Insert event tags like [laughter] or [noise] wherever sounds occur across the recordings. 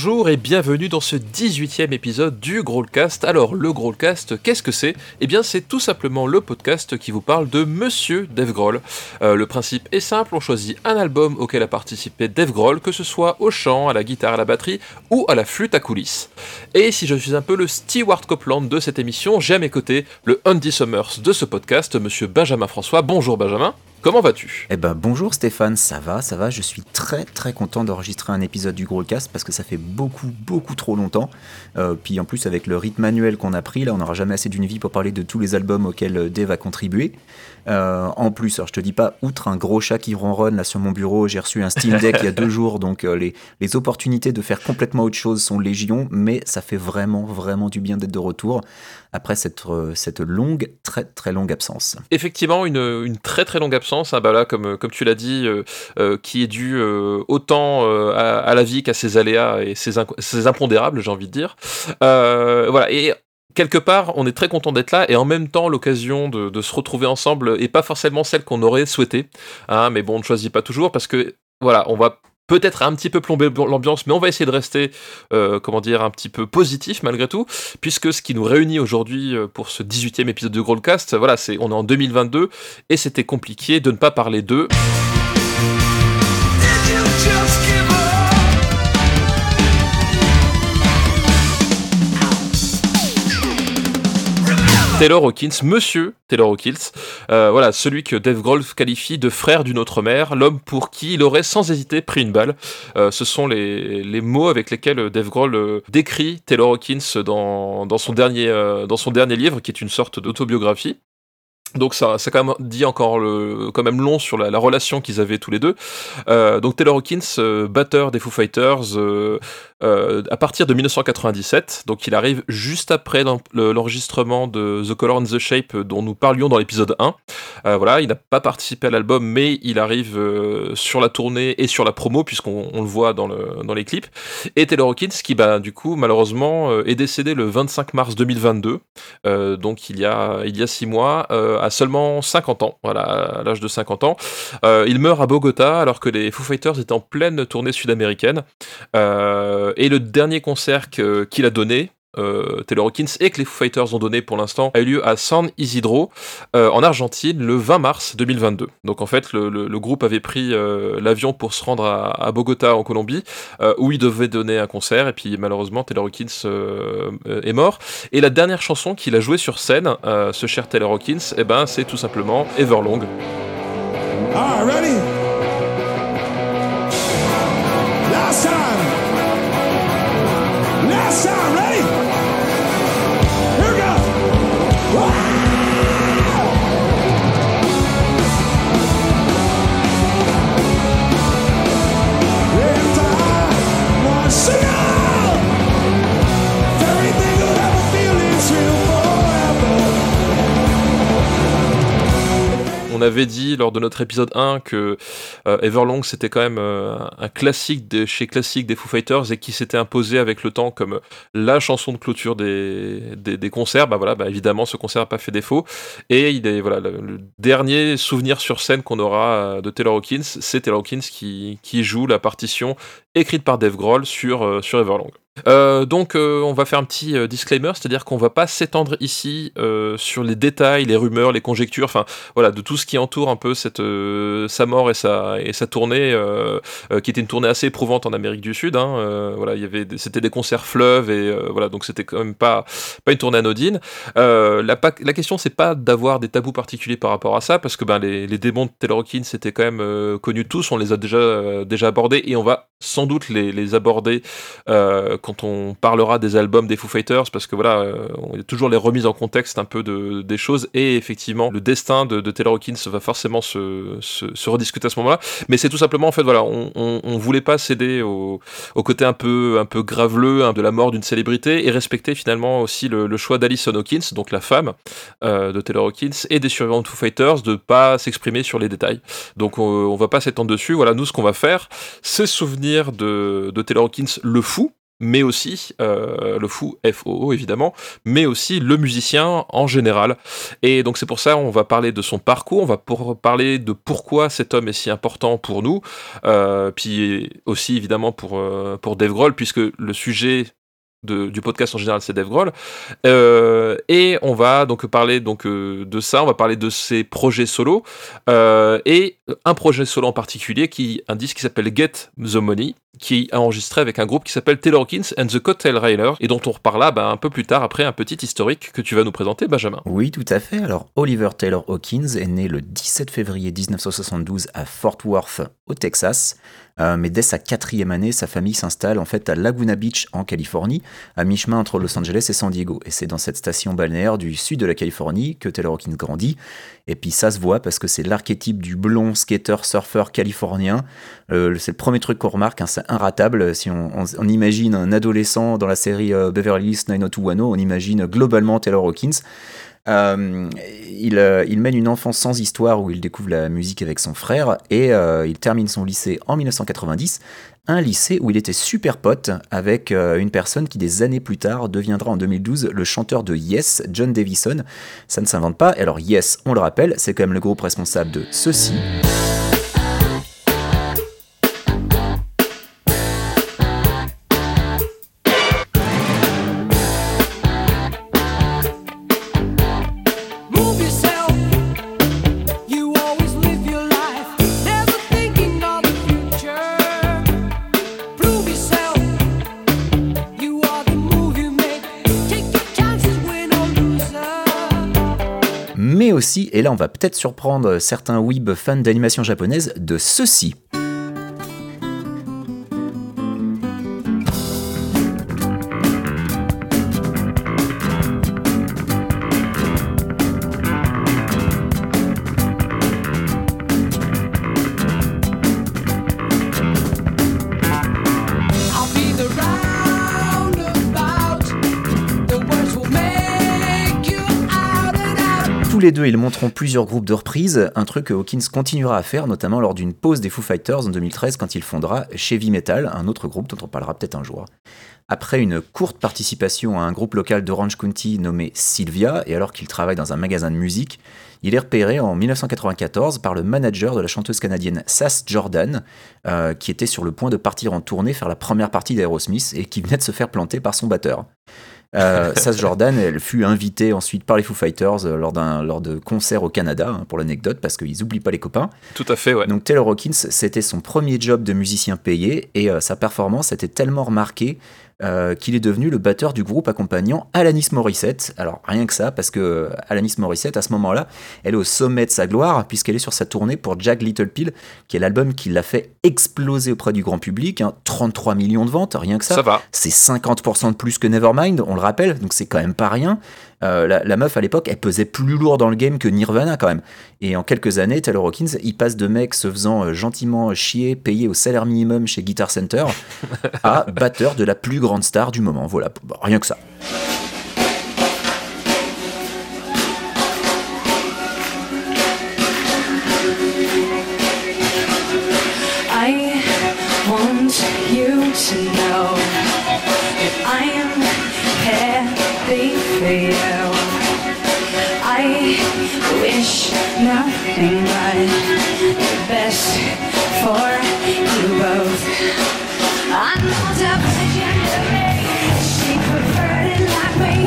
Bonjour et bienvenue dans ce 18e épisode du Growlcast. Alors, le Growlcast, qu'est-ce que c'est? Eh bien, c'est tout simplement le podcast qui vous parle de Monsieur Dave Grohl. Euh, le principe est simple, on choisit un album auquel a participé Dave Grohl, que ce soit au chant, à la guitare, à la batterie ou à la flûte à coulisses. Et si je suis un peu le Stewart Copeland de cette émission, j'ai à mes côtés le Andy Summers de ce podcast, Monsieur Benjamin François. Bonjour Benjamin. Comment vas-tu? Eh ben bonjour Stéphane, ça va, ça va. Je suis très très content d'enregistrer un épisode du Growlcast parce que ça fait beaucoup beaucoup trop longtemps. Euh, puis en plus avec le rythme manuel qu'on a pris, là on n'aura jamais assez d'une vie pour parler de tous les albums auxquels euh, Dave a contribué. Euh, en plus, alors je te dis pas, outre un gros chat qui ronronne là sur mon bureau, j'ai reçu un Steam Deck il y a deux [laughs] [laughs] jours, donc les, les opportunités de faire complètement autre chose sont légion, mais ça fait vraiment vraiment du bien d'être de retour après cette, cette longue, très très longue absence. Effectivement, une, une très très longue absence, hein, bah là, comme, comme tu l'as dit, euh, euh, qui est due euh, autant à, à, la vie qu'à ses aléas et ses, ses impondérables, j'ai envie de dire. voilà, et quelque part, on est très content d'être là et en même temps, l'occasion de, se retrouver ensemble est pas forcément celle qu'on aurait souhaité. Hein, mais bon, on ne choisit pas toujours parce que voilà, on va peut-être un petit peu plomber l'ambiance, mais on va essayer de rester, euh, comment dire, un petit peu positif malgré tout, puisque ce qui nous réunit aujourd'hui euh, pour ce 18e épisode de Growlcast, voilà, c'est on est en 2022 et c'était compliqué de ne pas parler d'eux. Taylor Hawkins, monsieur Taylor Hawkins, euh, voilà, celui que Dave Grohl qualifie de frère d'une autre mère, l'homme pour qui il aurait sans hésiter pris une balle. Euh, ce sont les, mots avec lesquels Dave Grohl euh, décrit Taylor Hawkins dans, dans, son dernier, dans son dernier livre, qui est une sorte d'autobiographie. Donc ça, ça quand dit encore le, quand même long sur la, la relation qu'ils avaient tous les deux. Donc Taylor Hawkins, batteur des Foo Fighters, euh à partir de 1997. Donc il arrive juste après l'enregistrement de The Color and the Shape dont nous parlions dans l'épisode 1. Euh, voilà, il n'a pas participé à l'album, mais il arrive euh, sur la tournée et sur la promo puisqu'on le voit dans, le, dans les clips. Et Taylor Hawkins qui, bah, du coup, malheureusement, est décédé le 25 mars 2022. donc il y a il y a six mois à seulement 50 ans, voilà, à l'âge de 50 ans. Euh, il meurt à Bogota alors que les Foo Fighters étaient en pleine tournée sud-américaine. Euh, et le dernier concert qu'il a donné, euh, Taylor Hawkins et que les Foo Fighters ont donné pour l'instant a eu lieu à San Isidro euh, en Argentine le 20 mars 2022. Donc en fait le, groupe avait pris euh, l'avion pour se rendre à, Bogota en Colombie euh, où il devait donner un concert et puis malheureusement Taylor Hawkins euh, est mort. Et la dernière chanson qu'il a jouée sur scène, euh, ce cher Taylor Hawkins, eh ben, c'est tout simplement Everlong. Right, ready? On avait dit lors de notre épisode 1 que euh, Everlong c'était quand même euh, un classique de chez classique des Foo Fighters et qui s'était imposé avec le temps comme la chanson de clôture des, concerts. Bah voilà, bah évidemment ce concert n'a pas fait défaut et il est voilà le, dernier souvenir sur scène qu'on aura euh, de Taylor Hawkins, c'est Taylor Hawkins qui, joue la partition écrite par Dave Grohl sur Everlong. Euh, donc euh, on va faire un petit euh, disclaimer, c'est-à-dire qu'on va pas s'étendre ici sur les détails, les rumeurs, les conjectures, enfin voilà, de tout ce qui entoure un peu sa mort et sa tournée, qui était une tournée assez éprouvante en Amérique du Sud. Hein, voilà, c'était des concerts fleuves et voilà, donc c'était quand même pas une tournée anodine. la, la question c'est pas d'avoir des tabous particuliers par rapport à ça, parce que ben les, démons de Taylor Hawkins c'était quand même connus tous, on les a déjà abordés et on va sans doute les, aborder quand on parlera des albums des Foo Fighters, parce que voilà, euh, il y a toujours les remises en contexte un peu de, des choses, et effectivement, le destin de, de Taylor Hawkins va forcément se, se, se rediscuter à ce moment-là. Mais c'est tout simplement, en fait, voilà, on, on, on voulait pas céder au, au, côté un peu, un peu graveleux hein, de la mort d'une célébrité, et respecter finalement aussi le, le choix d'Alison Hawkins, donc la femme euh, de Taylor Hawkins, et des survivants de Foo Fighters, de pas s'exprimer sur les détails. Donc on, on va pas s'étendre dessus. Voilà, nous, ce qu'on va faire, c'est souvenir de, de Taylor Hawkins le fou, mais aussi euh, le fou FOO évidemment, mais aussi le musicien en général. Et donc c'est pour ça on va parler de son parcours, on va pour parler de pourquoi cet homme est si important pour nous, euh, puis aussi évidemment pour, euh, pour Dave Grohl, puisque le sujet du podcast en général, c'est Dave Grohl. Euh, et on va donc parler donc euh, de ça, on va parler de ses projets solo euh, et un projet solo en particulier qui un disque qui s'appelle Get the Money, qui a enregistré avec un groupe qui s'appelle Taylor Hawkins and the Cocktail Railer et dont on reparlera bah, un peu plus tard après un petit historique que tu vas nous présenter, Benjamin. Oui, tout à fait. Alors Oliver Taylor Hawkins est né le 17 février 1972 à Fort Worth, au Texas. Euh, mais dès sa quatrième année, sa famille s'installe en fait à Laguna Beach en Californie, à mi-chemin entre Los Angeles et San Diego. Et c'est dans cette station balnéaire du sud de la Californie que Taylor Hawkins grandit. Et puis ça se voit parce que c'est l'archétype du blond skater surfeur californien. Euh, c'est le premier truc qu'on remarque, hein, c'est inratable. Si on, imagine un adolescent dans la série euh, Beverly Hills 90210, on imagine globalement Taylor Hawkins. Euh, euh, il, mène une enfance sans histoire où il découvre la musique avec son frère et euh, il termine son lycée en 1990, un lycée où il était super pote avec une personne qui des années plus tard deviendra en 2012 le chanteur de Yes, John Davison. Ça ne s'invente pas, alors Yes, on le rappelle, c'est quand même le groupe responsable de ceci. Et là on va peut-être surprendre certains weeb fans d'animation japonaise, de ceci. Ils montreront plusieurs groupes de reprises, un truc que Hawkins continuera à faire, notamment lors d'une pause des Foo Fighters en 2013 quand il fondera Chevy Metal, un autre groupe dont on parlera peut-être un jour. Après une courte participation à un groupe local d'Orange County nommé Sylvia, et alors qu'il travaille dans un magasin de musique, il est repéré en 1994 par le manager de la chanteuse canadienne Sass Jordan, euh, qui était sur le point de partir en tournée faire la première partie d'Aerosmith et qui venait de se faire planter par son batteur. Euh, Sass Jordan, elle fut invitée ensuite par les Foo Fighters euh, lors, lors de concerts au Canada, hein, pour l'anecdote, parce qu'ils n'oublient pas les copains. Tout à fait, ouais. Donc Taylor Hawkins, c'était son premier job de musicien payé, et euh, sa performance était tellement remarquée euh, qu'il est devenu le batteur du groupe accompagnant Alanis Morissette. Alors rien que ça, parce que euh, Alanis Morissette, à ce moment-là, elle est au sommet de sa gloire, puisqu'elle est sur sa tournée pour Jack Little Pill, qui est l'album qui l'a fait exploser auprès du grand public. 33 hein. millions de ventes, rien que ça. Ça va. C'est 50% de plus que Nevermind, on le rappelle, donc c'est quand même pas rien. Euh, la, meuf à l'époque, elle pesait plus lourd dans le game que Nirvana quand même. Et en quelques années, Taylor Hawkins, il passe de mec se faisant euh, gentiment chier, payé au salaire minimum chez Guitar Center, [laughs] à batteur de la plus grande star du moment. Voilà, rien que ça.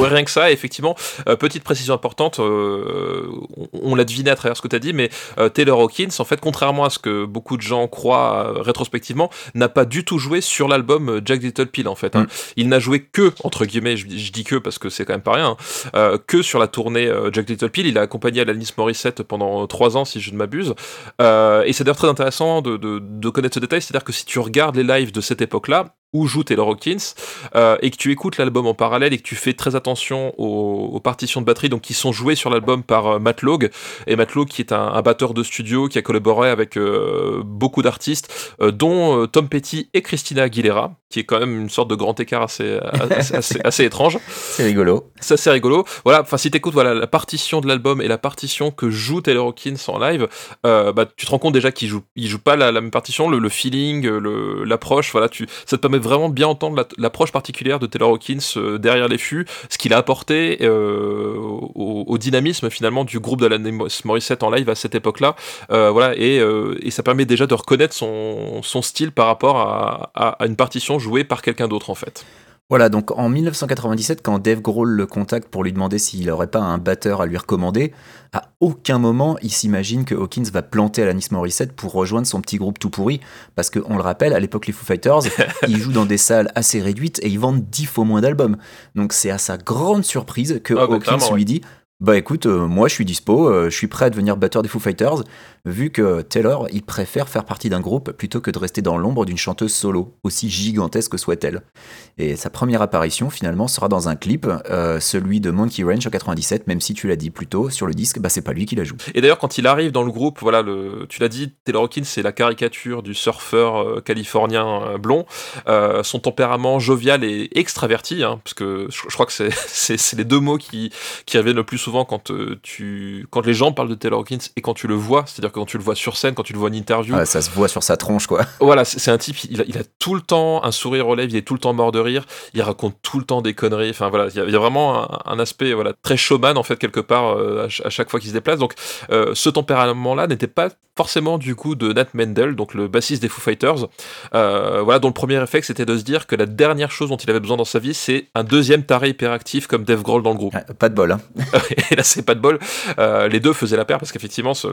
Rien que ça, effectivement. Euh, petite précision importante, euh, on, l'a deviné à travers ce que tu as dit, mais euh, Taylor Hawkins, en fait, contrairement à ce que beaucoup de gens croient rétrospectivement, n'a pas du tout joué sur l'album Jack Little Pill, en fait. Hein. Mm. Il n'a joué que, entre guillemets, je, dis que parce que c'est quand même pas rien, hein, que sur la tournée Jack Little Pill. Il a accompagné Alanis Morissette pendant trois ans, si je ne m'abuse. et c'est d'ailleurs très intéressant de, de connaître ce détail, c'est-à-dire que si tu regardes les lives de cette époque-là, où joue Taylor Hawkins euh, et que tu écoutes l'album en parallèle et que tu fais très attention aux, partitions de batterie donc qui sont jouées sur l'album par euh, Matt Logue et Matt Logue qui est un, batteur de studio qui a collaboré avec euh, beaucoup d'artistes dont Tom Petty et Christina Aguilera qui est quand même une sorte de grand écart assez, [laughs] assez, étrange. C'est rigolo. Ça c'est rigolo. Voilà, enfin si t'écoutes voilà la partition de l'album et la partition que joue Taylor Hawkins en live, bah tu te rends compte déjà qu'il joue il joue pas la, même partition, le, feeling, l'approche, voilà, tu ça te permet vraiment bien entendre la- l'approche particulière de Taylor Hawkins euh, derrière les fûts, ce qu'il a apporté euh, au, dynamisme finalement du groupe de la Morissette en live à cette époque-là. Euh, voilà, et, ça permet déjà de reconnaître son, style par rapport à une partition jouée par quelqu'un d'autre en fait. Voilà, donc en 1997, quand Dave Grohl le contacte pour lui demander s'il n'aurait pas un batteur à lui recommander, à aucun moment il s'imagine que Hawkins va planter Alanis Morissette pour rejoindre son petit groupe tout pourri. Parce qu'on le rappelle, à l'époque, les Foo Fighters, [laughs] ils jouent dans des salles assez réduites et ils vendent 10 fois moins d'albums. Donc c'est à sa grande surprise que Ah bah, Hawkins lui dit Bah écoute, euh, moi je suis dispo, euh, je suis prêt à devenir batteur des Foo Fighters, vu que Taylor, il préfère faire partie d'un groupe plutôt que de rester dans l'ombre d'une chanteuse solo, aussi gigantesque soit-elle. Et sa première apparition, finalement, sera dans un clip, euh, celui de Monkey Ranch en 97, même si tu l'as dit plus tôt, sur le disque, bah c'est pas lui qui la joue. Et d'ailleurs, quand il arrive dans le groupe, voilà, tu l'as dit, Taylor Hawkins, c'est la caricature du surfeur euh, californien euh, blond. Son tempérament jovial et extraverti, hein, parce que je, crois que [laughs] c'est- les deux mots qui, qui reviennent le plus souvent quand, tu, quand les gens parlent de Taylor Hawkins et quand tu le vois, c'est-à-dire quand tu le vois sur scène, quand tu le vois en interview. Ouais, ça se voit sur sa tronche, quoi. [laughs] Voilà, c'est un type, il a, il a tout le temps un sourire aux lèvres, il est tout le temps mort de rire, il raconte tout le temps des conneries. Enfin voilà, il y a, il y a vraiment un, un aspect voilà très showman en fait quelque part euh, à, ch- à chaque fois qu'il se déplace. Donc euh, ce tempérament-là n'était pas forcément du coup de Nat Mendel, donc le bassiste des Foo Fighters. Euh, voilà, dont le premier effet c'était de se dire que la dernière chose dont il avait besoin dans sa vie, c'est un deuxième taré hyperactif comme Dave Grohl dans le groupe. Pas de bol, hein. [laughs] Et là, c'est pas de bol. Les deux faisaient la paire parce qu'effectivement, ce-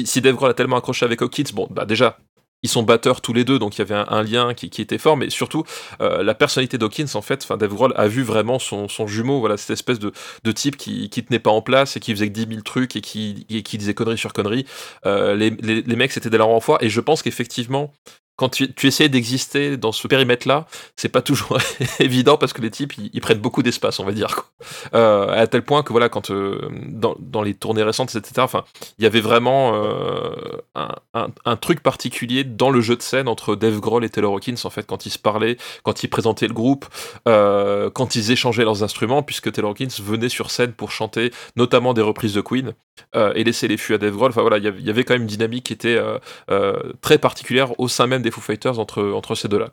si, si Dave Grohl a tellement accroché avec Hawkins, bon, bah déjà. Ils sont batteurs tous les deux, donc il y avait un, lien qui, était fort, mais surtout euh, la personnalité d'Hawkins, en fait, enfin Dave Grohl a vu vraiment son, jumeau, voilà, cette espèce de, type qui, qui tenait pas en place et qui faisait que 10 000 trucs et qui, disait conneries sur conneries. Euh, les, mecs, c'était des en et je pense qu'effectivement, quand tu, tu essayes d'exister dans ce périmètre-là, c'est pas toujours [laughs] évident parce que les types, ils, prennent beaucoup d'espace, on va dire. quoi. Euh, à tel point que voilà, quand euh, dans, les tournées récentes, etc. Enfin, il y avait vraiment euh, un, truc particulier dans le jeu de scène entre Dave Grohl et Taylor Hawkins en fait quand ils se parlaient, quand ils présentaient le groupe, quand ils échangeaient leurs instruments, puisque Taylor Hawkins venait sur scène pour chanter notamment des reprises de Queen euh, et laisser les fûts à Dave Grohl. Enfin voilà, il y avait- quand même une dynamique qui était euh, euh, très particulière au sein même des Foo Fighters entre, entre ces deux-là.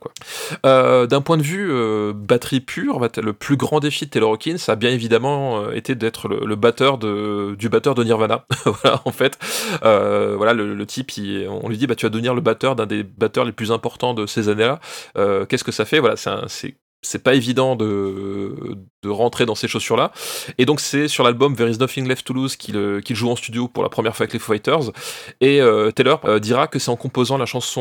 D'un point de vue batterie pure, le plus grand défi de Taylor Hawkins a bien évidemment été d'être le, batteur de, du batteur de Nirvana. [laughs] voilà, en fait, voilà, le, type, on lui dit, bah, tu vas devenir le batteur d'un des batteurs les plus importants de ces années-là. Qu'est-ce que ça fait? Voilà, c'est c'est pas évident de, de rentrer dans ces chaussures-là. Et donc, c'est sur l'album There is Nothing Left to Lose qu'il euh, qu'il joue en studio pour la première fois avec les Fighters. Et euh, Taylor euh, dira que c'est en composant la chanson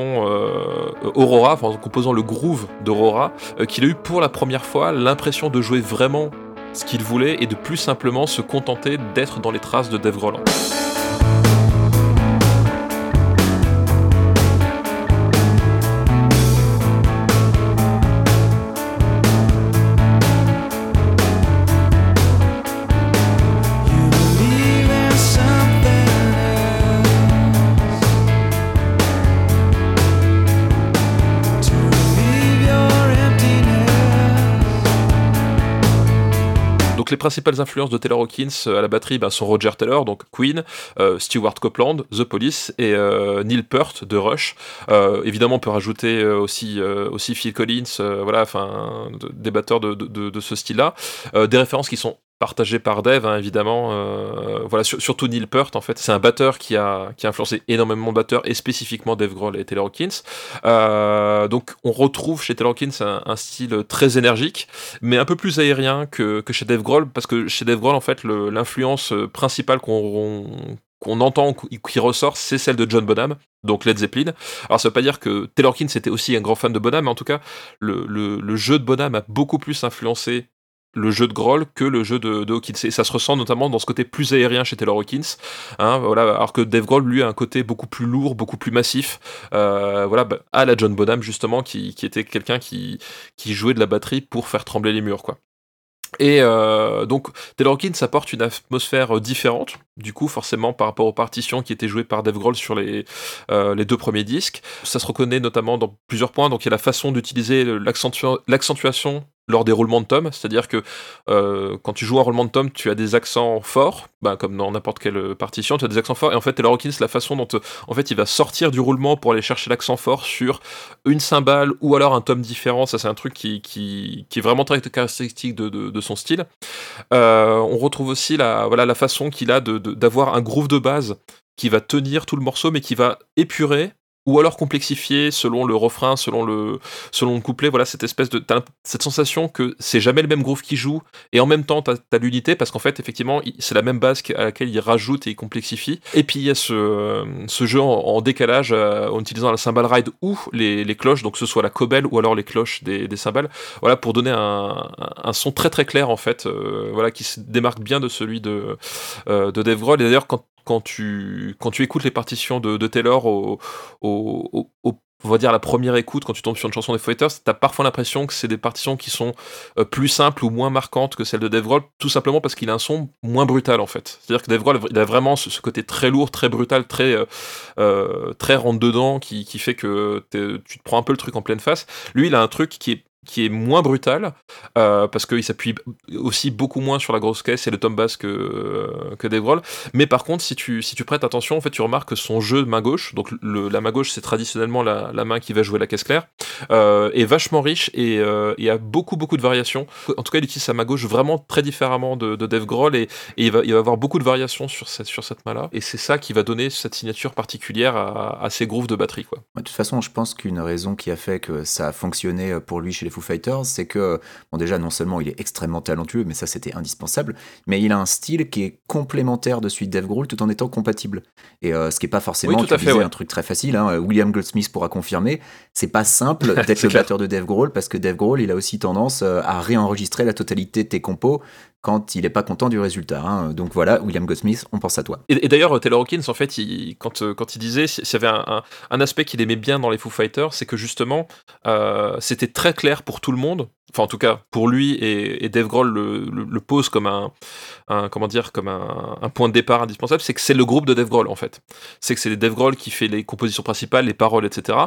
Aurora, enfin en composant le groove d'Aurora, qu'il a eu pour la première fois l'impression de jouer vraiment ce qu'il voulait et de plus simplement se contenter d'être dans les traces de Dave Grohl. Donc les principales influences de Taylor Hawkins euh, à la batterie ben, sont Roger Taylor, donc Queen, euh, Stewart Copeland, The Police et euh, Neil Peart de Rush. Euh, évidemment, on peut rajouter aussi, aussi Phil Collins, voilà, enfin de- des batteurs de, de- ce style-là. Des références qui sont partagées par Dave, hein, évidemment. Euh, voilà, sur- surtout Neil Peart, en fait, c'est un batteur qui a, qui a influencé énormément de batteurs et spécifiquement Dave Grohl et Taylor Hawkins. Euh, donc, on retrouve chez Taylor Hawkins un, style très énergique, mais un peu plus aérien que, que chez Dave Grohl, parce que chez Dave Grohl, en fait, l'influence principale qu'on qu'on entend, qui ressort, c'est celle de John Bonham, donc Led Zeppelin. Alors ça veut pas dire que Taylor Hawkins était aussi un grand fan de Bonham, mais en tout cas, le, le- le jeu de Bonham a beaucoup plus influencé le jeu de Grohl que le jeu de, Hawkins. Et ça se ressent notamment dans ce côté plus aérien chez Taylor Hawkins. Hein, voilà, alors que Dave Grohl, lui, a un côté beaucoup plus lourd, beaucoup plus massif. Euh, voilà, bah, à la John Bonham, justement, qui, était quelqu'un qui, jouait de la batterie pour faire trembler les murs, quoi. Et euh, donc Taylor Hawkins apporte une atmosphère différente, du coup forcément par rapport aux partitions qui étaient jouées par Dave Grohl sur les, euh, les deux premiers disques. Ça se reconnaît notamment dans plusieurs points, donc il y a la façon d'utiliser l'accentuation lors des roulements de tomes, c'est-à-dire que euh, quand tu joues un roulement de tomes, tu as des accents forts, bah, comme dans n'importe quelle partition, tu as des accents forts, et en fait, Taylor Hawkins, la façon dont en fait, il va sortir du roulement pour aller chercher l'accent fort sur une cymbale ou alors un tome différent, ça c'est un truc qui, qui, est vraiment très caractéristique de, son style. Euh, on retrouve aussi la, la façon qu'il a d'avoir un groove de base qui va tenir tout le morceau, mais qui va épurer ou alors complexifier selon le refrain, selon le, selon le couplet. Voilà, cette espèce de. t'as cette sensation que c'est jamais le même groove qui joue, et en même temps, t'as as, l'unité, parce qu'en fait, effectivement, c'est la même base à laquelle il rajoute et il complexifie. Et puis, il y a ce, jeu en, décalage euh, en utilisant la cymbal ride ou les, cloches, donc que ce soit la cobelle ou alors les cloches des, cymbales, voilà, pour donner un, un son très très clair, en fait, euh, voilà, qui se démarque bien de celui de, euh, de Dave Grohl. Et d'ailleurs, quand quand tu, quand écoutes les partitions de, Taylor au, on va dire la première écoute, quand tu tombes sur une chanson des Fighters, t'as parfois l'impression que c'est des partitions qui sont euh, plus simples ou moins marquantes que celles de Dave Grohl, tout simplement parce qu'il a un son moins brutal en fait. C'est-à-dire que Dave il a vraiment ce, côté très lourd, très brutal, très, euh, euh, rentre dedans, qui, qui fait que tu te prends un peu le truc en pleine face. Lui, il a un truc qui est qui est moins brutal euh, parce qu'il s'appuie aussi beaucoup moins sur la grosse caisse et le tom bass que, euh, que Dave Grohl. Mais par contre si tu, si tu prêtes attention en fait tu remarques que son jeu de main gauche donc la main gauche c'est traditionnellement la, main qui va jouer la caisse claire euh, est vachement riche et euh, y a beaucoup beaucoup de variations. En tout cas il utilise sa main gauche vraiment très différemment de, de Dave Grohl et, et il, va, il va avoir beaucoup de variations sur cette, sur cette main là et c'est ça qui va donner cette signature particulière à, à ses grooves de batterie quoi. Ouais, De toute façon, je pense qu'une raison qui a fait que ça a fonctionné pour lui chez les Foo Fighters, c'est que, bon, déjà, non seulement il est extrêmement talentueux, mais ça c'était indispensable, mais il a un style qui est complémentaire de celui de Dave Grohl tout en étant compatible. Et euh, ce qui n'est pas forcément, Oui, tout tu à fait, disais ouais. un truc très facile, hein, William Goldsmith pourra confirmer, c'est pas simple [laughs] d'être le clair. batteur de Dave Grohl parce que Dave Grohl, il a aussi tendance euh, à réenregistrer la totalité de tes compos quand il n'est pas content du résultat. hein. Donc voilà, William Goldsmith, on pense à toi. Et, d'ailleurs, Taylor Hawkins, en fait, quand, euh, quand il disait, s'il y avait un, aspect qu'il aimait bien dans les Foo Fighters, c'est que justement, euh, c'était très clair pour tout le monde. Enfin, en tout cas, pour lui et, et Dave Grohl le, pose comme un, comment dire, comme un, point de départ indispensable, c'est que c'est le groupe de Dave Grohl en fait. C'est que c'est Dave Grohl qui fait les compositions principales, les paroles, etc.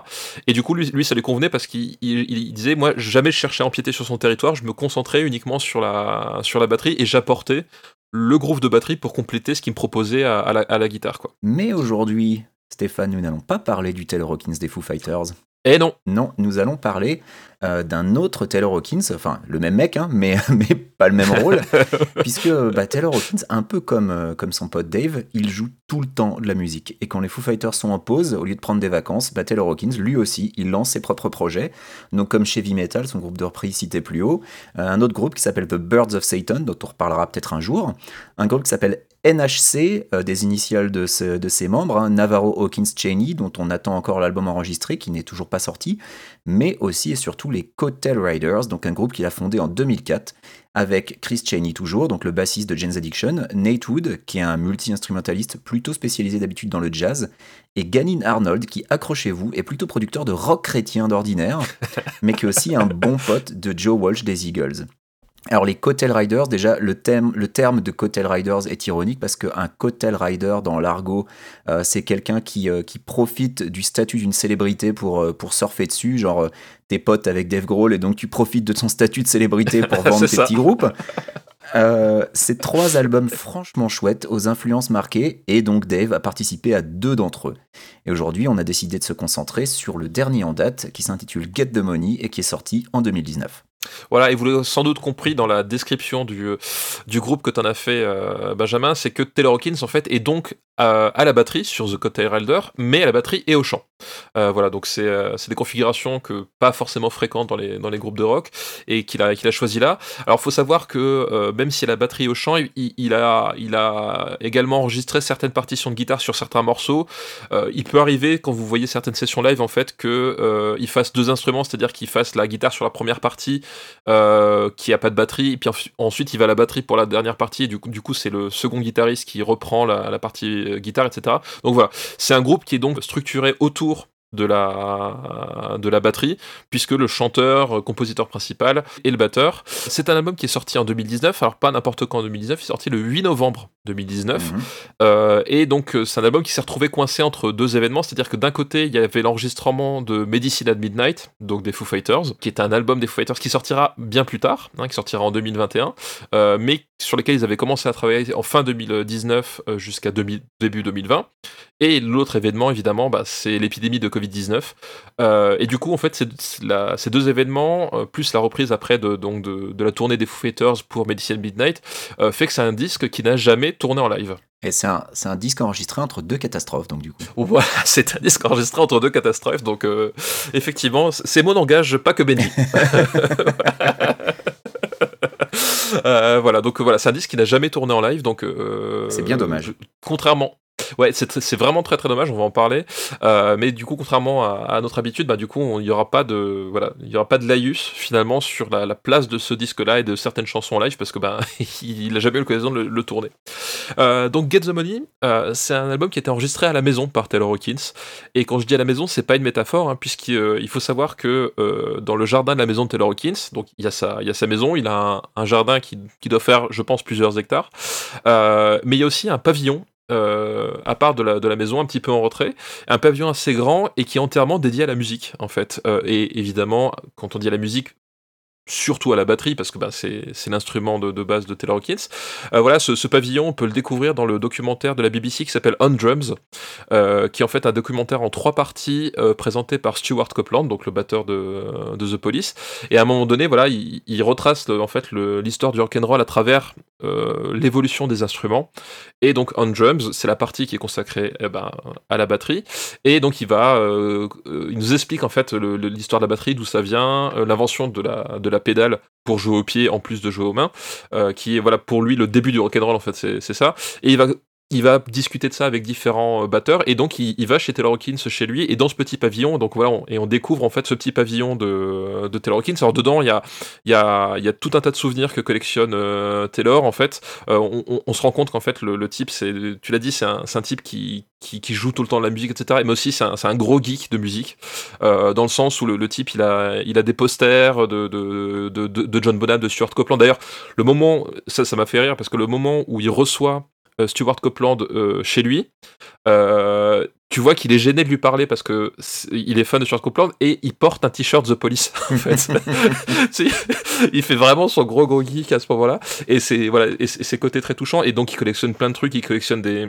Et du coup, lui, lui ça lui convenait parce qu'il il- il disait, moi, jamais je cherchais à empiéter sur son territoire, je me concentrais uniquement sur la, sur la batterie et j'apportais le groove de batterie pour compléter ce qu'il me proposait à, la, guitare, quoi. Mais aujourd'hui, Stéphane, nous n'allons pas parler du Taylor Hawkins des Foo Fighters. Et non, Non, nous allons parler euh, d'un autre Taylor Hawkins, enfin le même mec, hein, mais, [laughs] mais pas le même rôle, [laughs] puisque bah, Taylor Hawkins, un peu comme, euh, comme son pote Dave, il joue tout le temps de la musique. Et quand les Foo Fighters sont en pause, au lieu de prendre des vacances, bah, Taylor Hawkins, lui aussi, il lance ses propres projets. Donc comme Chevy Metal, son groupe de reprise cité plus haut, euh, un autre groupe qui s'appelle The Birds of Satan, dont on reparlera peut-être un jour, un groupe qui s'appelle NHC, euh, des initiales de, ce- de ses membres, hein, Navarro Hawkins Cheney, dont on attend encore l'album enregistré, qui n'est toujours pas sorti, mais aussi et surtout les Coattail Riders, donc un groupe qu'il a fondé en 2004, avec Chris Cheney toujours, donc le bassiste de Jane's Addiction, Nate Wood, qui est un multi-instrumentaliste plutôt spécialisé d'habitude dans le jazz, et Ganin Arnold, qui, accrochez-vous, est plutôt producteur de rock chrétien d'ordinaire, [laughs] mais qui est aussi un bon pote de Joe Walsh des Eagles. Alors les Coattail Riders, déjà le, thème, le terme de Coattail Riders est ironique parce qu'un Coattail Rider dans l'argot, euh, c'est quelqu'un qui, euh, qui profite du statut d'une célébrité pour, euh, pour surfer dessus, genre t'es potes avec Dave Grohl et donc tu profites de son statut de célébrité [laughs] pour vendre tes ça. petits groupes. Euh, c'est trois albums franchement chouettes, aux influences marquées, et donc Dave a participé à deux d'entre eux. Et aujourd'hui, on a décidé de se concentrer sur le dernier en date, qui s'intitule Get the Money et qui est sorti en 2019. Voilà, et vous l'avez sans doute compris dans la description du, euh, du groupe que tu en as fait, euh, Benjamin, c'est que Taylor Hawkins, en fait, est donc euh, à la batterie sur The Coattail Rider, mais à la batterie et au chant. Euh, voilà, donc c'est euh, des configurations que pas forcément fréquentes dans les, dans les groupes de rock, et qu'il a, qu'il a choisi là. Alors, faut savoir que euh, même si la batterie au chant, il, a, il a également enregistré certaines partitions de guitare sur certains morceaux. Il peut arriver, quand vous voyez certaines sessions live, en fait, que il fasse deux instruments, c'est-à-dire qu'il fasse la guitare sur la première partie, qui a pas de batterie, et puis ensuite il va à la batterie pour la dernière partie, et du coup, du coup c'est le second guitariste qui reprend la, la partie guitare, etc. Donc voilà, c'est un groupe qui est donc structuré autour de la, de la batterie, puisque le chanteur, euh, compositeur principal et le batteur. C'est un album qui est sorti en 2019, alors pas n'importe quand en 2019, il est sorti le 8 novembre 2019. Mhm. Euh, et donc, euh, c'est un album qui s'est retrouvé coincé entre deux événements, c'est-à-dire que d'un côté, il y avait l'enregistrement de Medicine at Midnight, donc des Foo Fighters, qui est un album des Foo Fighters qui sortira bien plus tard, hein, qui sortira en 2021, euh, mais sur lequel ils avaient commencé à travailler en fin 2019 euh, jusqu'à 2000 début 2020. Et l'autre événement, évidemment, bah, c'est l'épidémie de Covid-19. Euh, et du coup, en fait, la- ces deux événements, euh, plus la reprise après de, donc de, de la tournée des Foo Fighters pour Medicine Midnight, euh, fait que c'est un disque qui n'a jamais tourné en live. Et c'est un, un disque enregistré entre deux catastrophes, donc du coup. [laughs] Voilà, c'est un disque enregistré entre deux catastrophes, donc euh, effectivement, c- ces mots n'engagent pas que Benny. [laughs] Euh, voilà, donc voilà, c'est un disque qui n'a jamais tourné en live, donc euh, C'est bien dommage. contrairement. Ouais, c'est vraiment très très dommage, on va en parler. Euh, mais du coup, contrairement à, notre habitude, bah, du coup, il n'y aura pas de voilà, il y aura pas de laïus finalement sur la, la place de ce disque-là et de certaines chansons en live parce que bah, [laughs] il n'a jamais eu l'occasion de le, tourner. Euh, donc Get the Money, euh, c'est un album qui a été enregistré à la maison par Taylor Hawkins. Et quand je dis à la maison, c'est pas une métaphore, hein, puisqu'il il faut savoir que dans le jardin de la maison de Taylor Hawkins, donc il y a sa, il y a sa maison, il a un, un jardin qui, qui doit faire, je pense, plusieurs hectares. Mais il y a aussi un pavillon. Euh, à part de la, maison, un petit peu en retrait, un pavillon assez grand et qui est entièrement dédié à la musique, en fait. Euh, et évidemment, quand on dit à la musique, surtout à la batterie, parce que bah, c'est l'instrument de, base de Taylor Hawkins. Euh, voilà, ce, pavillon, on peut le découvrir dans le documentaire de la BBC qui s'appelle On Drums, euh, qui est en fait un documentaire en trois parties euh, présenté par Stuart Copeland, donc le batteur de, The Police. Et à un moment donné, voilà, il, retrace en fait l'histoire du rock'n'roll à travers l'évolution des instruments. Et donc On Drums, c'est la partie qui est consacrée eh ben, à la batterie. Et donc il va, il nous explique en fait l'histoire de la batterie, d'où ça vient, l'invention de la, de la pédale pour jouer au pied en plus de jouer aux mains, euh, qui est voilà pour lui le début du rock'n'roll en fait, c'est c'est ça. Et il va il va discuter de ça avec différents euh, batteurs et donc il, va chez Taylor Hawkins chez lui et dans ce petit pavillon donc voilà et on découvre en fait ce petit pavillon de, de Taylor Hawkins. Alors dedans il y a, y, a, y a tout un tas de souvenirs que collectionne euh, Taylor en fait. Euh, on, se rend compte qu'en fait le, type c'est tu l'as dit c'est un, un type qui, qui, joue tout le temps de la musique etc mais aussi c'est un, un gros geek de musique dans le sens où le, type il a, il a des posters de, de, de, John Bonham de Stuart Copeland. D'ailleurs le moment ça ça m'a fait rire parce que le moment où il reçoit Stuart Copeland euh, chez lui. Euh, tu vois qu'il est gêné de lui parler parce que c'est- il est fan de Stuart Copeland et il porte un t-shirt The Police [laughs] en fait. [laughs] Il fait vraiment son gros gros geek à ce moment-là et c'est voilà et très touchant et donc il collectionne plein de trucs, il collectionne des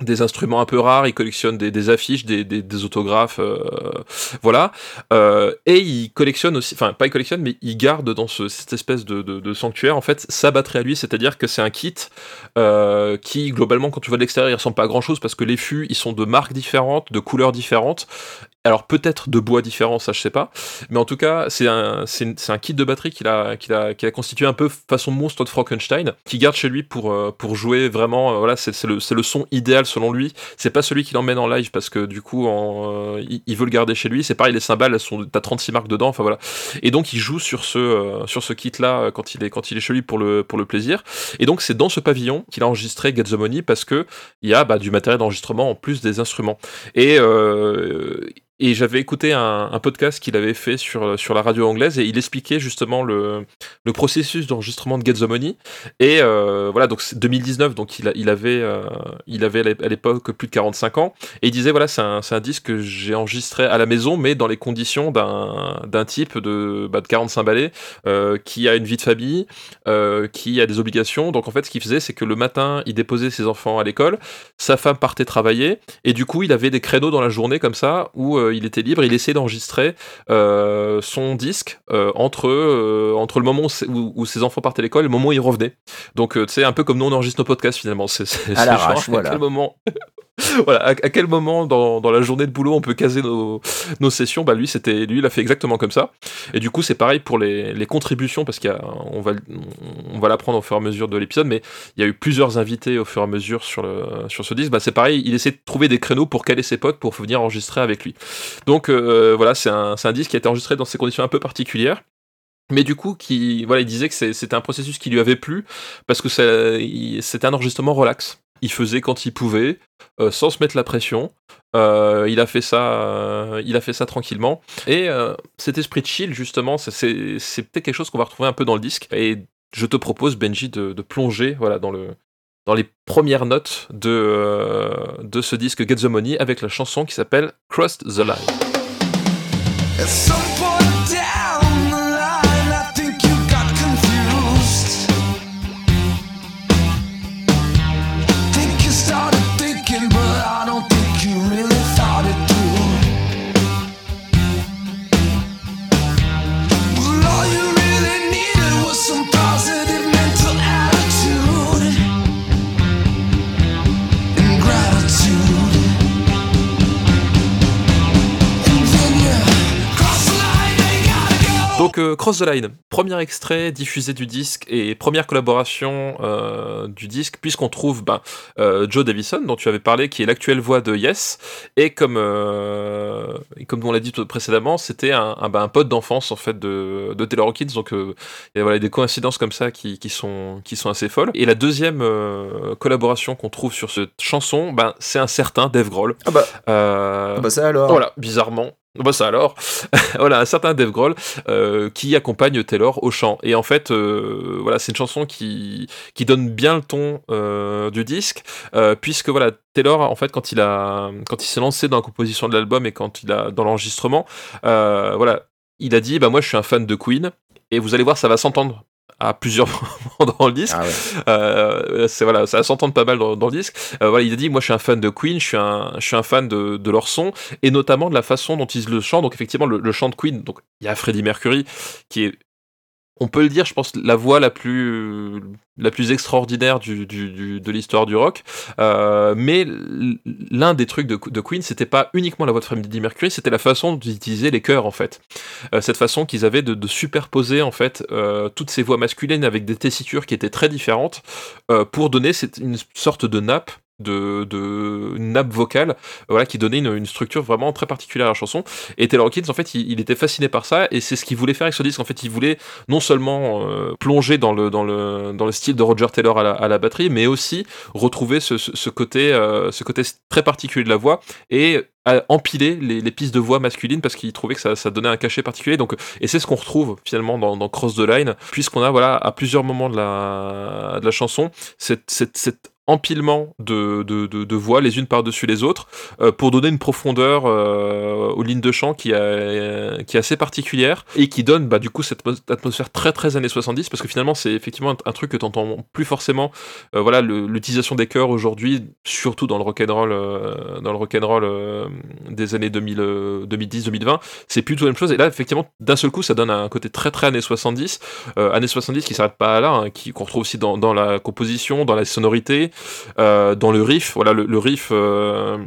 des instruments un peu rares, il collectionne des, affiches, des, autographes, euh, voilà. Euh, et il collectionne aussi, enfin pas il collectionne, mais il garde dans ce- cette espèce de sanctuaire en fait sa batterie à lui, c'est-à-dire que c'est un kit euh, qui globalement quand tu vois de l'extérieur il ressemble pas à grand chose parce que les fûts ils sont de marques différentes, de couleurs différentes. Alors peut-être de bois différents, ça je sais pas, mais en tout cas c'est un, c'est un kit de batterie qu'il a, qu'il a, qu'il a constitué un peu façon monstre de Frankenstein, qui garde chez lui pour, euh, pour jouer vraiment, euh, voilà, c'est le, le son idéal selon lui, c'est pas celui qu'il emmène en live parce que du coup en, euh, il, veut le garder chez lui, c'est pareil les cymbales, sont, t'as 36 marques dedans, enfin voilà, et donc il joue sur ce, euh, sur ce kit là quand il est, quand il est chez lui pour le, pour le plaisir, et donc c'est dans ce pavillon qu'il a enregistré Get the Money parce que il y a bah, du matériel d'enregistrement en plus des instruments. Et, euh, et j'avais écouté un, un podcast qu'il avait fait sur, sur la radio anglaise et il expliquait justement le, le processus d'enregistrement de Get the Money. Et euh, voilà, donc c'est 2019, donc il, avait, euh, il avait à l'époque plus de 45 ans. Et il disait voilà, c'est un, un disque que j'ai enregistré à la maison, mais dans les conditions d'un type de, bah, de 45 ballets euh, qui a une vie de famille, qui a des obligations. Donc en fait, ce qu'il faisait, c'est que le matin, il déposait ses enfants à l'école, sa femme partait travailler, et du coup, il avait des créneaux dans la journée comme ça où il était libre. Il essayait d'enregistrer euh, son disque euh, entre, euh, entre le moment où, où- où ses enfants partaient à l'école et le moment où il revenait. Donc, euh, tu sais, un peu comme nous on enregistre nos podcasts finalement. C'est c'est- À l'arrache, voilà. À quel moment? [laughs] voilà, à, quel moment dans, la journée de boulot on peut caser nos, sessions? Bah lui, c'était lui, il a fait exactement comme ça. Et du coup, c'est pareil pour les, contributions parce qu'on va l'apprendre au fur et à mesure de l'épisode, mais il y a eu plusieurs invités au fur et à mesure sur ce disque. Bah c'est pareil, il essaie de trouver des créneaux pour caler ses potes pour venir enregistrer avec lui. Donc euh, voilà, c'est un un disque qui a été enregistré dans ces conditions un peu particulières. Mais du coup, qui, voilà, il disait que c'était un processus qui lui avait plu parce que c'était un enregistrement relax. Il faisait quand il pouvait, euh, sans se mettre la pression. Euh, il a fait ça, euh, il a fait ça tranquillement. Et cet esprit de chill, justement, c'est- peut-être quelque chose qu'on va retrouver un peu dans le disque. Et je te propose, Benji, de, plonger, voilà, dans le dans les premières notes de, de ce disque Get the Money avec la chanson qui s'appelle Crossed the Line. Cross the Line, premier extrait diffusé du disque et première collaboration euh, du disque, puisqu'on trouve ben, euh, Joe Davison, dont tu avais parlé, qui est l'actuelle voix de Yes, et comme, euh, et comme on l'a dit tout précédemment, c'était un, un, ben, un pote d'enfance en fait de, de Taylor Hawkins, donc il y a voilà, des coïncidences comme ça qui, qui, sont, qui sont assez folles. Et la deuxième collaboration qu'on trouve sur cette chanson, ben, c'est un certain Dave Grohl. Ah bah, ah bah ça alors. voilà, bizarrement. Bah ça alors. [laughs] voilà, un certain Dave Grohl euh, qui accompagne Taylor au chant. Et en fait, euh, voilà, c'est une chanson qui, donne bien le ton euh, du disque, puisque voilà, Taylor, en fait, quand il a, quand il s'est lancé dans la composition de l'album et quand il a dans l'enregistrement, voilà, il a dit, bah moi, je suis un fan de Queen, et vous allez voir, ça va s'entendre à plusieurs [laughs] moments dans le disque. Ah ouais. Euh, c'est voilà, ça s'entend pas mal dans, dans le disque. Euh, voilà, il a dit moi je suis un fan de Queen, je suis un, je suis un fan de, de leur son et notamment de la façon dont ils le chantent. Donc effectivement le, le chant de Queen, donc il y a Freddie Mercury qui est on peut le dire, je pense, la voix la plus, extraordinaire de l'histoire du rock. Euh, mais l'un des trucs de, Queen, c'était pas uniquement la voix de Freddie Mercury, c'était la façon d'utiliser les chœurs, en fait. Euh, cette façon qu'ils avaient de, superposer, en fait, euh, toutes ces voix masculines avec des tessitures qui étaient très différentes pour donner une sorte de nappe de, nappe vocale voilà qui donnait une, structure vraiment très particulière à la chanson. Et Taylor Hawkins en fait il, était fasciné par ça et c'est ce qu'il voulait faire avec ce disque. En fait il voulait non seulement euh, plonger dans le, dans, le, dans le style de Roger Taylor à la, à la batterie mais aussi retrouver ce, ce, côté euh, ce côté très particulier de la voix et empiler les, les pistes de voix masculines parce qu'il trouvait que ça, ça donnait un cachet particulier. Donc et c'est ce qu'on retrouve finalement dans, Cross the Line puisqu'on a voilà à plusieurs moments de la, de la chanson cette, cette empilement de, voix les unes par-dessus les autres euh, pour donner une profondeur euh, aux lignes de chant qui, est assez particulière et qui donne bah, du coup cette atmos- atmosphère très très années 70 parce que finalement c'est effectivement un, truc que tu entends plus forcément euh, voilà l'utilisation des chœurs aujourd'hui surtout dans le rock'n'roll dans le rock'n'roll des années 2000, euh, 2010 2020 c'est plus tout la même chose. Et là effectivement d'un seul coup ça donne un côté très très années 70 euh, années 70 qui s'arrête pas là hein, qui qu'on retrouve aussi dans, la composition dans la sonorité dans le riff voilà le, le riff euh,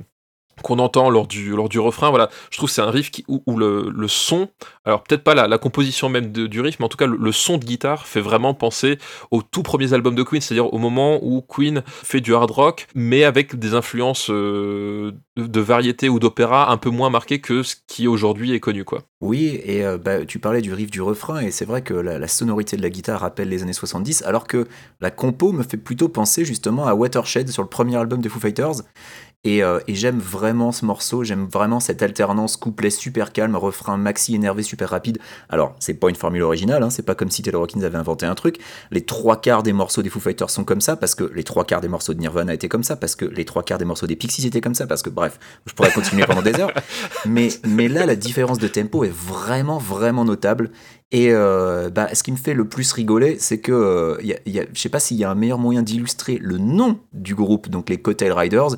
qu'on entend lors du, lors du refrain, voilà, je trouve que c'est un riff où, le, le son, alors peut-être pas la, composition même de- du riff, mais en tout cas le, son de guitare fait vraiment penser aux tout premiers albums de Queen, c'est-à-dire au moment où Queen fait du hard rock, mais avec des influences euh, de, de variété ou d'opéra un peu moins marquées que ce qui aujourd'hui est connu, quoi. Oui, et euh, bah, tu parlais du riff du refrain, et c'est vrai que la, la sonorité de la guitare rappelle les années 70, alors que la compo me fait plutôt penser justement à Watershed sur le premier album des Foo Fighters. Et, euh, et j'aime vraiment ce morceau, j'aime vraiment cette alternance couplet super calme, refrain maxi énervé super rapide. Alors, c'est pas une formule originale, hein, c'est pas comme si Taylor Hawkins avait inventé un truc. Les trois quarts des morceaux des Foo Fighters sont comme ça, parce que les trois quarts des morceaux de Nirvana étaient comme ça, parce que les trois quarts des morceaux des Pixies étaient comme ça, parce que bref, je pourrais continuer pendant des heures. [laughs] Mais, mais là, la différence de tempo est vraiment, vraiment notable. Et euh, bah, ce qui me fait le plus rigoler, c'est que euh, y a- y a- je sais pas s'il y a un meilleur moyen d'illustrer le nom du groupe, donc les Coattail Riders,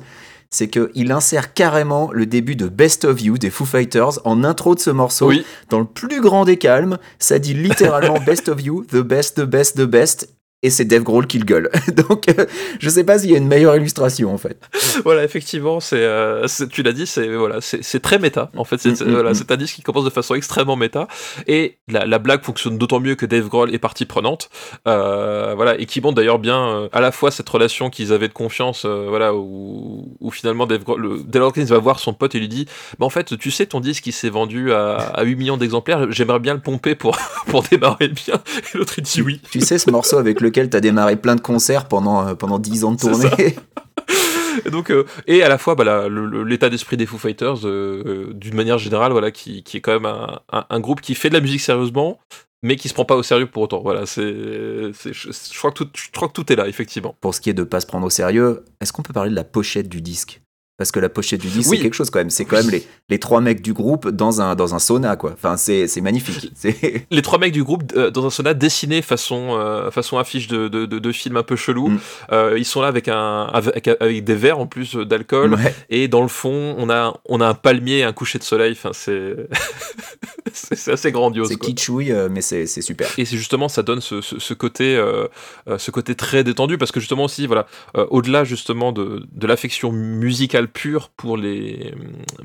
c'est qu'il insère carrément le début de Best of You des Foo Fighters en intro de ce morceau. Oui, Dans le plus grand des calmes, ça dit littéralement [laughs] Best of You, the best, the best, the best. Et c'est Dave Grohl qui le gueule. [laughs] Donc, euh, je sais pas s'il y a une meilleure illustration en fait. [laughs] voilà, effectivement, c'est, euh, c'est- tu l'as dit, c'est voilà, c'est très méta. En fait, c'est Mm, mm, voilà, mm. un disque qui commence de façon extrêmement méta, et la, la blague fonctionne d'autant mieux que Dave Grohl est partie prenante. Euh, voilà, et qui montre d'ailleurs bien euh, à la fois cette relation qu'ils avaient de confiance, voilà, où, où finalement Dave Grohl, le, Dale Hawkins va voir son pote et lui dit, bah en fait, tu sais, ton disque il s'est vendu à, à 8 millions d'exemplaires, j'aimerais bien le pomper pour [laughs] pour démarrer le bien. Et l'autre il dit oui. Tu sais, ce morceau avec lequel t'as démarré plein de concerts pendant, euh, pendant 10 ans de tournée. [laughs] et donc euh, et à la fois bah, l'état d'esprit des Foo Fighters euh, euh, d'une manière générale voilà qui, qui est quand même un, un- un groupe qui fait de la musique sérieusement mais qui se prend pas au sérieux pour autant. Voilà c'est c'est- je, je crois que tout je crois que tout est là effectivement. Pour ce qui est de pas se prendre au sérieux, est-ce qu'on peut parler de la pochette du disque? Parce que la pochette du disque, Oui. c'est quelque chose quand même. C'est quand même les, les trois mecs du groupe dans un, dans un sauna, quoi. Enfin, c'est c'est magnifique. [laughs] C'est- [laughs] les trois mecs du groupe euh, dans un sauna dessinés façon euh, façon affiche de, de, de, de film un peu chelou Mm. Euh, ils sont là avec un avec, avec des verres en plus d'alcool Ouais. et dans le fond on a on a un palmier et un coucher de soleil enfin c'est [laughs] c'est c'est assez grandiose C'est quoi. kitschouille, mais c'est super. Et c'est justement, ça donne ce, ce- ce côté, ce côté très détendu, parce que justement aussi, voilà, au-delà justement de, de l'affection musicale pure pour les,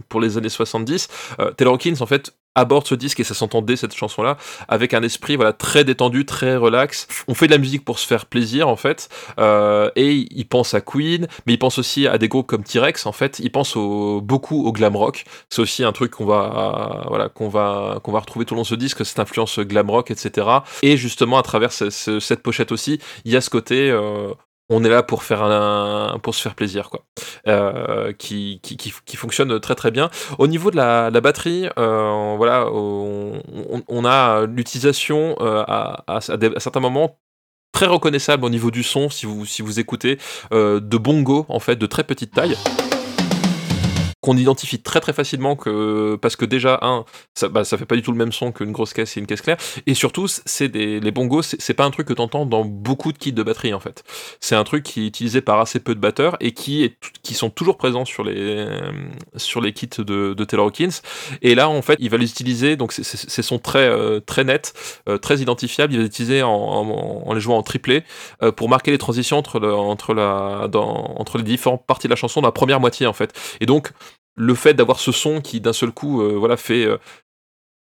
pour les années 70, euh, Taylor Hawkins, en fait, aborde ce disque, et ça s'entendait cette chanson-là, avec un esprit voilà, très détendu, très relax. On fait de la musique pour se faire plaisir, en fait, euh, et il pense à Queen, mais il pense aussi à des groupes comme T-Rex, en fait, il pense au, beaucoup au glam rock. C'est aussi un truc qu'on va, voilà, qu'on va, qu'on va retrouver tout le long de ce disque, cette influence glam rock, etc. Et justement, à travers ce- ce- cette pochette aussi, il y a ce côté, euh, on est là pour faire un, pour se faire plaisir, quoi, euh, qui, qui, qui, fonctionne très très bien. Au niveau de la, batterie, euh, voilà, on, a l'utilisation euh, à, à- certains moments très reconnaissable au niveau du son si vous, si vous écoutez de bongos en fait de très petite taille qu'on identifie très très facilement que parce que déjà un ça, bah, ça fait pas du tout le même son qu'une grosse caisse et une caisse claire. Et surtout c'est des les bongos c'est pas un truc que t'entends dans beaucoup de kits de batterie en fait. C'est un truc qui est utilisé par assez peu de batteurs et qui est qui sont toujours présents sur les sur les kits de, de Taylor Hawkins. Et là en fait il va les utiliser donc c'est son très euh, très net euh, très identifiable. Il va les utiliser en, en, en les jouant en triplé euh, pour marquer les transitions entre le- entre la dans, entre les différentes parties de la chanson dans la première moitié en fait. Et donc le fait d'avoir ce son qui d'un seul coup euh, voilà fait euh,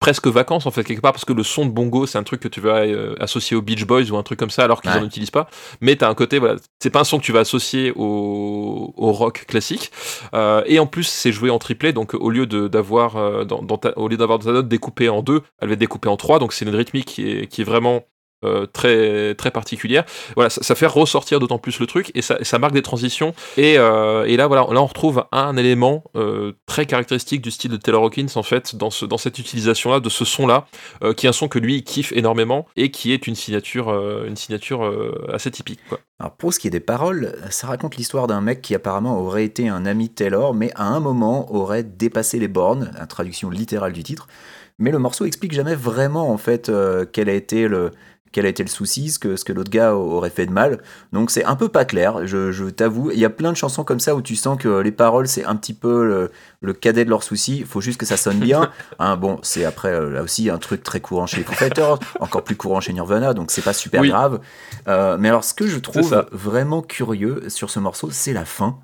presque vacances en fait quelque part parce que le son de bongo c'est un truc que tu vas euh, associer aux Beach Boys ou un truc comme ça alors qu'ils Ouais. en utilisent pas. Mais t'as un côté voilà c'est pas un son que tu vas associer au, au rock classique. Et en plus c'est joué en triplé donc au lieu de d'avoir dans, dans ta- au lieu d'avoir ta note découpée en deux elle va être découpée en trois. Donc c'est une rythmique qui est, qui est vraiment euh, très très particulière voilà ça, fait ressortir d'autant plus le truc et ça, marque des transitions et, euh, et là voilà là on retrouve un élément euh, très caractéristique du style de Taylor Hawkins en fait dans ce dans cette utilisation là de ce son là qui est un son que lui il kiffe énormément et qui est une signature une signature assez typique quoi. Alors pour ce qui est des paroles, ça raconte l'histoire d'un mec qui apparemment aurait été un ami Taylor, mais à un moment aurait dépassé les bornes, la traduction littérale du titre. Mais le morceau explique jamais vraiment en fait quel a été le quel a été le souci, ce que, ce que l'autre gars aurait fait de mal. Donc c'est un peu pas clair, je, je t'avoue. Il y a plein de chansons comme ça où tu sens que les paroles c'est un petit peu le, le cadet de leurs soucis. Il faut juste que ça sonne bien. [laughs] Hein, bon, c'est après euh, là aussi un truc très courant chez les Foo Fighters, encore plus courant chez Nirvana, donc c'est pas super Oui. grave. Euh, mais alors ce que je trouve vraiment curieux sur ce morceau, c'est la fin.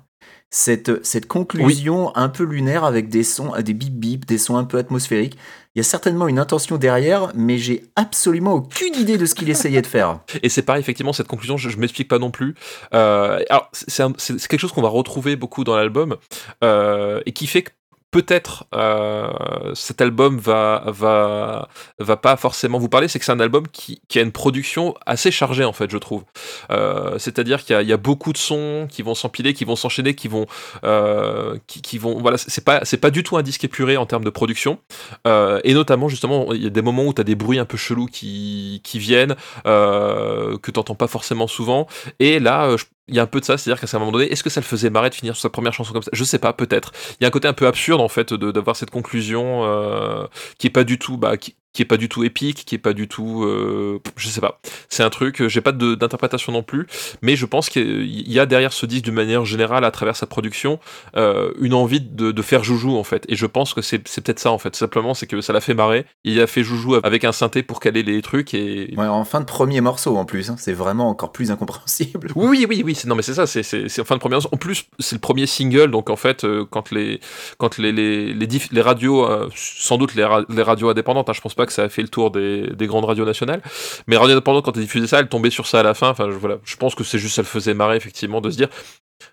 Cette, cette conclusion un peu lunaire avec des sons, des bip bip, des sons un peu atmosphériques. Il y a certainement une intention derrière, mais j'ai absolument aucune idée de ce qu'il essayait de faire. [laughs] Et c'est pareil, effectivement, cette conclusion, je, je m'explique pas non plus. Euh, c'est quelque chose qu'on va retrouver beaucoup dans l'album, euh, et qui fait que peut-être euh, cet album va, va, va pas forcément vous parler, c'est que c'est un album qui, a une production assez chargée, en fait, je trouve. Euh, C'est-à-dire qu'il y, a- beaucoup de sons qui vont s'empiler, qui vont s'enchaîner, qui vont. euh, qui, vont voilà, c'est pas, pas du tout un disque épuré en termes de production. Et notamment, justement, il y a des moments où tu des bruits un peu chelous qui, qui viennent que t'entends pas forcément souvent. Et là, il y a un peu de ça, c'est-à-dire qu'à un moment donné, est-ce que ça le faisait marrer de finir sur sa première chanson comme ça? Je sais pas, peut-être. Il y a un côté un peu absurde en fait d'avoir cette conclusion euh, qui est pas du tout, bah, qui, qui est pas du tout épique, qui est pas du tout, euh, je sais pas. C'est un truc, euh, j'ai pas d'interprétation non plus, mais je pense qu'il y a derrière ce disque d'une manière générale à travers sa production euh, une envie de, de faire joujou en fait. Et je pense que c'est peut-être ça en fait. Simplement, c'est que ça l'a fait marrer. Il a fait joujou avec un synthé pour caler les trucs et Ouais, en fin de premier morceau en plus, hein, c'est vraiment encore plus incompréhensible. Oui, oui, oui, Non, mais c'est ça. C'est, en fin de première. En plus, c'est le premier single, donc en fait, euh, quand les, quand les, les, les, diff- les radios, sans doute les, ra- les radios indépendantes, hein, je pense pas que ça a fait le tour des, des grandes radios nationales, mais les radios indépendantes, quand elles diffusaient ça, elles tombaient sur ça à la fin. Enfin, je, voilà. Je pense que c'est juste, ça le faisait marrer effectivement de se dire,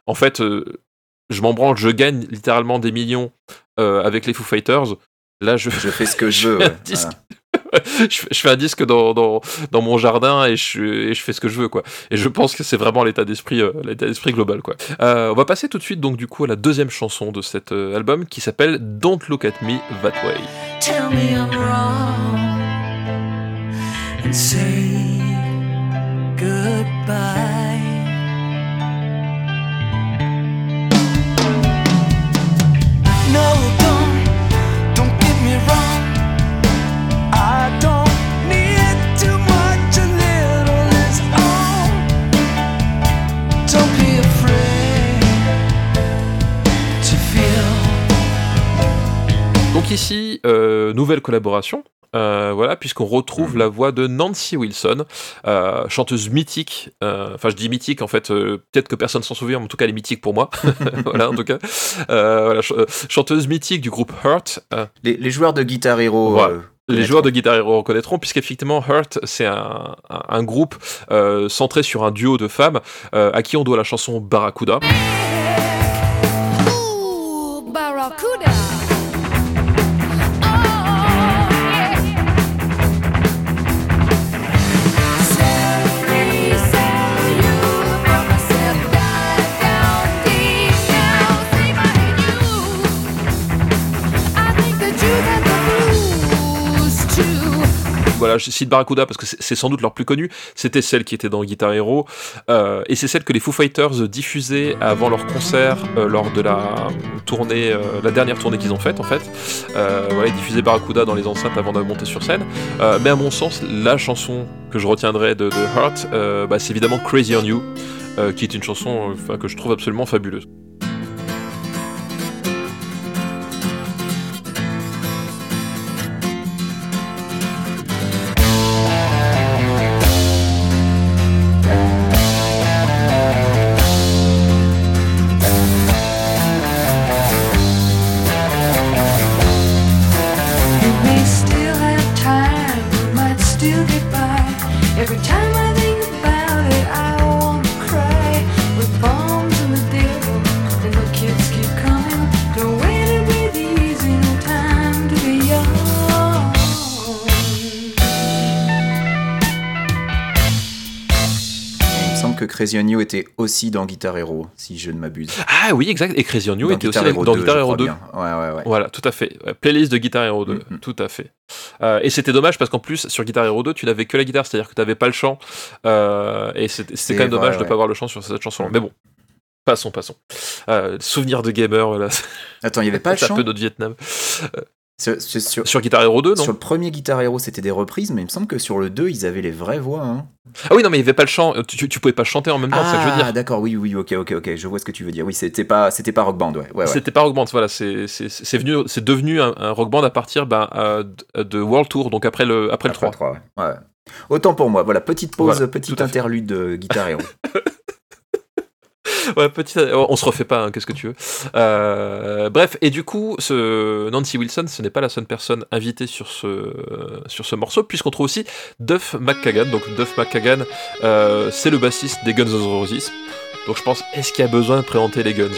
en fait, euh, je m'en branle, je gagne littéralement des millions euh, avec les Foo Fighters. Là, je, Je fais ce que je veux. [laughs] ouais. [laughs] je, fais- un disque dans, dans, dans mon jardin et je, et je fais ce que je veux, quoi. Et je pense que c'est vraiment l'état d'esprit, euh, l'état d'esprit global, quoi. Euh, on va passer tout de suite, donc, du coup, à la deuxième chanson de cet euh, album qui s'appelle Don't Look at Me That Way. Tell me I'm wrong and say goodbye. Donc ici, euh, nouvelle collaboration. euh, voilà, puisqu'on retrouve la voix de Nancy Wilson, euh, chanteuse mythique. Enfin, je dis mythique en fait. Peut-être que personne s'en souvient, mais en tout cas, elle est mythique pour moi. [laughs] voilà, en tout cas, voilà, ch- chanteuse mythique du groupe Hurt. euh, Les, les joueurs de Guitar Hero. Voilà. les joueurs de Guitar Hero reconnaîtront, puisqu'effectivement, Hurt, c'est un, un- un groupe euh, centré sur un duo de femmes euh, à qui on doit la chanson Barracuda. Voilà, je cite Barracuda parce que c'est sans doute leur plus connue. C'était celle qui était dans Guitar Hero. euh, et c'est celle que les Foo Fighters diffusaient avant leur concert euh, lors de la tournée, euh, la dernière tournée qu'ils ont faite en fait. Voilà, ils diffusaient Barracuda dans les enceintes avant de monter sur scène. Mais à mon sens, la chanson que je retiendrai de, de Heart, bah, c'est évidemment Crazy on You, qui est une chanson que je trouve absolument fabuleuse. You était aussi dans Guitar Hero, si je ne m'abuse. Ah oui, exact. Et Crazy on You Dans était aussi Hero dans 2, Guitar Hero crois 2. bien. Ouais, ouais, ouais. Voilà, tout à fait. Playlist de Guitar Hero 2, Mhm. tout à fait. Euh, et c'était dommage parce qu'en plus, sur Guitar Hero 2, tu n'avais que la guitare, c'est-à-dire que tu n'avais pas le chant. Euh, et c'était quand même dommage de ne pas avoir le chant sur cette chanson-là. Mais bon, passons, passons. Euh, souvenir de gamer, là, Attends, il n'y avait pas le [laughs] c'est un chant peu notre Vietnam. sur, sur- sur- Sur Guitar Hero 2, non sur le premier Guitar Hero, c'était des reprises, mais il me semble que sur le 2, ils avaient les vraies voix. hein. Ah oui, non, mais il n'y avait pas le chant. Tu, tu, tu pouvais pas chanter en même temps, c'est ça que je veux Ah, dire. d'accord, oui, oui, ok, ok, ok, je vois ce que tu veux dire. Oui, c'était pas, c'était pas Rock Band, ouais. ouais, ouais. C'était pas Rock Band, voilà, c'est venu, c'est devenu un, un Rock Band à partir euh, de- World Tour, donc après le, après Après 3. le 3, ouais. Ouais. Autant pour moi, voilà, petite pause, Voilà, petite interlude de Guitar Hero. [laughs] [laughs] Ouais, petit, on se refait pas, hein, qu'est-ce que tu veux. Euh, bref, et du coup, Nancy Wilson, ce n'est pas la seule personne invitée sur ce, sur ce morceau, puisqu'on trouve aussi Duff McKagan. Donc Duff McKagan, euh, c'est le bassiste des Guns N' Roses. Donc je pense, est-ce qu'il y a besoin de présenter les Guns?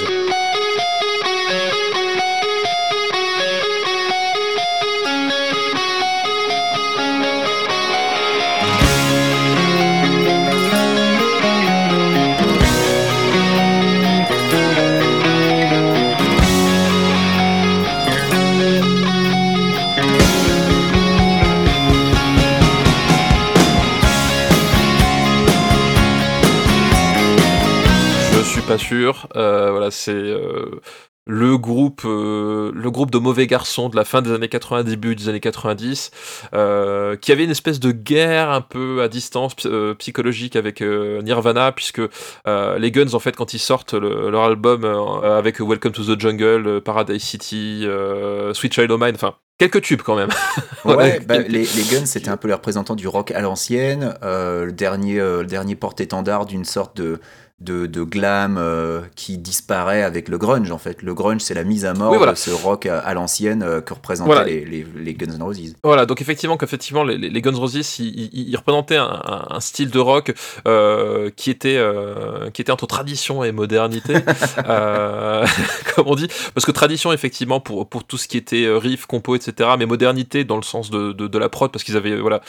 Pas sûr. Euh, voilà, c'est euh, le groupe, euh, le groupe de mauvais garçons de la fin des années 80, début des années 90, euh, qui avait une espèce de guerre un peu à distance psy- psychologique avec Nirvana, puisque les Guns, en fait, quand ils sortent le- leur album avec Welcome to the Jungle, Paradise City, Sweet Child O' Mine, enfin. Quelques tubes quand même. [laughs] Ouais, bah, les, Guns, c'était un peu les représentants du rock à l'ancienne, dernier, le dernier porte-étendard d'une sorte de, de, de glam euh, qui disparaît avec le grunge en fait. Le grunge c'est la mise à mort Oui, voilà. de ce rock à, à l'ancienne euh, que représentaient Voilà. les, les, les Guns N' Roses. Voilà, donc effectivement, qu'effectivement, les, les Guns N' Roses, ils, ils- ils représentaient un, un- un style de rock euh, qui était qui était entre tradition et modernité, [laughs] [laughs] comme on dit, parce que tradition effectivement pour pour tout ce qui était riff, compo, etc., mais modernité dans le sens de, de, de la prod, parce qu'ils avaient voilà,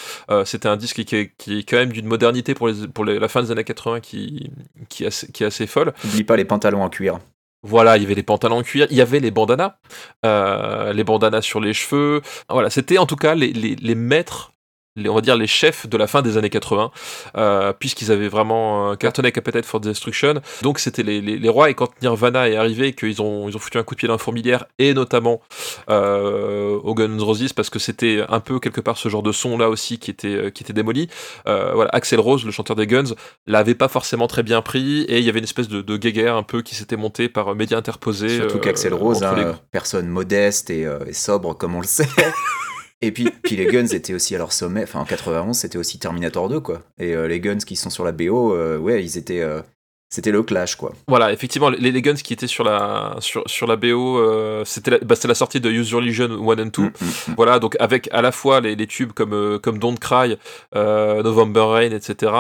c'était un disque qui est, qui est quand même d'une modernité pour les pour la fin des années 80 qui qui est assez, qui est assez folle. N'oublie pas les pantalons en cuir. Voilà, il y avait les pantalons en cuir, il y avait les bandanas, euh, les bandanas sur les cheveux. Voilà, c'était en tout cas les, les, les maîtres, les, on va dire les chefs de la fin des années 80, euh, puisqu'ils avaient vraiment euh, cartonné avec Appetite for Destruction. Donc c'était les, les, les rois, et quand Nirvana est arrivé, qu'ils ont, ils ont foutu un coup de pied dans la fourmilière, et notamment euh, aux Guns Roses, parce que c'était un peu quelque part ce genre de son là aussi qui était, qui était démoli. Euh, voilà, Axel Rose, le chanteur des Guns, l'avait pas forcément très bien pris, et il y avait une espèce de, de guéguerre un peu qui s'était montée par médias interposés. Surtout qu'Axel Rose, hein, personne modeste et, et sobre comme on le sait. [laughs] et puis, puis les Guns étaient aussi à leur sommet. Enfin, en 91, c'était aussi Terminator 2, quoi. Et euh, les Guns qui sont sur la BO, euh, ouais, ils étaient. euh, c'était le clash, quoi. Voilà, effectivement, les, les Guns qui étaient sur la, sur, sur la BO, c'était la, bah, la sortie de Use Your Legion 1 and 2. Mm, mm, mm. Voilà, donc avec à la fois les, les tubes comme, comme Don't Cry, November Rain, etc.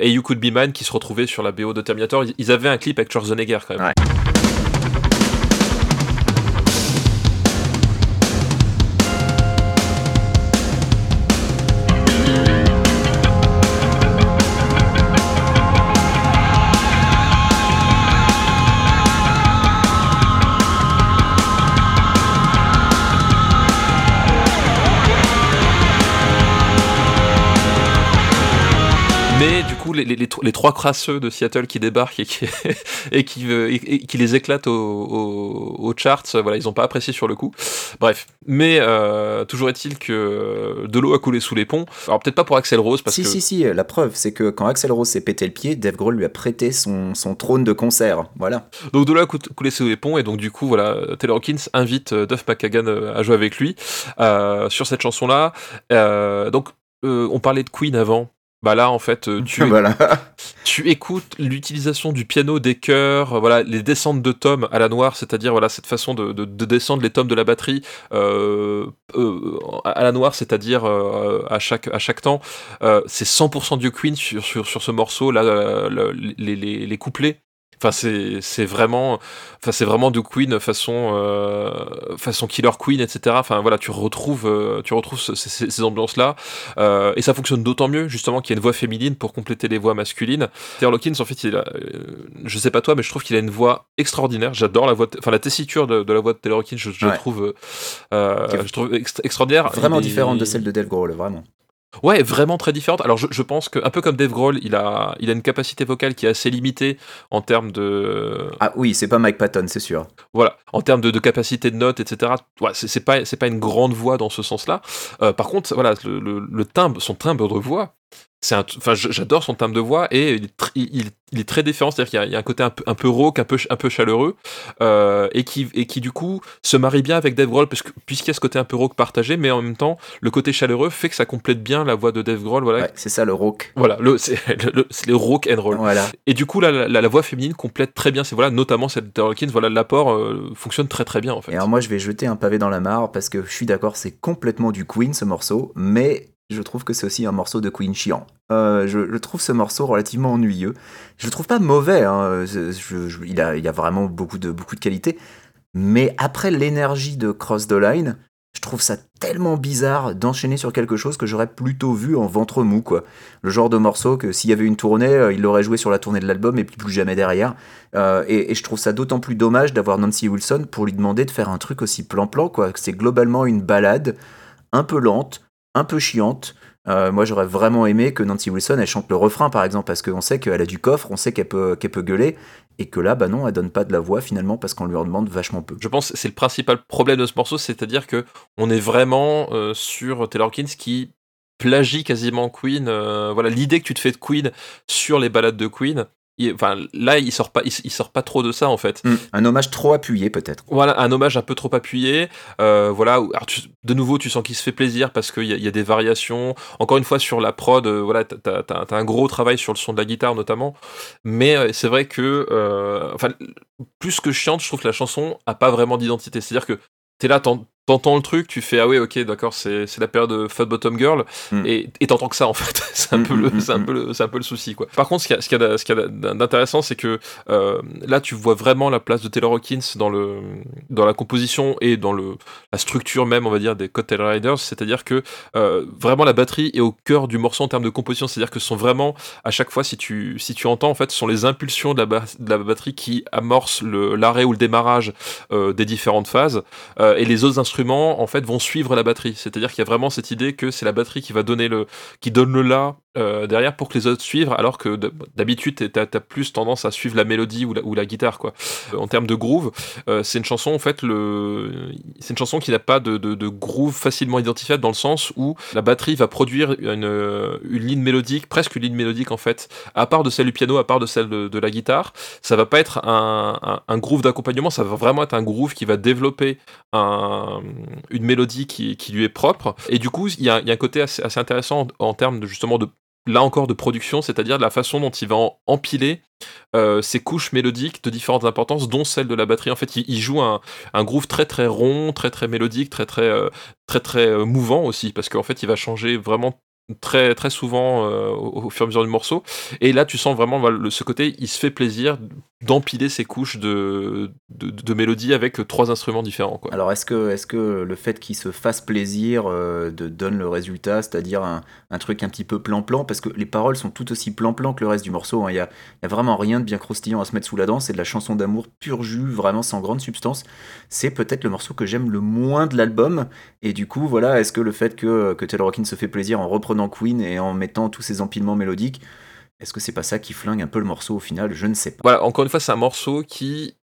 et You Could Be Mine qui se retrouvaient sur la BO de Terminator. Ils, ils avaient un clip avec Schwarzenegger quand même. Ouais. Les, les, les tro- les trois crasseux de Seattle qui débarquent et qui, [laughs] et qui, et- et qui les éclatent aux au, aux charts, voilà, ils n'ont pas apprécié sur le coup. Bref, mais euh, toujours est-il que de l'eau a coulé sous les ponts. Alors peut-être pas pour Axel Rose parce si, que si, si, la preuve, c'est que quand Axel Rose s'est pété le pied, Dave Grohl lui a prêté son, son trône de concert. Voilà. donc de l'eau a cou- coulé sous les ponts et donc du coup voilà, Taylor Hawkins invite euh, Duff McKagan euh, à jouer avec lui euh, sur cette chanson-là. Euh, donc euh, on parlait de Queen avant. Bah là en fait euh, tu, [laughs] voilà. [laughs] tu écoutes l'utilisation du piano, des chœurs, voilà, les descentes de tomes à la noire, c'est-à-dire voilà cette façon de, de- de descendre les tomes de la batterie euh, euh, à la noire, c'est-à-dire euh, à chaque à chaque temps. Euh, c'est 100% du Queen sur, sur, sur ce morceau là, le- les, les, les couplets. Enfin, c'est c'est vraiment, enfin c'est vraiment du Queen façon euh, façon Killer Queen, etc. Enfin voilà, tu retrouves euh, tu retrouves ce- ces, ces ambiances là euh, et ça fonctionne d'autant mieux justement qu'il y a une voix féminine pour compléter les voix masculines. Taylor Hawkins, en fait, il a, euh, je sais pas toi, mais je trouve qu'il a une voix extraordinaire. J'adore la voix, enfin la tessiture de, de la voix de Taylor Hawkins, je, je Ouais. trouve, euh, je trouve extra- extraordinaire. Vraiment différente de celle de Dave Grohl, vraiment. Ouais, vraiment très différente. Alors je, je pense que un peu comme Dave Grohl, il a, il a une capacité vocale qui est assez limitée en termes de, Ah oui, c'est pas Mike Patton, c'est sûr. voilà, en termes de, de capacité de notes, etc. Ouais, c'est pas, c'est pas une grande voix dans ce sens-là. Euh, par contre, voilà, le, le- le timbre, son timbre de voix, c'est enfin, j'adore son timbre de voix et il est, tr- il, il- est très différent. C'est-à-dire qu'il y a- il y, a un côté un peu, un peu rauque, un peu, un peu chaleureux, euh, et qui, et qui du coup se marie bien avec Dave Grohl parce que- puisqu'il y a ce côté un peu rauque partagé, mais en même temps, le côté chaleureux fait que ça complète bien la voix de Dave Grohl. Voilà, Ouais, c'est ça le rock. voilà, le, c'est [laughs] le, le- rock and roll. Voilà. Et du coup, la, la, la voix féminine complète très bien. C'est voilà, notamment cette de Hawkins. Voilà, l'apport euh, fonctionne très très bien en fait. Et alors moi, je vais jeter un pavé dans la mare parce que je suis d'accord, c'est complètement du Queen ce morceau, mais je trouve que c'est aussi un morceau de Queen chiant. Euh, je, trouve ce morceau relativement ennuyeux. Je le trouve pas mauvais, hein, il, a, a vraiment beaucoup de, beaucoup de qualité, mais après l'énergie de Cross the Line, je trouve ça tellement bizarre d'enchaîner sur quelque chose que j'aurais plutôt vu en ventre mou, quoi. Le genre de morceau que s'il y avait une tournée, euh, il l'aurait joué sur la tournée de l'album et puis plus jamais derrière. Euh, et, et je trouve ça d'autant plus dommage d'avoir Nancy Wilson pour lui demander de faire un truc aussi plan-plan, quoi. C'est globalement une balade un peu lente, un peu chiante. Euh, moi, j'aurais vraiment aimé que Nancy Wilson, elle chante le refrain, par exemple, parce qu'on sait qu'elle a du coffre, on sait qu'elle peut, qu'elle peut gueuler, et que là, bah non, elle donne pas de la voix finalement parce qu'on lui en demande vachement peu. Je pense que c'est le principal problème de ce morceau, c'est-à-dire que on est vraiment euh, sur Taylor Hawkins qui plagie quasiment Queen. euh, voilà, l'idée que tu te fais de Queen sur les balades de Queen, il- enfin là il sort pas il, il sort pas trop de ça en fait. Hmm, Un hommage trop appuyé peut-être. Voilà, un hommage un peu trop appuyé. euh, voilà, où- alors tu- de nouveau, tu sens qu'il se fait plaisir parce qu'il y, a- il y a des variations. Encore une fois, sur la prod, euh, voilà, t'as, t'as un gros travail sur le son de la guitare notamment. Mais euh, c'est vrai que, euh, enfin, plus que chiante, je trouve que la chanson a pas vraiment d'identité. C'est-à-dire que t'es là, t'entends le truc, tu fais ah ouais, ok, d'accord, c'est, la période de Fat Bottom Girl, Mm. et, t'entends que ça en fait. [laughs] c'est un Mm, peu mm, le, mm, c'est un mm. peu le, c'est un peu le souci quoi. Par contre, ce qu'il y a, ce y a, d'intéressant, c'est que euh, là, tu vois vraiment la place de Taylor Hawkins dans le dans la composition et dans le la structure même, on va dire, des Cocktail Riders. C'est-à-dire que euh, vraiment la batterie est au cœur du morceau en termes de composition. C'est-à-dire que ce sont vraiment à chaque fois, si tu si tu entends, en fait, ce sont les impulsions de la, de la batterie qui amorcent l'arrêt ou le démarrage euh, des différentes phases. Et les autres instruments, en fait, vont suivre la batterie. C'est-à-dire qu'il y a vraiment cette idée que c'est la batterie qui va donner le qui donne le là euh, derrière pour que les autres suivent, alors que d'habitude, t'as as plus tendance à suivre la mélodie ou la, guitare, quoi. Euh, en termes de groove, euh, c'est une chanson, en fait, le... c'est une chanson qui n'a pas de, groove facilement identifiable dans le sens où la batterie va produire une, une ligne mélodique, presque une ligne mélodique, en fait, à part de celle du piano, à part de celle de, la guitare. Ça va pas être un, groove d'accompagnement, ça va vraiment être un groove qui va développer un- une mélodie qui, lui est propre. Et du coup, il y a, un côté assez, intéressant en, en termes de justement de là encore de production, c'est-à-dire de la façon dont il va empiler euh, ces couches mélodiques de différentes importances, dont celle de la batterie. En fait, il, joue un, un groove très très rond, très très mélodique, très très euh, très très euh, mouvant aussi, parce qu'en fait, il va changer vraiment très très souvent euh, au, fur et à mesure du morceau. Et là, tu sens vraiment ce côté, il se fait plaisir d'empiler ces couches de, de, de mélodie avec trois instruments différents. Quoi. Alors est-ce que, est que le fait qu'il se fasse plaisir euh, de, donne le résultat, c'est-à-dire un, truc un petit peu plan-plan, parce que les paroles sont tout aussi plan-plan que le reste du morceau, hein. il n'y a, a vraiment rien de bien croustillant à se mettre sous la dent, c'est de la chanson d'amour pur jus, vraiment sans grande substance. C'est peut-être le morceau que j'aime le moins de l'album, et du coup voilà, est-ce que le fait que, que Taylor Hawkins se fait plaisir en reprenant Queen et en mettant tous ces empilements mélodiques, est-ce que c'est pas ça qui flingue un peu le morceau au final? Je ne sais pas. Voilà, encore une fois, c'est un morceau qui,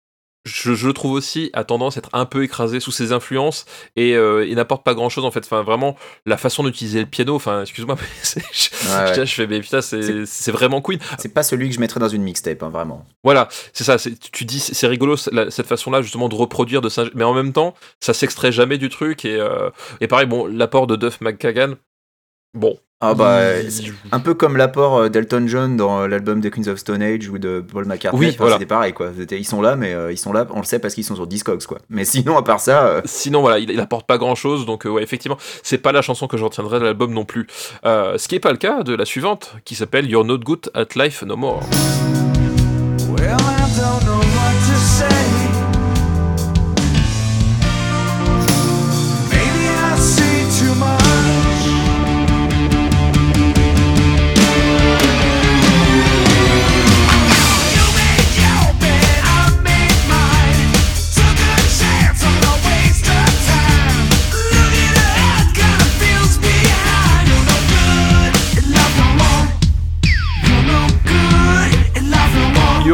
je, je trouve aussi, a tendance à être un peu écrasé sous ses influences et euh, il n'apporte pas grand chose en fait. Enfin, vraiment, la façon d'utiliser le piano, enfin, excuse-moi, [laughs] je, Ouais, je- ouais. je fais, mais putain, c'est vraiment Queen. C'est pas celui que je mettrais dans une mixtape, hein, vraiment. Voilà, c'est ça. Tu dis, c'est rigolo la- cette façon-là justement de reproduire, de mais en même temps, ça s'extrait jamais du truc et euh, et pareil, bon, l'apport de Duff McKagan, bon. Ah bah, un peu comme l'apport euh, d'Elton John dans euh, l'album des Queens of Stone Age ou de Paul McCartney. Oui, Enfin, voilà. C'était pareil, quoi. Ils sont là, mais euh, ils sont là, on le sait parce qu'ils sont sur Discogs, quoi. Mais sinon, à part ça, euh, Sinon, voilà, il, il apporte pas grand chose, donc euh, ouais, effectivement, c'est pas la chanson que je retiendrai de l'album non plus. Euh, ce qui est pas le cas de la suivante, qui s'appelle You're Not Good at Life No More. Well,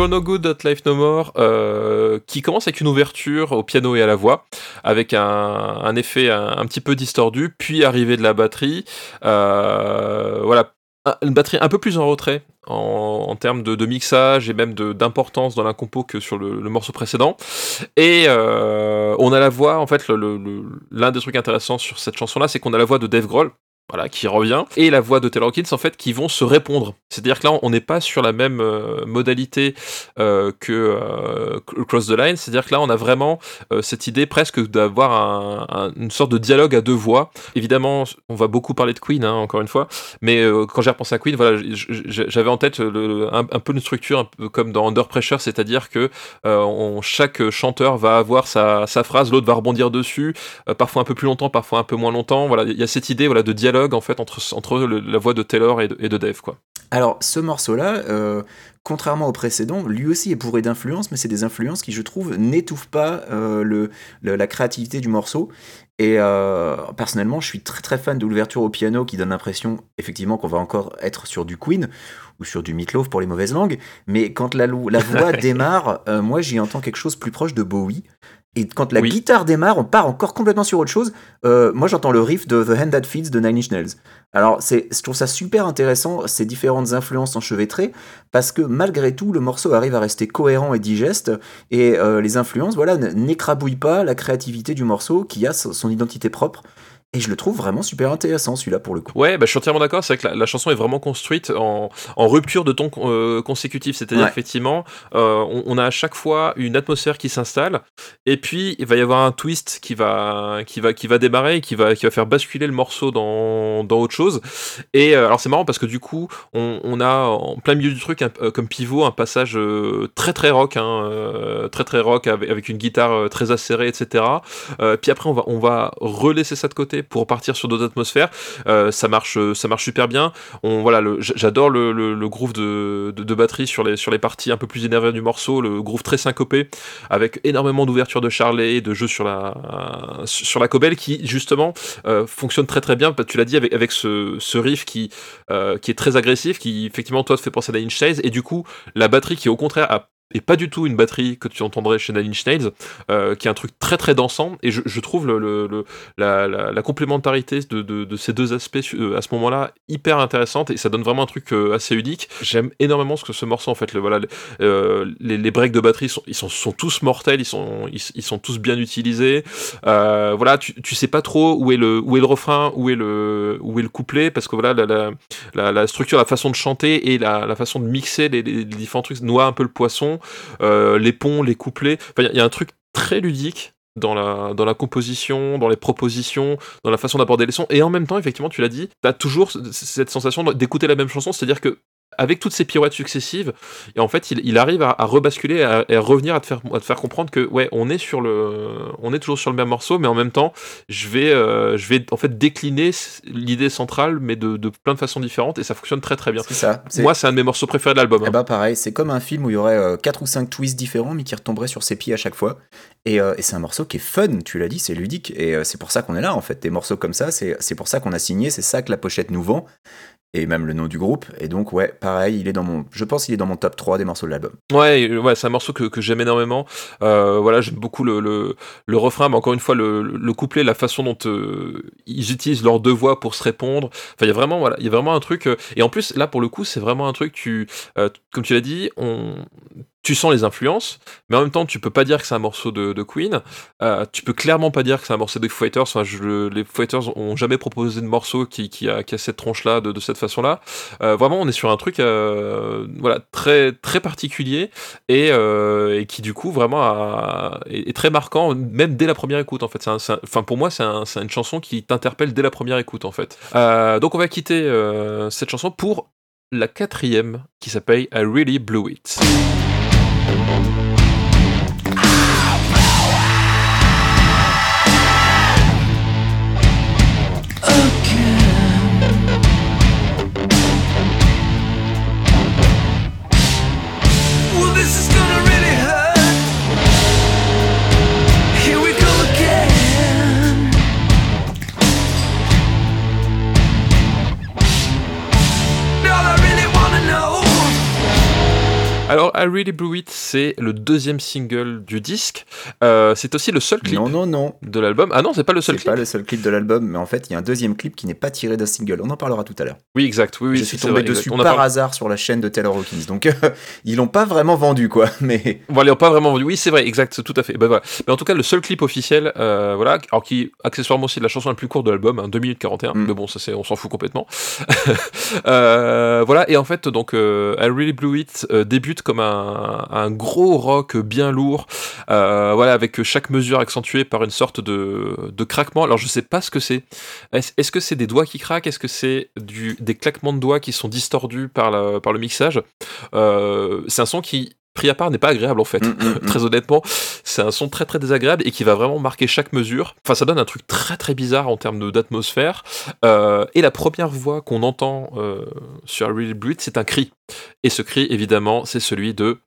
No Good at Life No More, euh, qui commence avec une ouverture au piano et à la voix, avec un, effet un, petit peu distordu, puis arrivée de la batterie. Euh, voilà, Un- une batterie un peu plus en retrait en, termes de, mixage et même d'importance dans la compo que sur le, morceau précédent. Et euh, on a la voix, en fait, l'un des trucs intéressants sur cette chanson-là, c'est qu'on a la voix de Dave Grohl. Voilà, qui revient, et la voix de Taylor Hawkins, en fait, qui vont se répondre. C'est-à-dire que là, on n'est pas sur la même euh, modalité euh, que euh, Cross the Line, c'est-à-dire que là, on a vraiment euh, cette idée presque d'avoir un- un- une sorte de dialogue à deux voix. Évidemment, on va beaucoup parler de Queen, hein, encore une fois, mais quand j'ai repensé à Queen, voilà, j'avais en tête un, peu une structure un peu comme dans Under Pressure, c'est-à-dire que chaque chanteur va avoir sa, sa phrase, l'autre va rebondir dessus, parfois un peu plus longtemps, parfois un peu moins longtemps. Voilà, il y a cette idée voilà, de dialogue en fait entre, entre le- la voix de Taylor et de, et de Dave. Quoi. Alors, ce morceau-là, euh, contrairement au précédent, lui aussi est bourré d'influences, mais c'est des influences qui, je trouve, n'étouffent pas euh, le, le- la créativité du morceau. Et euh, personnellement, je suis très très fan de l'ouverture au piano qui donne l'impression, effectivement, qu'on va encore être sur du Queen ou sur du Meatloaf pour les mauvaises langues. Mais quand la, voix [laughs] démarre, moi j'y entends quelque chose plus proche de Bowie. Et quand la Oui. guitare démarre, on part encore complètement sur autre chose. Euh, moi, j'entends le riff de The Hand That Feeds de Nine Inch Nails. Alors, c'est, je trouve ça super intéressant, ces différentes influences enchevêtrées, parce que malgré tout, le morceau arrive à rester cohérent et digeste, et euh, les influences, voilà, n'écrabouillent pas la créativité du morceau, qui a son identité propre. Et je le trouve vraiment super intéressant, celui-là, pour le coup. Ouais, bah, je suis entièrement d'accord. C'est vrai que la, la chanson est vraiment construite en, en rupture de ton euh, consécutif. C'est-à-dire Ouais. effectivement, euh, on, on a à chaque fois une atmosphère qui s'installe, et puis il va y avoir un twist qui va, qui va, qui va démarrer, et qui va, qui va faire basculer le morceau dans, dans autre chose. Et euh, alors c'est marrant parce que du coup, on, on a en plein milieu du truc un- euh, comme pivot un passage très très rock, hein, très très rock avec, avec une guitare très acérée, etc. Puis après, on va, on va relaisser ça de côté pour partir sur d'autres atmosphères. Euh, ça marche, euh, ça marche super bien. On, voilà, j'adore le, groove de, batterie sur les, sur les parties un peu plus énervées du morceau, le groove très syncopé, avec énormément d'ouverture de Charlet, de jeux sur la, sur la cobelle qui, justement, euh, fonctionne très très bien. Tu l'as dit avec, avec ce, ce riff qui, qui est très agressif, qui, effectivement, toi, te fait penser à Nine Inch Nails, et du coup, la batterie qui, au contraire, a et pas du tout une batterie que tu entendrais chez Nine Inch euh, qui est un truc très très dansant. Et je, trouve la, complémentarité de, ces deux aspects euh, à ce moment-là hyper intéressante et ça donne vraiment un truc euh, assez unique. J'aime énormément ce que ce morceau en fait. Voilà, le- les, les breaks de batterie sont, ils sont, tous mortels, ils sont, ils, sont tous bien utilisés. Voilà, tu, tu sais pas trop où est le, où est le refrain, où est le, où est le couplet parce que voilà la, structure, la façon de chanter et la, façon de mixer les, les- les différents trucs noie un peu le poisson, euh, les ponts, les couplets. Enfin, il y a- il y, a un truc très ludique dans la, dans la composition, dans les propositions, dans la façon d'aborder les sons. Et en même temps, effectivement, tu l'as dit, tu as toujours cette sensation d'écouter la même chanson, c'est-à-dire que avec toutes ces pirouettes successives, et en fait, il, il arrive à, à rebasculer à- et à revenir à te faire à te faire comprendre que ouais, on est sur le, on est toujours sur le même morceau, mais en même temps, je vais, euh, je vais en fait décliner l'idée centrale, mais de, de plein de façons différentes, et ça fonctionne très très bien. C'est ça. Moi, c'est un de mes morceaux préférés de l'album. Hein. bah pareil, c'est comme un film où il y aurait 4 ou 5 twists différents, mais qui retomberaient sur ses pieds à chaque fois. Et, euh, et c'est un morceau qui est fun, tu l'as dit, c'est ludique. Et euh, c'est pour ça qu'on est là, en fait. Des morceaux comme ça, c'est c'est pour ça qu'on a signé, c'est ça que la pochette nous vend. Et même le nom du groupe. Et donc, ouais, pareil, il est dans mon. Je pense qu'il est dans mon top 3 des morceaux de l'album. Ouais, ouais, c'est un morceau que, j'aime énormément. Euh, voilà, j'aime beaucoup le, le, refrain, mais encore une fois, le, le couplet, la façon dont euh, ils utilisent leurs deux voix pour se répondre. Enfin, il y a vraiment, voilà, il y a vraiment un truc. euh, et en plus, là, pour le coup, c'est vraiment un truc. Tu, comme tu l'as dit, on, tu sens les influences, mais en même temps, tu peux pas dire que c'est un morceau de, de Queen. Euh, tu peux clairement pas dire que c'est un morceau Foo Fighters. Enfin, les Fighters ont jamais proposé de morceau qui, a, cette tronche-là, de, de cette façon-là. Euh, vraiment, on est sur un truc, euh, voilà, très très particulier et, euh, qui du coup vraiment est, très marquant, même dès la première écoute. En fait, enfin pour moi, c'est un- c'est une chanson qui t'interpelle dès la première écoute. En fait. Donc, on va quitter cette chanson pour la quatrième qui s'appelle I Really Blew It. Well, I Really Blew It, c'est le deuxième single du disque. Euh, c'est aussi le seul clip Non, non, non. de l'album. Ah non, c'est pas le seul C'est clip. pas le seul clip de l'album, mais en fait, il y a un deuxième clip qui n'est pas tiré d'un single. On en parlera tout à l'heure. Oui, exact. Oui, oui, je c'est suis c'est tombé vrai, dessus par parlé- hasard sur la chaîne de Taylor Hawkins. Donc, euh, [laughs] ils l'ont pas vraiment vendu, quoi. [laughs] Mais Voilà, ils ont pas vraiment vendu. Oui, c'est vrai, exact, tout à fait. Ben voilà. Mais en tout cas, le seul clip officiel, euh, voilà, alors qui accessoirement aussi est la chanson la plus courte de l'album, hein, 2 minutes 41. Mm. Mais bon, ça c'est, on s'en fout complètement. [laughs] Euh, voilà, et en fait, donc, I Really Blew It débute comme un, un gros rock bien lourd, euh, voilà, avec chaque mesure accentuée par une sorte de, craquement. Alors, je sais pas ce que c'est. Est-ce, que c'est des doigts qui craquent? Est-ce que c'est des claquements de doigts qui sont distordus par, la, par le mixage? Euh, C'est un son qui, pris à part, n'est pas agréable en fait Mm, mm, mm. [laughs] très honnêtement, c'est un son très très désagréable et qui va vraiment marquer chaque mesure. Enfin, ça donne un truc très très bizarre en termes d'atmosphère. Euh, et la première voix qu'on entend euh, sur Blew It, c'est un cri. Et ce cri, évidemment, c'est celui de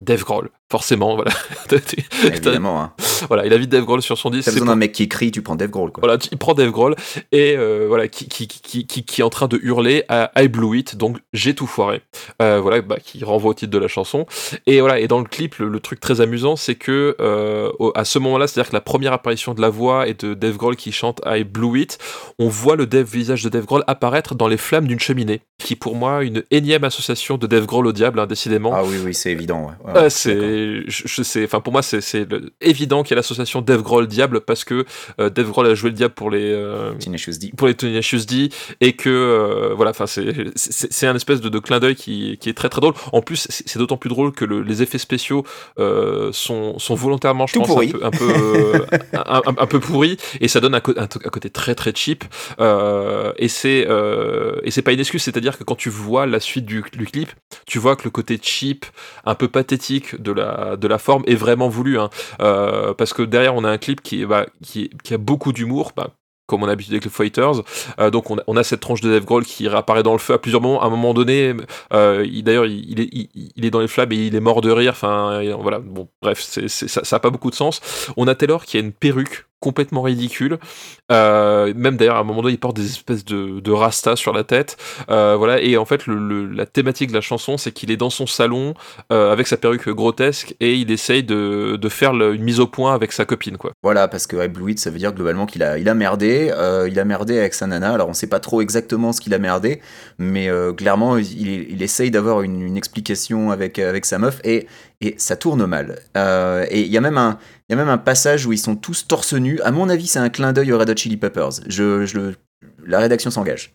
Dave Grohl, forcément, voilà. [laughs] Évidemment. Hein. voilà, il a vite Dave Grohl sur son disque. T'as c'est besoin d'un mec qui crie, tu prends Dave Grohl. Quoi. Voilà, il prend Dave Grohl et euh, voilà qui, qui, qui, qui, qui est en train de hurler à I blew it, donc j'ai tout foiré. Euh, voilà, bah, qui renvoie au titre de la chanson. Et voilà, et dans le clip, le, le truc très amusant, c'est que euh, à ce moment-là, c'est-à-dire que la première apparition de la voix et de Dave Grohl qui chante I blew it, on voit le Dave, visage de Dave Grohl apparaître dans les flammes d'une cheminée, qui pour moi une énième association de Dave Grohl au diable, hein, décidément. Ah oui, oui, c'est évident. Ouais. Ouais, ouais, c'est, je, je sais, enfin pour moi c'est, c'est évident qu'il y a l'association Dave Grohl diable parce que euh, Dave Grohl a joué le diable pour les euh, D. pour les Tenacious D et que euh, voilà, enfin c'est, c'est, c'est un espèce de, de clin d'œil qui, qui est très très drôle. En plus, c'est, d'autant plus drôle que le- les effets spéciaux euh, sont, sont volontairement, je Tout pense, un peu un peu, euh, un, un- un peu pourris et ça donne un, côté très très cheap. Euh, et c'est euh, et c'est pas une excuse, c'est-à-dire que quand tu vois la suite du, du clip, tu vois que le côté cheap, un peu pathétique de la de la forme est vraiment voulu, hein. Euh, parce que derrière on a un clip qui bah, qui, a beaucoup d'humour, bah, comme on a l'habitude avec les Fighters. Euh, donc on a, cette tranche de Dave Grohl qui réapparaît dans le feu à plusieurs moments. À un moment donné, euh, il- d'ailleurs, il, il est, dans les flammes et il est mort de rire. Enfin, voilà. Bon, bref, ça, ça a pas beaucoup de sens. On a Taylor qui a une perruque complètement ridicule. Euh, même d'ailleurs, à un moment donné, il porte des espèces de, de rasta sur la tête. Euh, voilà. Et en fait, la thématique de la chanson, c'est qu'il est dans son salon euh, avec sa perruque grotesque et il essaye de, de faire une mise au point avec sa copine, quoi. Voilà, parce que I blew it, ça veut dire globalement qu'il a, il a merdé. il a merdé avec sa nana. Alors on sait pas trop exactement ce qu'il a merdé, mais clairement il, il essaye d'avoir une, une explication avec, avec sa meuf et, et ça tourne mal. Et il y a même un. Il y a même un passage où ils sont tous torse nus. À mon avis, c'est un clin d'œil aux Red Hot Chili Peppers. Je, la rédaction s'engage.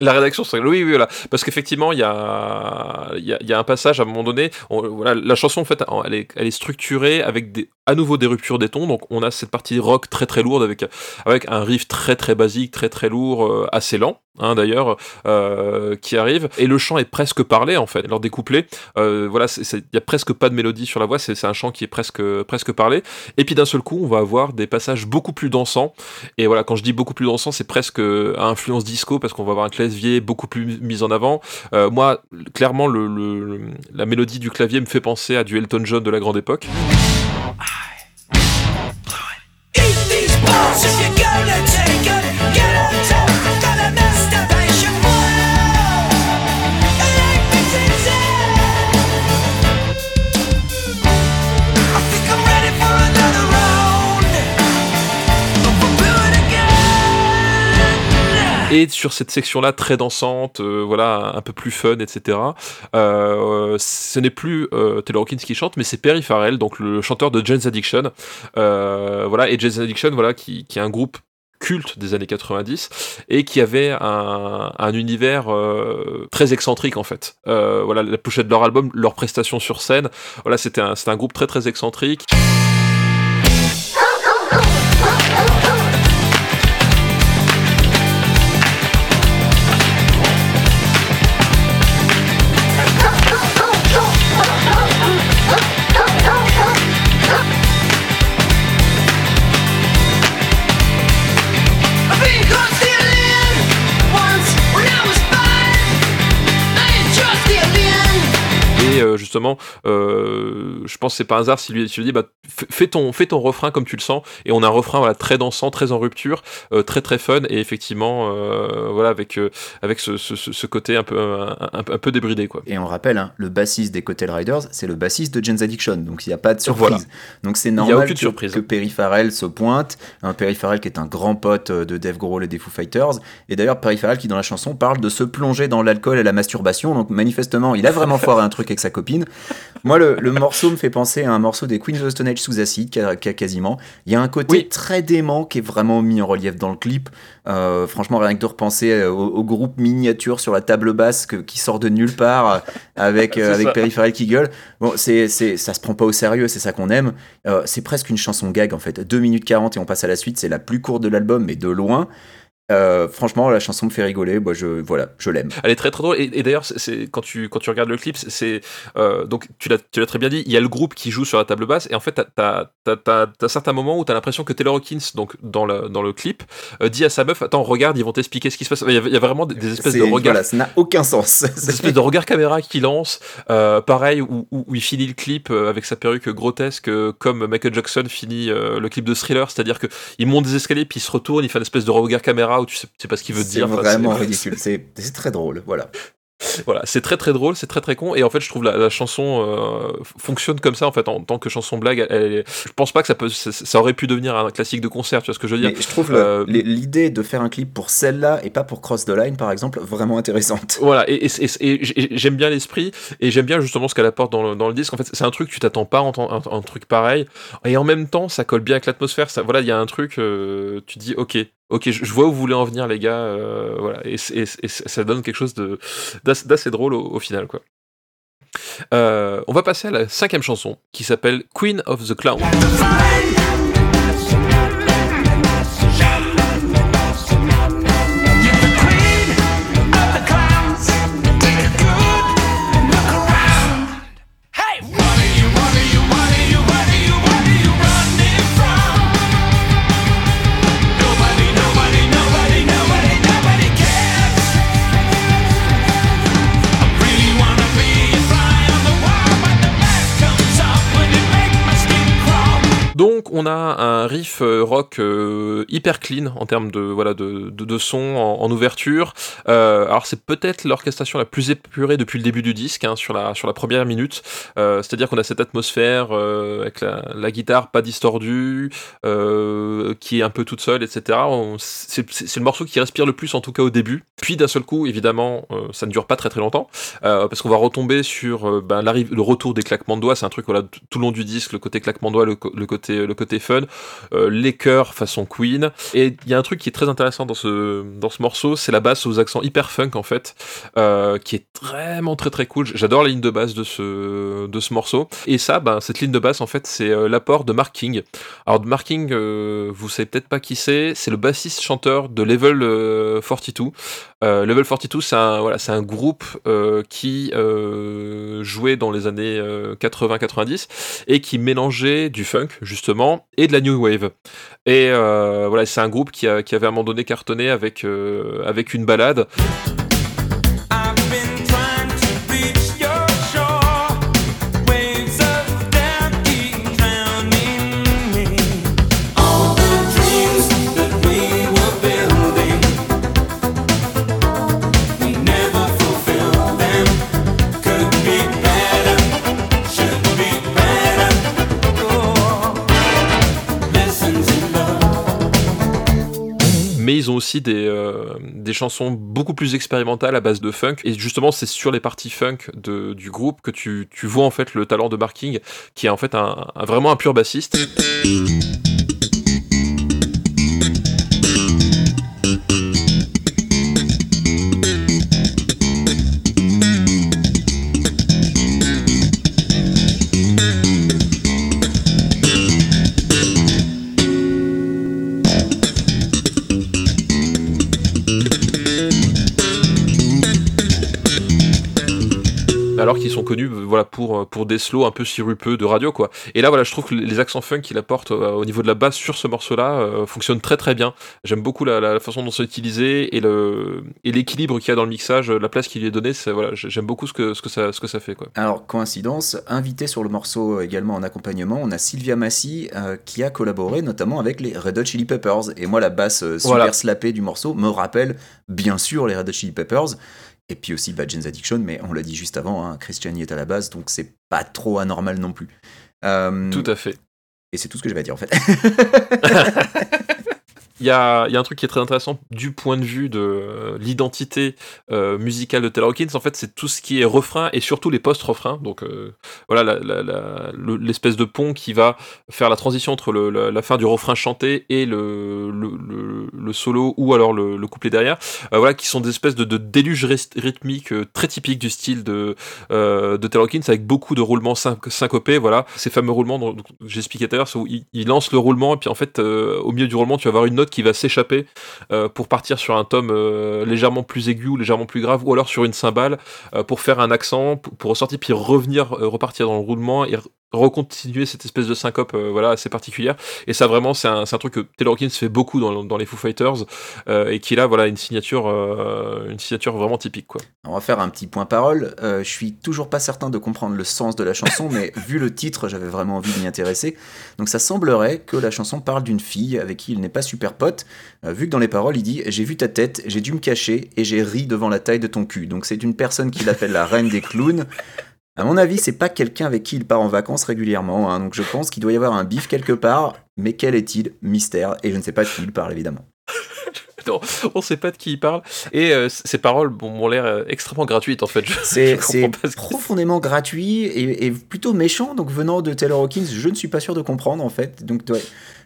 La rédaction, c'est oui, oui, voilà, parce qu'effectivement, il y a, un passage à un moment donné. on- voilà, la chanson, en fait, elle est structurée avec des, à nouveau des ruptures des tons. Donc, on a cette partie rock très très lourde avec avec un riff très très basique, très très lourd, euh, assez lent, hein, d'ailleurs, euh, qui arrive. Et le chant est presque parlé en fait. Lors des couplets, euh, voilà, il y a presque pas de mélodie sur la voix. C'est un chant qui est presque presque parlé. Et puis d'un seul coup, on va avoir des passages beaucoup plus dansants. Et voilà, quand je dis beaucoup plus dansant, c'est presque à influence disco parce qu'on va avoir un clavier beaucoup plus mis en avant. Euh, moi, clairement, le, le- la mélodie du clavier me fait penser à du Elton John de la grande époque. Et sur cette section-là, très dansante, euh, voilà, un peu plus fun, etc. euh, ce n'est plus euh, Taylor Hawkins qui chante, mais c'est Perry Farrell, donc le chanteur de Jane's Addiction. Voilà, et Jane's Addiction, voilà, qui, est un groupe culte des années 90 et qui avait un, un univers très excentrique en fait. Voilà, la pochette de leur album, leur prestation sur scène, voilà, c'était un, un groupe très très excentrique. Justement, euh, je pense que c'est pas un hasard s'il lui, lui dit bah, fais, ton, fais ton refrain comme tu le sens. Et on a un refrain voilà, très dansant, très en rupture, euh, très très fun. Et effectivement, euh, voilà, avec, avec ce, ce- ce- ce côté un peu, un, un- un peu débridé. Quoi. Et on rappelle, hein, le bassiste des Cotel Riders, c'est le bassiste de Jane's Addiction, donc il n'y a pas de surprise. Voilà. Donc c'est y a normal aucune que, surprise. que Perry Farrell se pointe, un Perry Farrell qui est un grand pote de Dave Grohl et des Foo Fighters, et d'ailleurs Perry Farrell qui dans la chanson parle de se plonger dans l'alcool et la masturbation, donc manifestement il a vraiment foiré un truc avec sa copine. [laughs] Moi le, le morceau me fait penser à un morceau des Queens of the Stone Age sous acide, qui a- quasiment. Il y a un côté Oui. très dément qui est vraiment mis en relief dans le clip. Euh, franchement, rien que de repenser euh, au, au groupe miniature sur la table basse que- qui sort de nulle part euh, avec, [laughs] euh, avec. Perry Farrell qui gueule. Bon, c'est, c'est, ça se prend pas au sérieux, c'est ça qu'on aime. Euh, c'est presque une chanson gag en fait. 2 minutes 40 et on passe à la suite. C'est la plus courte de l'album, mais de loin. Euh, franchement, la chanson me fait rigoler. Moi, je, voilà, je l'aime. Elle est très très drôle et, et d'ailleurs c'est- quand tu quand tu regardes le clip c'est euh, donc tu l'as tu l'as très bien dit il y a le groupe qui joue sur la table basse et en fait t'as t'as t'as t'as- t'as certains moments où t'as l'impression que Taylor Hawkins donc dans le dans le clip euh, dit à sa meuf attends regarde ils vont t'expliquer ce qui se passe il y a, il y a vraiment des, des espèces de regards Voilà, ça n'a aucun sens. [laughs] des espèces de regard caméra qui lance pareil où, où, où il finit le clip avec sa perruque grotesque comme Michael Jackson finit le clip de Thriller c'est-à-dire que il monte des escaliers puis il se retourne il fait une espèce de regard caméra où tu sais, tu sais pas ce qu'il veut C'est dire Enfin, vraiment c'est- ridicule. C'est c'est très drôle. Voilà. [laughs] voilà, c'est très très drôle, c'est très très con, et en fait je trouve la, la chanson euh, fonctionne comme ça en fait en tant que chanson blague. Elle, elle je pense pas que ça peut, ça, ça aurait pu devenir un classique de concert, tu vois ce que je veux dire Mais je trouve Euh, l'idée de faire un clip pour celle-là et pas pour Cross the Line, par exemple, vraiment intéressante. [laughs] Voilà, et, et- et- et j- j'aime bien l'esprit, et j'aime bien justement ce qu'elle apporte dans le, dans le disque. En fait, c'est un truc, tu t'attends pas à entendre un, un truc pareil, et en même temps, ça colle bien avec l'atmosphère. Ça, voilà, il y a un truc, euh, tu dis, ok, ok, je, vois où vous voulez en venir, les gars, euh, voilà, et, ça donne quelque chose de d'assez drôle au, au final, quoi. Euh, on va passer à la cinquième chanson, qui s'appelle Queen of the Clown. On a un riff euh, rock euh, hyper clean en termes de voilà de, de, son en, ouverture. Euh, alors c'est peut-être l'orchestration la plus épurée depuis le début du disque hein, sur la sur la première minute. C'est-à-dire qu'on a cette atmosphère avec la, guitare pas distordue, qui est un peu toute seule, etc. C'est le morceau qui respire le plus en tout cas au début. Puis d'un seul coup, évidemment, ça ne dure pas très très longtemps parce qu'on va retomber sur ben, le retour des claquements de doigts. C'est un truc voilà tout le long du disque, le côté claquement de doigts, le, le côté le côté fun, euh, les chœurs façon Queen. Et il y a un truc qui est très intéressant dans ce dans ce morceau, c'est la basse aux accents hyper funk en fait, euh, qui est vraiment très très cool. J'adore la ligne de basse de ce de ce morceau. Et ça, ben cette ligne de basse en fait, c'est euh, l'apport de Mark King. Alors de Mark King, vous savez peut-être pas qui c'est. C'est le bassiste chanteur de Level euh, 42. Euh, Level 42, c'est un, groupe euh, qui euh, jouait dans les années euh, 80-90 et qui mélangeait du funk, justement, et de la new wave. Et voilà, c'est un groupe qui, avait à un moment donné cartonné avec, avec une balade. Mais ils ont aussi des, euh, des chansons beaucoup plus expérimentales à base de funk. Et justement, c'est sur les parties funk du groupe que tu, vois en fait le talent de Marking, qui est en fait vraiment un pur bassiste. Alors qu'ils sont connus euh, voilà pour euh, pour des slows un peu sirupeux de radio quoi. Et là voilà, je trouve que les accents funk qu'il apporte euh, au niveau de la basse sur ce morceau-là euh, fonctionnent très très bien. J'aime beaucoup la, la façon dont c'est utilisé et le et l'équilibre qu'il y a dans le mixage, la place qu'il lui est donnée, c'est voilà, j'aime beaucoup ce que ce que ça ce que ça fait quoi. Alors, coïncidence, invité sur le morceau également en accompagnement, on a Sylvia Massy euh, qui a collaboré notamment avec les Red Hot Chili Peppers. Et moi, la basse super Voilà. slappée du morceau me rappelle bien sûr les Red Hot Chili Peppers. Et puis aussi Bad James Addiction, mais on l'a dit juste avant, hein, Christian y est à la base, donc c'est pas trop anormal non plus. Euh, Tout à fait. Et c'est tout ce que j'avais à dire en fait. [laughs] Il y a, y a un truc qui est très intéressant du point de vue de euh, l'identité euh, musicale de Taylor Hawkins. En fait, c'est tout ce qui est refrain et surtout les post-refrains. Donc euh, voilà, l'espèce de pont qui va faire la transition entre la, fin du refrain chanté et le, le, le- solo ou alors le, le couplet derrière. Euh, voilà, qui sont des espèces de, de rythmiques euh, très typiques du style de, de Taylor Hawkins avec beaucoup de roulements syn- syncopés. Voilà, ces fameux roulements dont, j'expliquais tout à l'heure, il, il lance le roulement et puis en fait, au milieu du roulement, tu vas avoir une note qui va s'échapper euh, pour partir sur un tome euh, légèrement plus aigu ou légèrement plus grave, ou alors sur une cymbale euh, pour faire un accent, pour, ressortir, puis revenir, repartir dans le roulement et recontinuer cette espèce de syncope euh, voilà, assez particulière. Et ça, vraiment, c'est un, truc que Taylor Hawkins fait beaucoup dans, dans les Foo Fighters euh, et qui, là, voilà, une signature, euh, une signature vraiment typique, quoi. On va faire un petit point parole. Je suis toujours pas certain de comprendre le sens de la chanson, mais [laughs] vu le titre, j'avais vraiment envie de m'y intéresser. Donc ça semblerait que la chanson parle d'une fille avec qui il n'est pas super pote, vu que dans les paroles il dit J'ai vu ta tête, j'ai dû me cacher et j'ai ri devant la taille de ton cul. Donc c'est une personne qu'il appelle la reine des clowns. À mon avis, c'est pas quelqu'un avec qui il part en vacances régulièrement, hein, donc je pense qu'il doit y avoir un bif quelque part, mais quel est-il? Mystère, et je ne sais pas de qui il parle évidemment. [laughs] Non, on sait pas de qui il parle. Et euh, ces paroles bon, m'ont l'air euh, extrêmement gratuites, en fait. C'est ce profondément gratuit et, et plutôt méchant. Donc venant de Taylor Hawkins, je ne suis pas sûr de comprendre en fait. Donc ouais,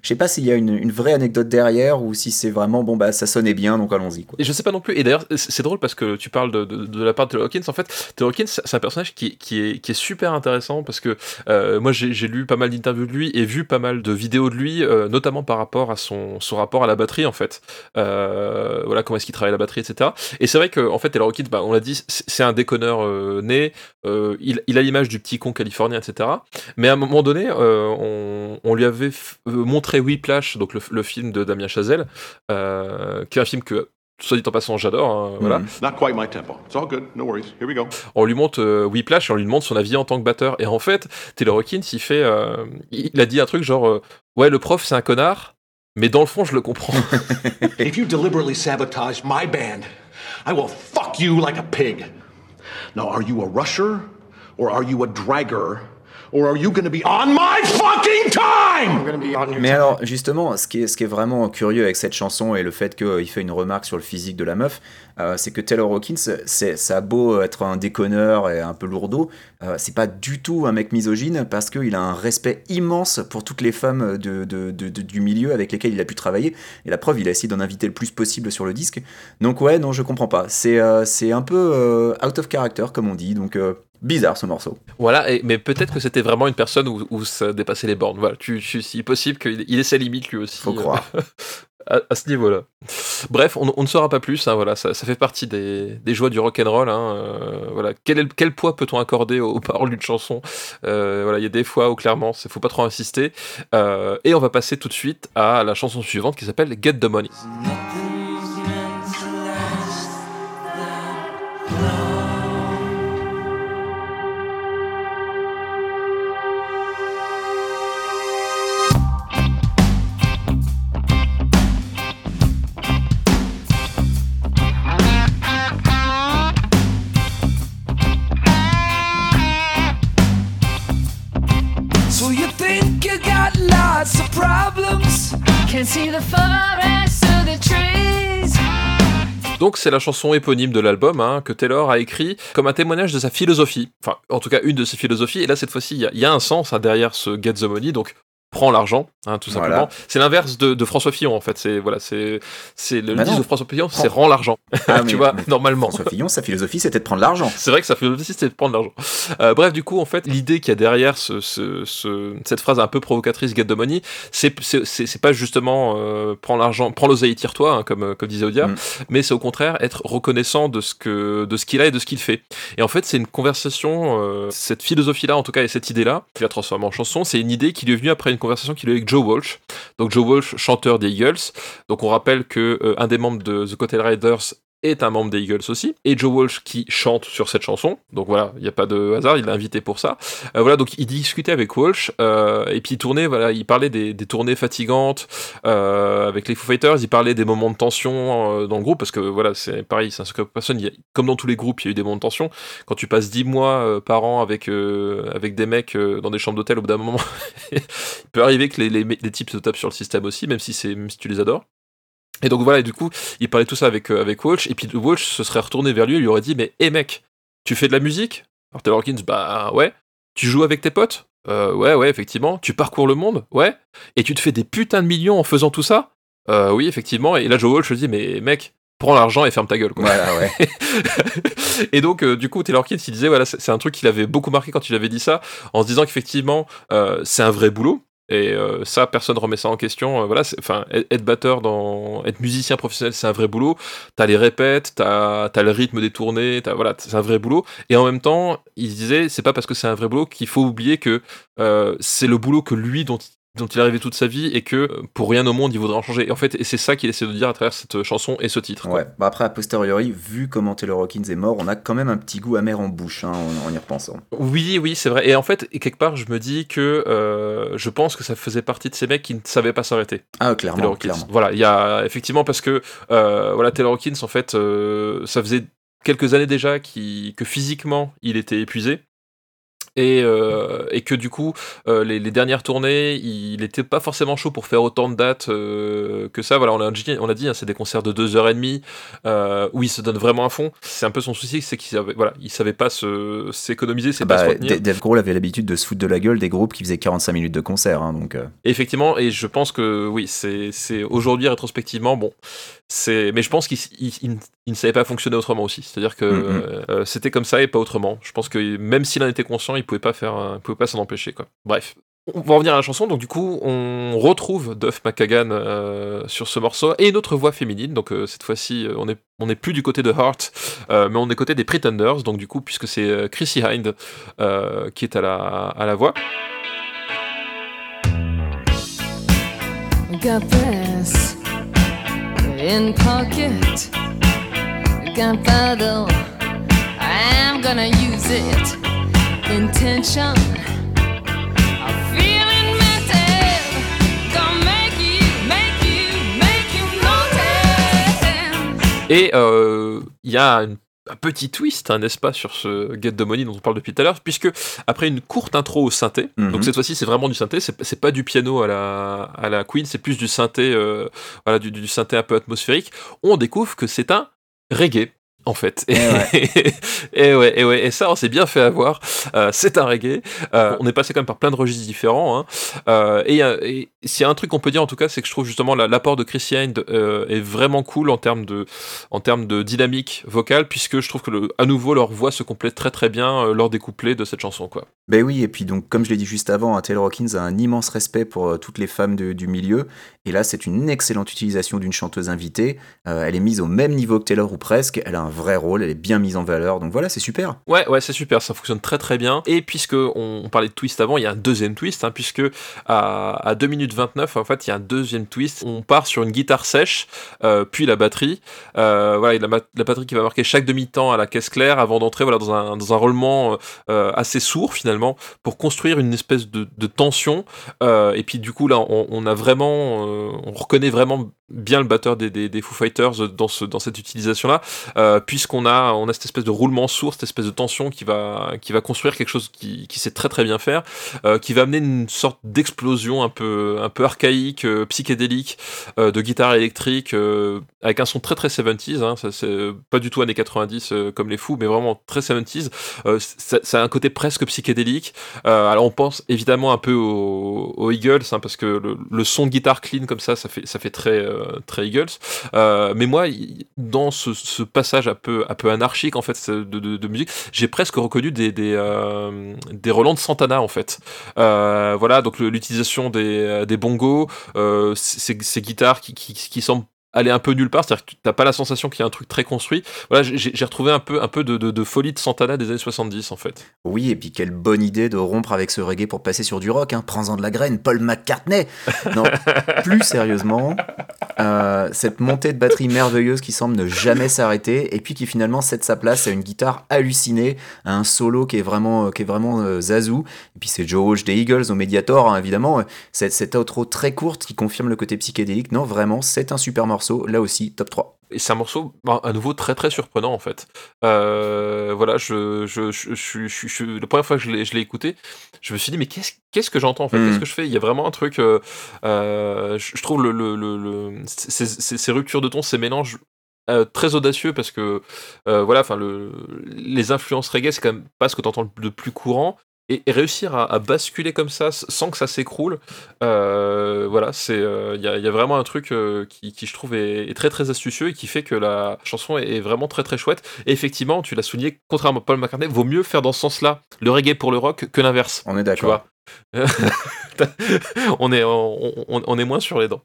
je sais pas s'il y a une, vraie anecdote derrière ou si c'est vraiment bon bah ça sonnait bien donc allons-y quoi. Et je sais pas non plus. Et d'ailleurs, c'est drôle parce que tu parles de, la part de Hawkins. En fait, Taylor Hawkins, c'est un personnage qui, est, super intéressant parce que euh, moi, j'ai lu pas mal d'interviews de lui et vu pas mal de vidéos de lui, euh, notamment par rapport à son, rapport à la batterie, en fait. Euh, voilà, comment est-ce qu'il travaille la batterie, etc. Et c'est vrai que, en fait, Taylor Hawkins, bah, on l'a dit, c'est un déconneur né. Il, a l'image du petit con californien, etc. Mais à un moment donné, on, lui avait f- montré Whiplash, donc le, le film de Damien Chazelle, euh, qui est un film que, soit dit en passant, j'adore. hein, voilà. Not quite my tempo. It's all good. No worries. Here we go. On lui montre euh, Whiplash et on lui demande son avis en tant que batteur. Et en fait, Taylor Hawkins, il fait, euh, il a dit un truc genre, euh, ouais, le prof c'est un connard, mais dans le fond, je le comprends. [laughs] If you deliberately sabotage my band, I will fuck you like a pig. Now, are you a rusher or are you a dragger? Or are you gonna be on my fucking time? gonna be on your Mais alors justement, ce qui est, ce qui est vraiment curieux avec cette chanson et le fait qu'il fait une remarque sur le physique de la meuf, euh, c'est que Taylor Hawkins, c'est, ça a beau être un déconneur et un peu lourdeau, euh, c'est pas du tout un mec misogyne parce qu'il a un respect immense pour toutes les femmes de, de- de- de- du milieu avec lesquelles il a pu travailler. Et la preuve, il a essayé d'en inviter le plus possible sur le disque. Donc ouais, non, je comprends pas. C'est, euh, un peu euh, out of character comme on dit, donc euh, bizarre ce morceau. voilà, et- mais peut-être que c'était vraiment une personne où, où ça dépassait les bornes. Voilà, tu, tu, c'est possible qu'il il ait ses limites lui aussi. Faut euh, croire. [laughs] à, à ce niveau-là. Bref, on, on ne saura pas plus. hein, voilà, ça, ça fait partie des, des joies du rock and roll. voilà, quel, est le- quel poids peut-on accorder aux, aux paroles d'une chanson? Euh, Voilà, il y a des fois où clairement, il faut pas trop insister. Euh, et on va passer tout de suite à la chanson suivante qui s'appelle Get the Money. Donc c'est la chanson éponyme de l'album hein, que Taylor a écrit comme un témoignage de sa philosophie. Enfin, en tout cas, une de ses philosophies. Et là, cette fois-ci, il y a- un sens hein, derrière ce Get the Money. Donc prends l'argent, hein, tout Voilà. simplement. C'est l'inverse de, de François Fillon, en fait. C'est voilà, c'est c'est le Bah de François Fillon, c'est rends l'argent. Ah, [laughs] tu mais- vois, mais normalement. François Fillon, sa philosophie c'était de prendre l'argent. C'est vrai que sa philosophie, c'était de prendre l'argent. Euh, bref, du coup, en fait, l'idée qu'il y a derrière ce, ce- ce- cette phrase un peu provocatrice, get the money, c'est, c'est, c'est- c'est pas justement euh, prends l'argent, prends l'oseille, tire-toi, hein, comme, comme disait Odia, Mm. mais c'est au contraire être reconnaissant de ce, que, de ce qu'il a et de ce qu'il fait. Et en fait, c'est une conversation, euh, cette philosophie-là, en tout cas, et cette idée-là, qu'il a transformée en chanson, c'est une idée qui lui est venue après une conversation qu'il a eue avec Joe Walsh. Donc, Joe Walsh, chanteur des Eagles. Donc, on rappelle que euh, un des membres de The Cotel Riders est un membre des Eagles aussi, et Joe Walsh qui chante sur cette chanson. Donc voilà, il n'y a pas de hasard, il l'a invité pour ça. Euh, voilà, donc il discutait avec Walsh, euh, et puis il tournait, voilà, il parlait des, des tournées fatigantes euh, avec les Foo Fighters, il parlait des moments de tension dans le groupe, parce que voilà, c'est pareil, c'est un personne, a- comme dans tous les groupes, il y a eu des moments de tension. Quand tu passes 10 mois par an avec, avec des mecs dans des chambres d'hôtel, au bout d'un moment, [laughs] il peut arriver que les, les, types se tapent sur le système aussi, même si, même si tu les adores. Et donc voilà, et du coup, il parlait tout ça avec, euh, avec Walsh, et puis Walsh se serait retourné vers lui et lui aurait dit Mais hé mec, tu fais de la musique? Alors Taylor Hawkins, bah ouais. Tu joues avec tes potes? Euh, Ouais, ouais, effectivement. Tu parcours le monde? Ouais. Et tu te fais des putains de millions en faisant tout ça? Euh, Oui, effectivement. Et là, Joe Walsh dit Mais mec, prends l'argent et ferme ta gueule. Quoi. Voilà, ouais. [laughs] et donc, euh, du coup, Taylor Hawkins, il disait Voilà, c'est un truc qui l'avait beaucoup marqué quand il avait dit ça, en se disant qu'effectivement, euh, c'est un vrai boulot. Et euh, ça, personne remet ça en question. Euh, voilà, enfin, être batteur dans, être musicien professionnel, c'est un vrai boulot. T'as les répètes, t'as as le rythme des tournées, t'as voilà, c'est un vrai boulot. Et en même temps, il disait, c'est pas parce que c'est un vrai boulot qu'il faut oublier que euh, c'est le boulot que lui dont dont il est arrivé toute sa vie et que euh, pour rien au monde il voudrait en changer. Et en fait, et c'est ça qu'il essaie de dire à travers cette chanson et ce titre. Ouais. Bah après, a posteriori, vu comment Taylor Hawkins est mort, on a quand même un petit goût amer en bouche hein, en, en y repensant. Oui, oui, c'est vrai. Et en fait, quelque part, je me dis que euh, je pense que ça faisait partie de ces mecs qui ne savaient pas s'arrêter. Ah, Taylor clairement. Voilà, il y a effectivement parce que euh, voilà, Taylor Hawkins, en fait, euh, ça faisait quelques années déjà que physiquement il était épuisé. Et, euh, et que du coup, euh, les, les dernières tournées, il n'était pas forcément chaud pour faire autant de dates euh, que ça. Voilà, on a dit, on a dit hein, c'est des concerts de 2h30 euh, où il se donne vraiment à fond. C'est un peu son souci, c'est qu'il savait, voilà, il savait pas se- s'économiser, c'est Ah pas bah, se retenir. Dave Grohl avait l'habitude de se foutre de la gueule des groupes qui faisaient 45 minutes de concert, hein, donc Effectivement, et je pense que oui, c'est c'est- aujourd'hui rétrospectivement, bon, c'est, mais je pense qu'il il, il- il ne savait pas fonctionner autrement aussi. C'est-à-dire que Mhm. euh, c'était comme ça et pas autrement. Je pense que même s'il en était conscient, il pas faire, il pouvait pas s'en empêcher quoi. Bref. On va revenir à la chanson, donc du coup on retrouve Duff McKagan euh, sur ce morceau et une autre voix féminine, donc euh, cette fois-ci euh, on n'est on n'est plus du côté de Heart, euh, mais on est côté des Pretenders, donc du coup puisque c'est euh, Chrissy Hind euh, qui est à la, à la voix. Intention. I'm feeling mental. Gonna make you, make you, make you notice. Et euh, il y a une- un petit twist, hein, n'est-ce pas, sur ce Get the Money dont on parle depuis tout à l'heure, puisque après une courte intro au synthé, Mhm. donc cette fois-ci c'est vraiment du synthé, c'est c'est pas du piano à la, à la Queen, c'est plus du synthé, euh, voilà, du, du synthé un peu atmosphérique, on découvre que c'est un reggae. En fait, et, et ouais, [laughs] et ouais, et ça, on s'est bien fait avoir. Euh, c'est un reggae. Euh, on est passé quand même par plein de registres différents. Hein. Euh, et, s'il y a un truc qu'on peut dire en tout cas, c'est que je trouve justement la- l'apport de Chris Hind euh, est vraiment cool en termes de, en termes de dynamique vocale, puisque je trouve que le, à nouveau leur voix se complète très très bien lors des couplets de cette chanson, quoi. Ben oui, et puis donc, comme je l'ai dit juste avant, hein, Taylor Hawkins a un immense respect pour toutes les femmes de- du milieu. Et là, c'est une excellente utilisation d'une chanteuse invitée. Elle est mise au même niveau que Taylor ou presque. Elle a un vrai rôle, elle est bien mise en valeur. Donc voilà, c'est super. Ouais, ouais, c'est super, ça fonctionne très très bien. Et puisque on, parlait de twist avant, il y a un deuxième twist, hein, puisque à, à 2 minutes 29, en fait, il y a un deuxième twist. On part sur une guitare sèche, euh, puis la batterie. Euh, voilà, la, batterie qui va marquer chaque demi-temps à la caisse claire avant d'entrer voilà, dans, un, dans un roulement euh, assez sourd finalement, pour construire une espèce de, tension. Et puis du coup, là, on, a vraiment, on reconnaît vraiment bien le batteur des, des, des Foo Fighters dans, ce, dans cette utilisation-là, puisqu'on a, on a cette espèce de roulement sourd, cette espèce de tension qui va, qui va construire quelque chose qui, sait très très bien faire, euh, qui va amener une sorte d'explosion un peu, un peu archaïque, euh, psychédélique, euh, de guitare électrique, avec un son très très 70s, hein, ça, pas du tout années 90 euh, comme les fous, mais vraiment très 70s. Euh, ça, a un côté presque psychédélique. Alors on pense évidemment un peu aux, Eagles, hein, parce que le, son de guitare clean comme ça, ça fait, ça fait très, très Eagles. Mais moi, dans ce passage un peu, anarchique en fait de, musique, j'ai presque reconnu des, des, euh, des Roland de Santana en fait. Euh, voilà, donc l'utilisation des, des bongos, euh, ces, guitares qui semblent aller un peu nulle part, c'est-à-dire que t'as pas la sensation qu'il y a un truc très construit. Voilà, j'ai retrouvé un peu, un peu de, de, de folie de Santana des années 70 en fait. Oui, et puis quelle bonne idée de rompre avec ce reggae pour passer sur du rock. Hein. Prends-en de la graine, Paul McCartney. Non, [laughs] plus sérieusement, euh, cette montée de batterie merveilleuse qui semble ne jamais s'arrêter et puis qui finalement cède sa place à une guitare hallucinée, à un solo qui est vraiment, qui est vraiment euh, zazou. Et puis c'est Joe des Eagles au Mediator, hein, évidemment. Cette, cette outro très courte qui confirme le côté psychédélique. Non, vraiment, c'est un super morceau. Là aussi, top 3. Et c'est un morceau, bah, à nouveau, très très surprenant en fait. Euh, voilà, je, je, je, je, la première fois que je l'ai je l'ai écouté, je me suis dit, mais qu'est-ce qu'est-ce que j'entends en fait? Mm. Qu'est-ce que je fais? Il y a vraiment un truc. euh, euh, je, trouve le, le, le, le- ces, ces- ces ruptures de ton, ces mélanges. euh, très audacieux parce que euh, voilà enfin le, les influences reggae c'est quand même pas ce que tu entends de plus courant et, et réussir à, à basculer comme ça sans que ça s'écroule euh, voilà c'est euh, il y, a, il y a vraiment un truc euh, qui, qui, je trouve est, est très très astucieux et qui fait que la chanson est, est vraiment très très chouette et effectivement tu l'as souligné contrairement à Paul McCartney vaut mieux faire dans ce sens là le reggae pour le rock que l'inverse On est d'accord. [laughs] on, est, on, on- on est moins sur les dents.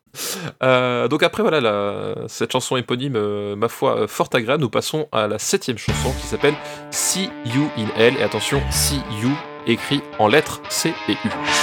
Euh, donc après, voilà, la- cette chanson éponyme, euh, ma foi, euh, fort agréable, nous passons à la septième chanson qui s'appelle See You in Hell. Et attention, See You écrit en lettres C et U.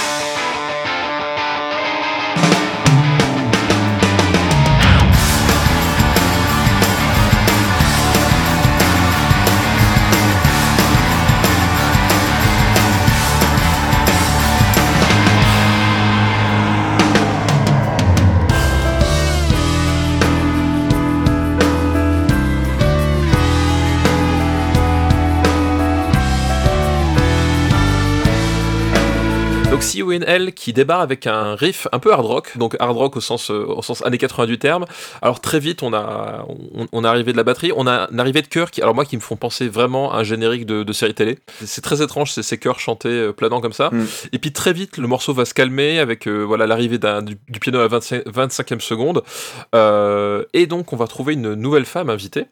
Hell qui débarre avec un riff un peu hard rock, donc hard rock au sens, euh, au sens années 80 du terme. Alors très vite on a, on, arrivé de la batterie, on a une arrivée de chœurs qui, alors moi qui me font penser vraiment à un générique de, de série télé. C'est- très étrange ces, ces chœurs chantés euh, planants comme ça. Mm. Et puis très vite le morceau va se calmer avec euh, voilà l'arrivée du, du piano à la 25, 25e seconde. Euh, et donc on va trouver une nouvelle femme invitée,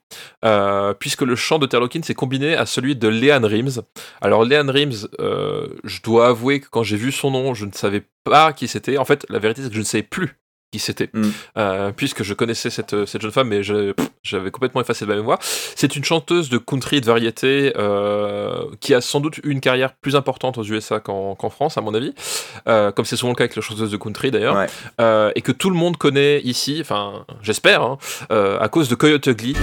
euh, puisque le chant de Terlokin s'est combiné à celui de Leanne Rims. Alors Leanne Rims, je dois avouer que quand j'ai vu son nom, je ne savais pas qui c'était. En fait, la vérité c'est que je ne savais plus qui c'était, Mm. Euh, puisque je connaissais cette, cette jeune femme, mais j'avais complètement effacé de ma mémoire. C'est une chanteuse de country et de variété euh, qui a sans doute eu une carrière plus importante aux USA qu'en France, à mon avis, Euh, comme c'est souvent le cas avec les chanteuses de country d'ailleurs, Ouais. Euh, et que tout le monde connaît ici, enfin j'espère, hein, euh, à cause de Coyote Ugly.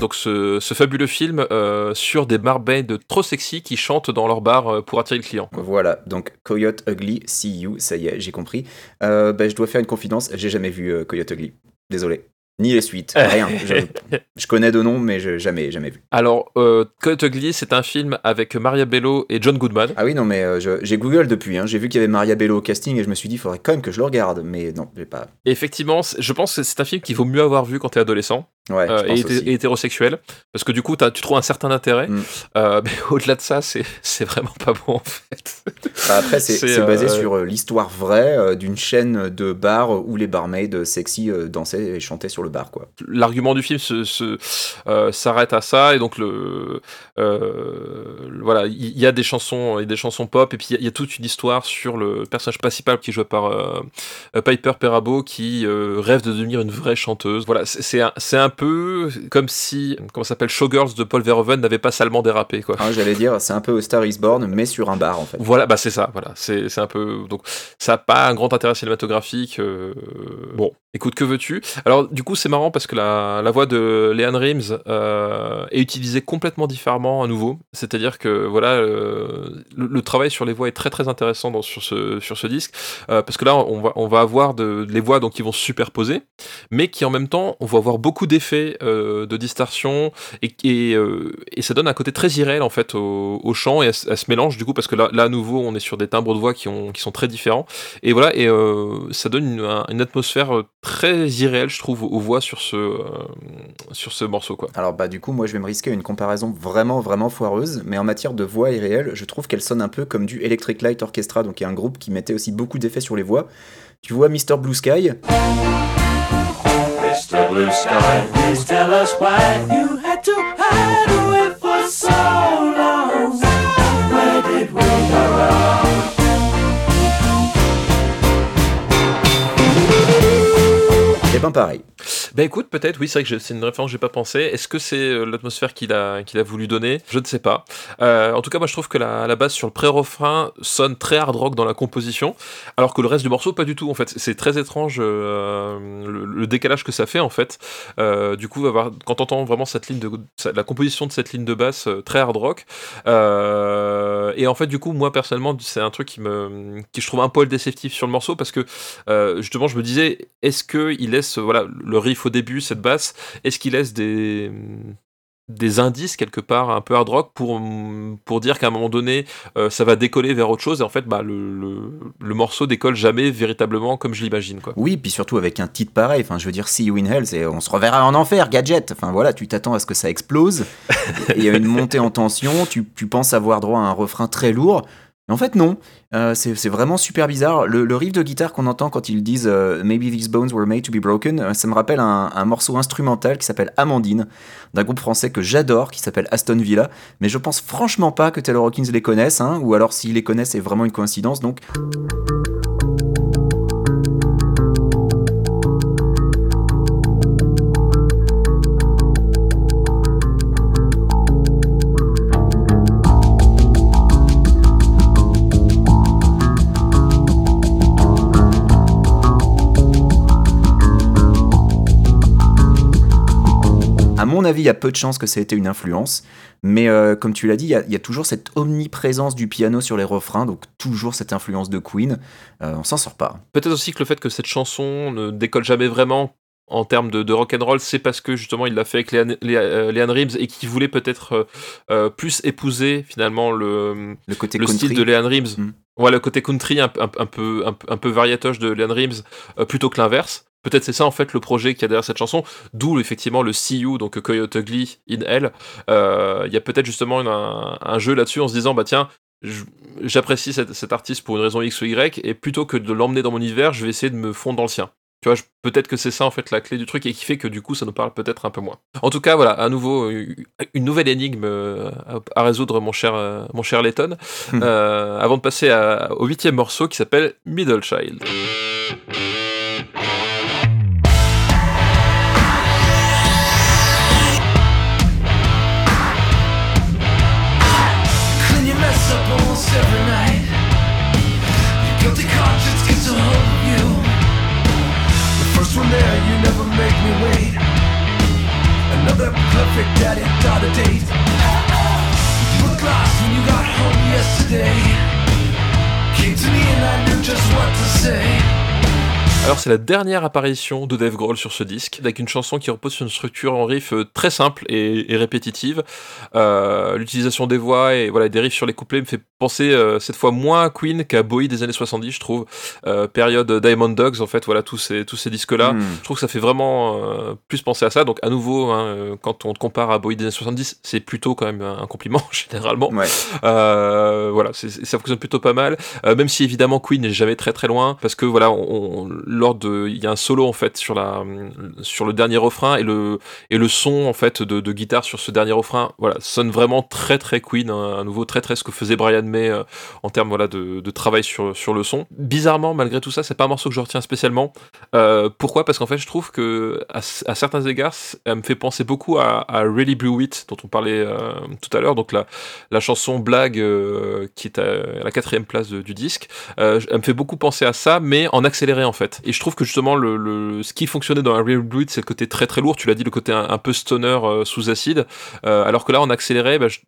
Donc ce, fabuleux film euh, sur des barmaids trop sexy qui chantent dans leur bar euh, pour attirer le client. Voilà, donc Coyote Ugly, see you, ça y est, j'ai compris. Euh, bah, je dois faire une confidence, j'ai jamais vu Coyote Ugly. Désolé. Ni les suites, rien. Je, [laughs] je connais de nom, mais je, jamais, jamais vu. Alors, euh, Coyote Ugly, c'est un film avec Maria Bello et John Goodman. Ah oui, non, mais euh, j'ai Google depuis. hein. J'ai vu qu'il y avait Maria Bello au casting et je me suis dit, il faudrait quand même que je le regarde. Mais non, j'ai pas. Et effectivement, je pense que c'est un film qu'il vaut mieux avoir vu quand t'es adolescent Ouais, euh, et, hétérosexuel, parce que du coup, tu trouves un certain intérêt. Mm. Euh, mais [laughs] au-delà de ça, c'est vraiment pas bon en fait. Bah, après, c'est basé euh, sur euh, l'histoire vraie euh, d'une chaîne de bars où les barmaids sexy euh, dansaient et chantaient sur le bar, quoi. L'argument du film se, se, euh, s'arrête à ça et donc le euh, voilà, il y, a des chansons, y a des chansons pop et puis il y a- il y, a toute une histoire sur le personnage principal qui est joué par euh, Piper Perabo qui rêve de devenir une vraie chanteuse. Voilà, c'est c'est un, un peu comme si comment s'appelle Showgirls de Paul Verhoeven n'avait pas salement dérapé quoi. Hein, J'allais dire, c'est un peu Star is Born, mais sur un bar, en fait. Voilà, bah c'est ça, voilà, c'est c'est un peu donc ça a pas un grand intérêt cinématographique. Bon, écoute, que veux-tu? Alors du coup, c'est marrant parce que la, voix de Leanne Rims euh, est utilisée complètement différemment à nouveau. C'est-à-dire que voilà, euh, le, travail sur les voix est très très intéressant sur ce disque euh, parce que là, on va avoir de, les voix donc qui vont se superposer, mais qui en même temps, on va avoir beaucoup d'effets euh, de distorsion et, ça donne un côté très irréel en fait au, chant et à, à ce mélange du coup parce que là, à nouveau on est sur des timbres de voix qui, ont, qui sont très différents et voilà et ça donne une, un- une atmosphère très irréelle je trouve aux voix sur ce euh, sur ce morceau quoi Alors bah du coup moi je vais me risquer à une comparaison vraiment vraiment foireuse, mais en matière de voix irréelle, je trouve qu'elle sonne un peu comme du Electric Light Orchestra, donc il y a un groupe qui mettait aussi beaucoup d'effets sur les voix. Tu vois Mr Blue Sky? Mr. Blue Sky, please tell us why you Et ben pareil. Bah écoute peut-être oui c'est vrai que c'est une référence que j'ai pas pensé est-ce que c'est euh, l'atmosphère qu'il a qu'il a voulu donner? Je ne sais pas. Euh, en tout cas moi je trouve que la, la base sur le pré-refrain sonne très hard rock dans la composition alors que le reste du morceau pas du tout en fait. C'est très étrange euh, le, décalage que ça fait en fait. Du coup avoir, quand t'entends vraiment cette ligne de la composition de cette ligne de basse très hard rock et en fait du coup moi personnellement c'est un truc qui me qui je trouve un poil déceptif sur le morceau parce que justement je me disais est-ce que il laisse voilà le riff au début cette basse est-ce qu'il laisse des des indices quelque part un peu hard rock pour, pour dire qu'à un moment donné euh, ça va décoller vers autre chose et en fait bah, le, le, le morceau décolle jamais véritablement comme je l'imagine quoi. Oui, puis surtout avec un titre pareil, enfin je veux dire See You in Hell, c'est on se reverra en enfer, gadget. Enfin voilà, tu t'attends à ce que ça explose. [laughs] Il y a une montée en tension, tu, tu penses avoir droit à un refrain très lourd. En fait, non. Euh, c'est vraiment super bizarre. Le, riff de guitare qu'on entend quand ils disent euh, Maybe these bones were made to be broken, euh, ça me rappelle un, un morceau instrumental qui s'appelle Amandine, d'un groupe français que j'adore, qui s'appelle Aston Villa. Mais je pense franchement pas que Taylor Hawkins les connaisse, hein, ou alors s'ils les connaissent, c'est vraiment une coïncidence. Donc, mon avis, il y a peu de chances que ça ait été une influence, mais euh, comme tu l'as dit, il y, a- il y a toujours cette omniprésence du piano sur les refrains, donc toujours cette influence de Queen. Euh, on s'en sort pas. Peut-être aussi que le fait que cette chanson ne décolle jamais vraiment en termes de, de rock'n'roll, c'est parce que justement il l'a fait avec Leanne, Lea- euh, et qu'il voulait peut-être euh, plus épouser finalement le, Le côté le country. style de Leanne. Mm. Ouais, le côté country un, un- un peu, un, peu- un peu variatoche de Leanne Rimes euh, plutôt que l'inverse. Peut-être c'est ça en fait le projet qu'il y a derrière cette chanson, d'où effectivement le See You, donc Coyote Ugly in Hell. Euh, Il y a peut-être justement une- un, un jeu là-dessus en se disant, bah tiens, j'apprécie cet, cet artiste pour une raison X ou Y, et plutôt que de l'emmener dans mon univers, je vais essayer de me fondre dans le sien. Tu vois, peut-être que c'est ça en fait la clé du truc et qui fait que du coup ça nous parle peut-être un peu moins. En tout cas, voilà, à nouveau euh, une nouvelle énigme euh, à, résoudre, mon cher, mon cher Letton. [laughs] Euh, avant de passer à- au huitième morceau qui s'appelle Middle Child. Perfect daddy a date. You looked lost when you got home yesterday. Came to me and I knew just what to say. Alors c'est la dernière apparition de Dave Grohl sur ce disque, avec une chanson qui repose sur une structure en riff euh, très simple et, et répétitive. Euh, L'utilisation des voix et voilà des riffs sur les couplets me fait penser euh, cette fois moins à Queen qu'à Bowie des années 70, je trouve. Euh, période Diamond Dogs, en fait, voilà tous ces tous ces disques là. Hmm. Je trouve que ça fait vraiment euh, plus penser à ça. Donc à nouveau, hein, euh, quand on te compare à Bowie des années 70, c'est plutôt quand même un compliment [laughs] généralement. Ouais. Euh, voilà, ça fonctionne plutôt pas mal. Euh, même si évidemment Queen n'est jamais très très loin, parce que voilà, on, on- lors de, il y a un solo en fait sur la, sur le dernier refrain et le et le son en fait de, guitare sur ce dernier refrain, voilà, sonne vraiment très très Queen, hein, à nouveau très très ce que faisait Brian May euh, en termes voilà de, de travail sur sur le son. Bizarrement, malgré tout ça, c'est pas un morceau que je retiens spécialement. Euh, pourquoi? Parce qu'en fait, je trouve que à, certains égards, elle me fait penser beaucoup à, Really Blue It dont on parlait euh, tout à l'heure, donc la la chanson Blague qui est à, la quatrième place du disque. Elle me fait beaucoup penser à ça, mais en accéléré en fait. Et je trouve que justement le, ce qui fonctionnait dans Real Blue, c'est le côté très très lourd. Tu l'as dit, le côté un, peu stoner euh, sous acide. Euh, alors que là, en accéléré, bah, je,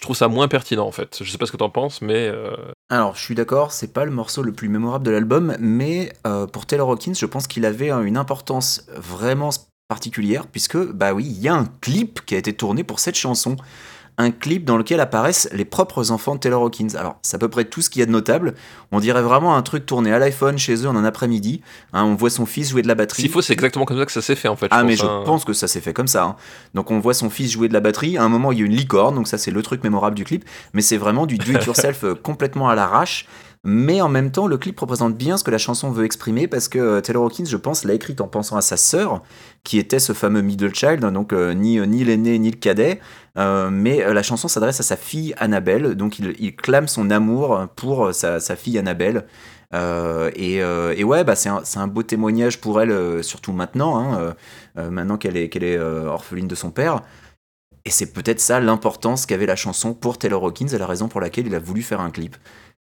trouve ça moins pertinent en fait. Je sais pas ce que t'en penses, mais euh, Alors, je suis d'accord, c'est pas le morceau le plus mémorable de l'album, mais pour Taylor Hawkins, je pense qu'il avait une importance vraiment particulière, puisque, bah oui, il y a un clip qui a été tourné pour cette chanson. Un clip dans lequel apparaissent les propres enfants de Taylor Hawkins. Alors, c'est à peu près tout ce qu'il y a de notable. On dirait vraiment un truc tourné à l'iPhone chez eux en un après-midi. Hein, on voit son fils jouer de la batterie. s'il faut, c'est exactement comme ça que ça s'est fait en fait. Ah mais je hein. pense que ça s'est fait comme ça. hein. Donc on voit son fils jouer de la batterie. À un moment il y a une licorne, donc ça c'est le truc mémorable du clip. Mais c'est vraiment du do-it-yourself [laughs] euh, complètement à l'arrache. Mais en même temps le clip représente bien ce que la chanson veut exprimer parce que euh, Taylor Hawkins, je pense, l'a écrite en pensant à sa sœur, qui était ce fameux middle child, hein, donc euh, ni, ni l'aîné ni le cadet. Euh, mais euh, la chanson s'adresse à sa fille Annabelle, donc il, il clame son amour pour euh, sa, sa fille Annabelle. Euh, et, euh, et ouais, bah c'est un, un beau témoignage pour elle, euh, surtout maintenant, hein, euh, euh, maintenant qu'elle est, est euh, orpheline de son père. Et c'est peut-être ça l'importance qu'avait la chanson pour Taylor Hawkins et la raison pour laquelle il a voulu faire un clip.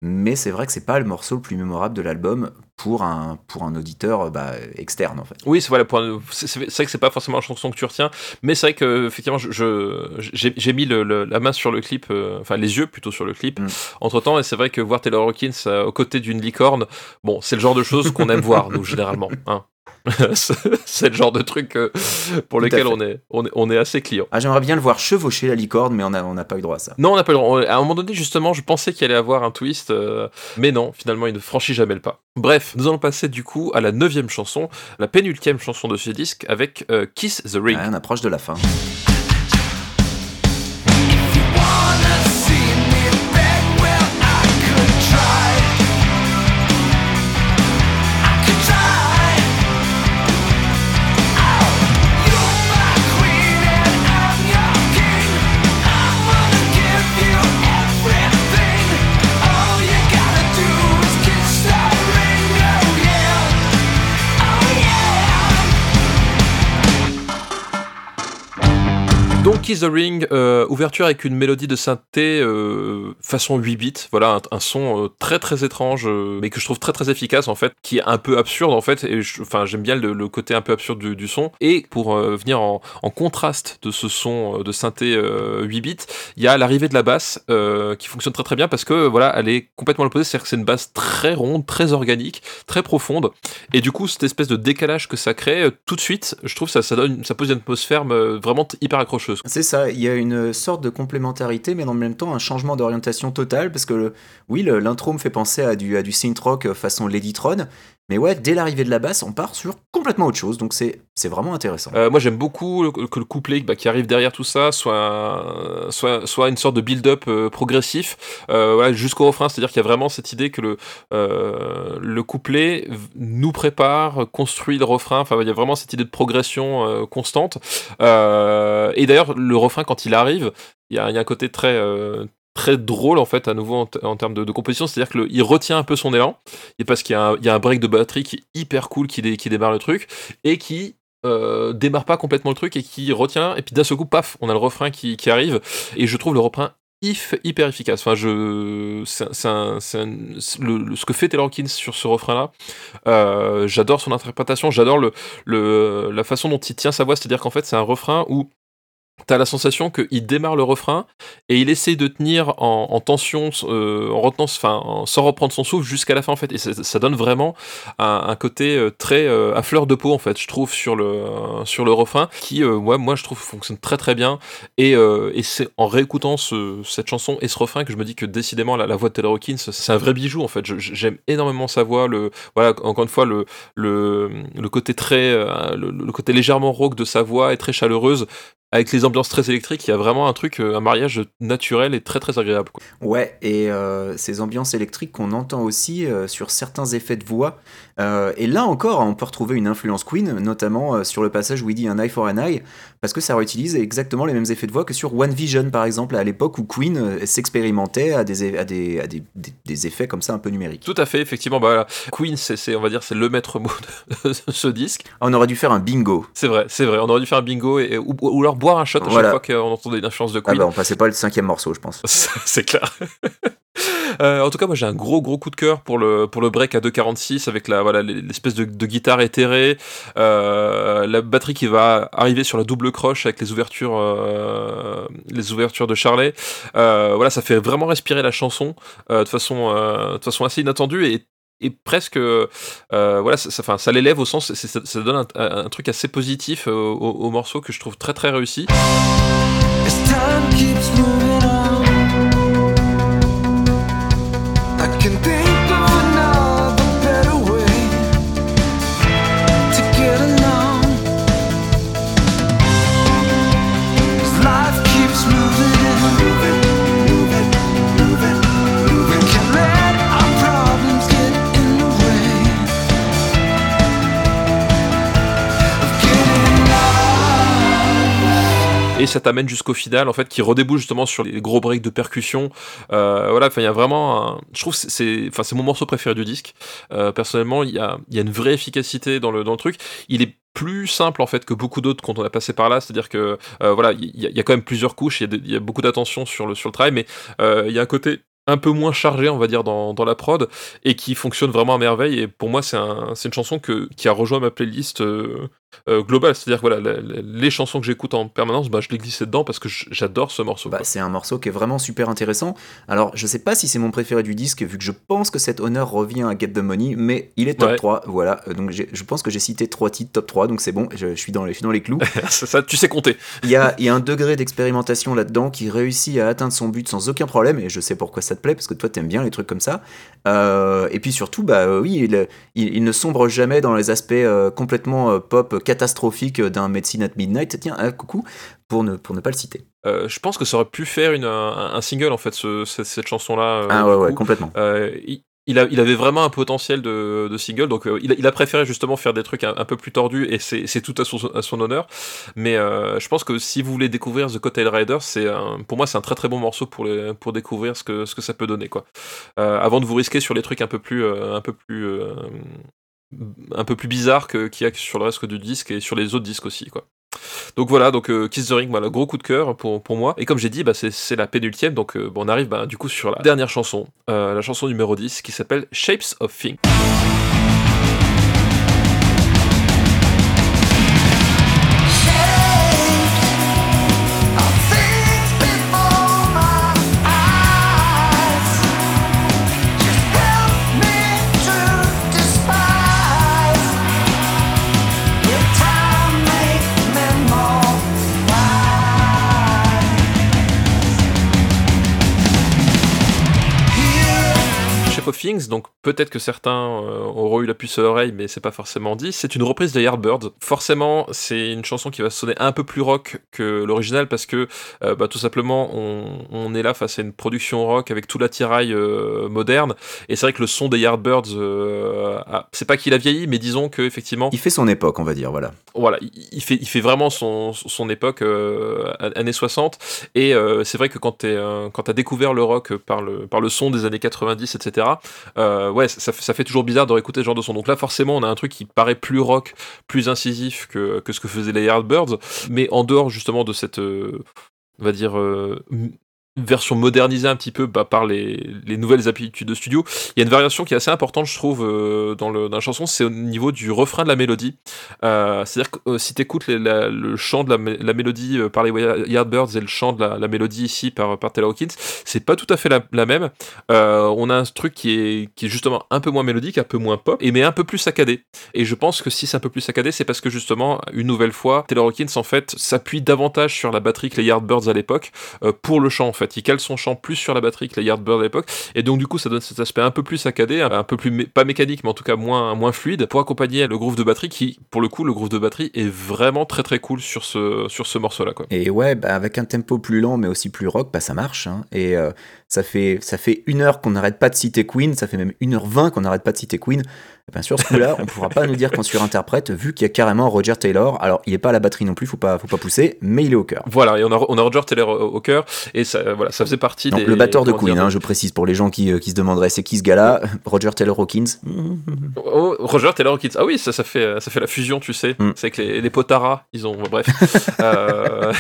Mais c'est vrai que c'est pas le morceau le plus mémorable de l'album pour un, pour un auditeur euh, bah, externe en fait. Oui, c'est voilà, c'est vrai que c'est pas forcément la chanson que tu retiens, mais c'est vrai que effectivement, je- je j'ai j'ai mis le- le- la main sur le clip, euh, enfin les yeux plutôt sur le clip. Mm. Entre temps, et c'est vrai que voir Taylor Hawkins euh, aux côtés d'une licorne, bon, c'est le genre de choses qu'on aime voir nous généralement. Hein. [laughs] c'est le genre de truc euh, pour lequel on est, on est on est assez client. Ah, j'aimerais bien le voir chevaucher la licorne, mais on n'a on a pas eu droit à ça. Non, on n'a pas le droit. À un moment donné, justement, je pensais qu'il allait avoir un twist, euh, mais non, finalement, il ne franchit jamais le pas. Bref, nous allons passer du coup à la neuvième chanson, la pénultième chanson de ce disque, avec euh, Kiss the Ring. Ouais, on approche de la fin. Kiss the Ring, euh, ouverture avec une mélodie de synthé euh, façon 8 bits, voilà, un, son euh, très très étrange, euh, mais que je trouve très très efficace en fait, qui est un peu absurde en fait, et enfin j'aime bien le, côté un peu absurde du, son. Et pour venir en, contraste de ce son de synthé euh, 8 bits, il y a l'arrivée de la basse qui fonctionne très très bien parce que voilà, elle est complètement l'opposé, c'est-à-dire que c'est une basse très ronde, très organique, très profonde, et du coup cette espèce de décalage que ça crée, tout de suite, je trouve ça pose une atmosphère vraiment hyper accrocheuse. C'est ça, il y a une sorte de complémentarité, mais en même temps un changement d'orientation total, parce que oui, l'intro me fait penser à du, à du synth rock euh, façon Ladytron, mais ouais, dès l'arrivée de la basse, on part sur complètement autre chose, donc c'est vraiment intéressant. Euh, moi j'aime beaucoup que le couplet bah, qui arrive derrière tout ça soit, soit, soit une sorte de build-up euh, progressif euh, jusqu'au refrain, c'est-à-dire qu'il y a vraiment cette idée que le, le couplet nous prépare, construit le refrain, enfin il y a vraiment cette idée de progression constante. Et d'ailleurs le refrain quand il arrive, il y a, un côté très... très drôle en fait à nouveau en, termes de, de composition. C'est à dire qu'il retient un peu son élan. Et parce qu'il y, a un- break de batterie qui est hyper cool qui, dé- qui démarre le truc et qui euh, démarre pas complètement le truc et qui retient. Et puis d'un seul coup paf on a le refrain qui, arrive. Et je trouve le refrain hyper efficace. Enfin je ce que fait Taylor Hawkins sur ce refrain là j'adore son interprétation. J'adore la façon dont il tient sa voix. C'est à dire qu'en fait c'est un refrain où T'as la sensation qu'il démarre le refrain et il essaye de tenir en, en tension, euh, en retenant, enfin, en- sans reprendre son souffle jusqu'à la fin en fait. Et ça, donne vraiment un, côté euh, très euh, à fleur de peau en fait, je trouve sur le sur le refrain qui, ouais, moi je trouve fonctionne très très bien. Et, et c'est en réécoutant ce- cette chanson et ce refrain que je me dis que décidément la, voix de Taylor Hawkins c'est un vrai bijou en fait. J'aime énormément sa voix. Le voilà encore une fois le le, côté très le, le côté légèrement rauque de sa voix est très chaleureuse avec les ambiances très électriques, il y a vraiment un truc, euh, un mariage naturel et très très agréable. Ouais, et euh, ces ambiances électriques qu'on entend aussi euh, sur certains effets de voix. Et là encore, on peut retrouver une influence Queen, notamment sur le passage où il dit un eye for an eye, parce que ça réutilise exactement les mêmes effets de voix que sur One Vision, par exemple, à l'époque où Queen euh, s'expérimentait à, des, à, des, à des, des- des effets comme ça un peu numériques. Tout à fait, effectivement, bah. Queen, c'est, on va dire, c'est le maître mot de ce disque. On aurait dû faire un bingo. C'est vrai, c'est vrai. On aurait dû faire un bingo et, ou, ou alors boire un shot à Voilà. chaque fois qu'on entendait une influence de Ah Queen. bah on passait pas le cinquième morceau, je pense. [laughs] c'est clair. [laughs] Euh, en tout cas, moi j'ai un gros gros coup de cœur pour le pour le break à 2.46 avec la voilà l'espèce de, de guitare éthérée, euh, la batterie qui va arriver sur la double croche avec les ouvertures euh, les ouvertures de Charlet. Euh, voilà, ça fait vraiment respirer la chanson euh, de façon de façon assez inattendue et presque voilà ça, ça, ça l'élève au sens ça, donne un, truc assez positif au, au morceau que je trouve très très réussi ça t'amène jusqu'au final en fait qui redébouche justement sur les gros breaks de percussion. Euh, voilà enfin il y a vraiment un... je trouve c'est- enfin c'est mon morceau préféré du disque. Euh, personnellement il y a il y a une vraie efficacité dans le dans le truc. Il est plus simple en fait que beaucoup d'autres quand on a passé par là. C'est à dire que euh, voilà il y, a- quand même plusieurs couches il y a, beaucoup d'attention sur le sur le travail mais il y a un côté un peu moins chargé, on va dire, dans, dans la prod, et qui fonctionne vraiment à merveille. Et pour moi, c'est un, une chanson que, qui a rejoint ma playlist euh, globale. C'est-à-dire que voilà, la- la- les chansons que j'écoute en permanence, bah, je les glissais dedans parce que j'adore ce morceau. Bah, c'est un morceau qui est vraiment super intéressant. Alors, je sais pas si c'est mon préféré du disque, vu que je pense que cet honneur revient à Get the Money, mais il est top Ouais. 3. Voilà, Euh, donc je pense que j'ai cité trois titres top 3, donc c'est bon, je, je suis dans les, je suis dans les clous. [laughs] ça, tu sais compter. Il y a, il y a un degré d'expérimentation là-dedans qui réussit à atteindre son but sans aucun problème, et je sais pourquoi ça te plaît, parce que toi t'aimes bien les trucs comme ça. Euh, et puis surtout, bah oui, il, il- il ne sombre jamais dans les aspects euh, complètement euh, pop catastrophiques d'un Medicine at Midnight. Tiens, ah, coucou, pour ne, pour ne pas le citer. Euh, je pense que ça aurait pu faire une, un, un single, en fait, ce- ce- cette chanson-là. euh, ah ouais, complètement. Il, il a, il avait vraiment un potentiel de, de single, donc euh, il, a, il a préféré justement faire des trucs un, un peu plus tordus, et c'est tout à son, à son honneur. Mais euh, je pense que si vous voulez découvrir The Cocktail Rider, c'est pour moi c'est un très très bon morceau pour, les, pour découvrir ce que, ce que ça peut donner, quoi. Euh, avant de vous risquer sur les trucs un peu plus, un peu plus, un peu plus bizarres que- qu'il y a sur le reste du disque et sur les autres disques aussi, quoi. Donc voilà, donc euh, Kiss the Ring, voilà, gros coup de cœur pour, pour moi. Et comme j'ai dit, bah, c'est, c'est la pénultième, donc euh, bon, on arrive bah, du coup sur la dernière chanson, euh, la chanson numéro 10, qui s'appelle Shapes of Things. Things, donc peut-être que certains euh, auront eu la puce à l'oreille, mais c'est pas forcément dit. C'est une reprise de Yardbirds. Forcément, c'est une chanson qui va sonner un peu plus rock que l'original parce que euh, bah, tout simplement, on, on est là face à une production rock avec tout l'attirail euh, moderne. Et c'est vrai que le son des Yardbirds, c'est pas qu'il a vieilli, mais disons que effectivement, Il fait son époque, on va dire, voilà. voilà, il, fait, il fait vraiment son, son époque années 60 et c'est vrai que quand tu as découvert le rock par le, par le son des années 90 etc euh, ouais ça, fait- toujours bizarre de réécouter ce genre de son. Donc là forcément on a un truc qui paraît plus rock plus incisif que, ce que faisaient les Yardbirds. Mais en dehors justement de cette euh, on va dire euh, version modernisée un petit peu bah, par les, les nouvelles habitudes de studio il y a une variation qui est assez importante je trouve euh, dans, le, dans la chanson c'est au niveau du refrain de la mélodie euh, C'est-à-dire que euh, si tu écoutes le chant de la, mé- la mélodie par les Yardbirds et le chant de la, mélodie ici par, par Taylor Hawkins, c'est pas tout à fait la, même. On a un truc qui est, qui est justement un peu moins mélodique, un peu moins pop, et mais un peu plus saccadé. Et je pense que si c'est un peu plus saccadé, c'est parce que justement, une nouvelle fois, Taylor Hawkins en fait s'appuie davantage sur la batterie que les Yardbirds à l'époque pour le chant en fait. Il cale son chant plus sur la batterie que les Yardbirds à l'époque, et donc du coup ça donne cet aspect un peu plus saccadé, un peu plus pas mécanique mais en tout cas moins moins fluide pour accompagner le groove de batterie qui pour le coup le groove de batterie est vraiment très très cool sur ce sur ce morceau là quoi. Et ouais, bah, avec un tempo plus lent mais aussi plus rock, bah, ça marche. hein. Et euh, ça, fait, ça fait une heure qu'on n'arrête pas de citer Queen, ça fait même une heure vingt qu'on n'arrête pas de citer Queen. Et bien sur ce coup-là, on pourra pas nous dire qu'on surinterprète vu qu'il y a carrément Roger Taylor. Alors, il est pas à la batterie non plus, faut pas, faut pas pousser, mais il est au cœur. Voilà, et on a, on a Roger Taylor au, au cœur, et ça, voilà, ça faisait partie Donc, des. le batteur de Queen, dire, hein, je précise pour les gens qui, euh, qui se demanderaient c'est qui ce gars-là, Roger Taylor Hawkins. Oh, Roger Taylor Hawkins. Ah oui, ça, ça, fait, ça fait la fusion, tu sais. Mm. C'est que les, les Potara, ils ont. Bref. [laughs] Euh,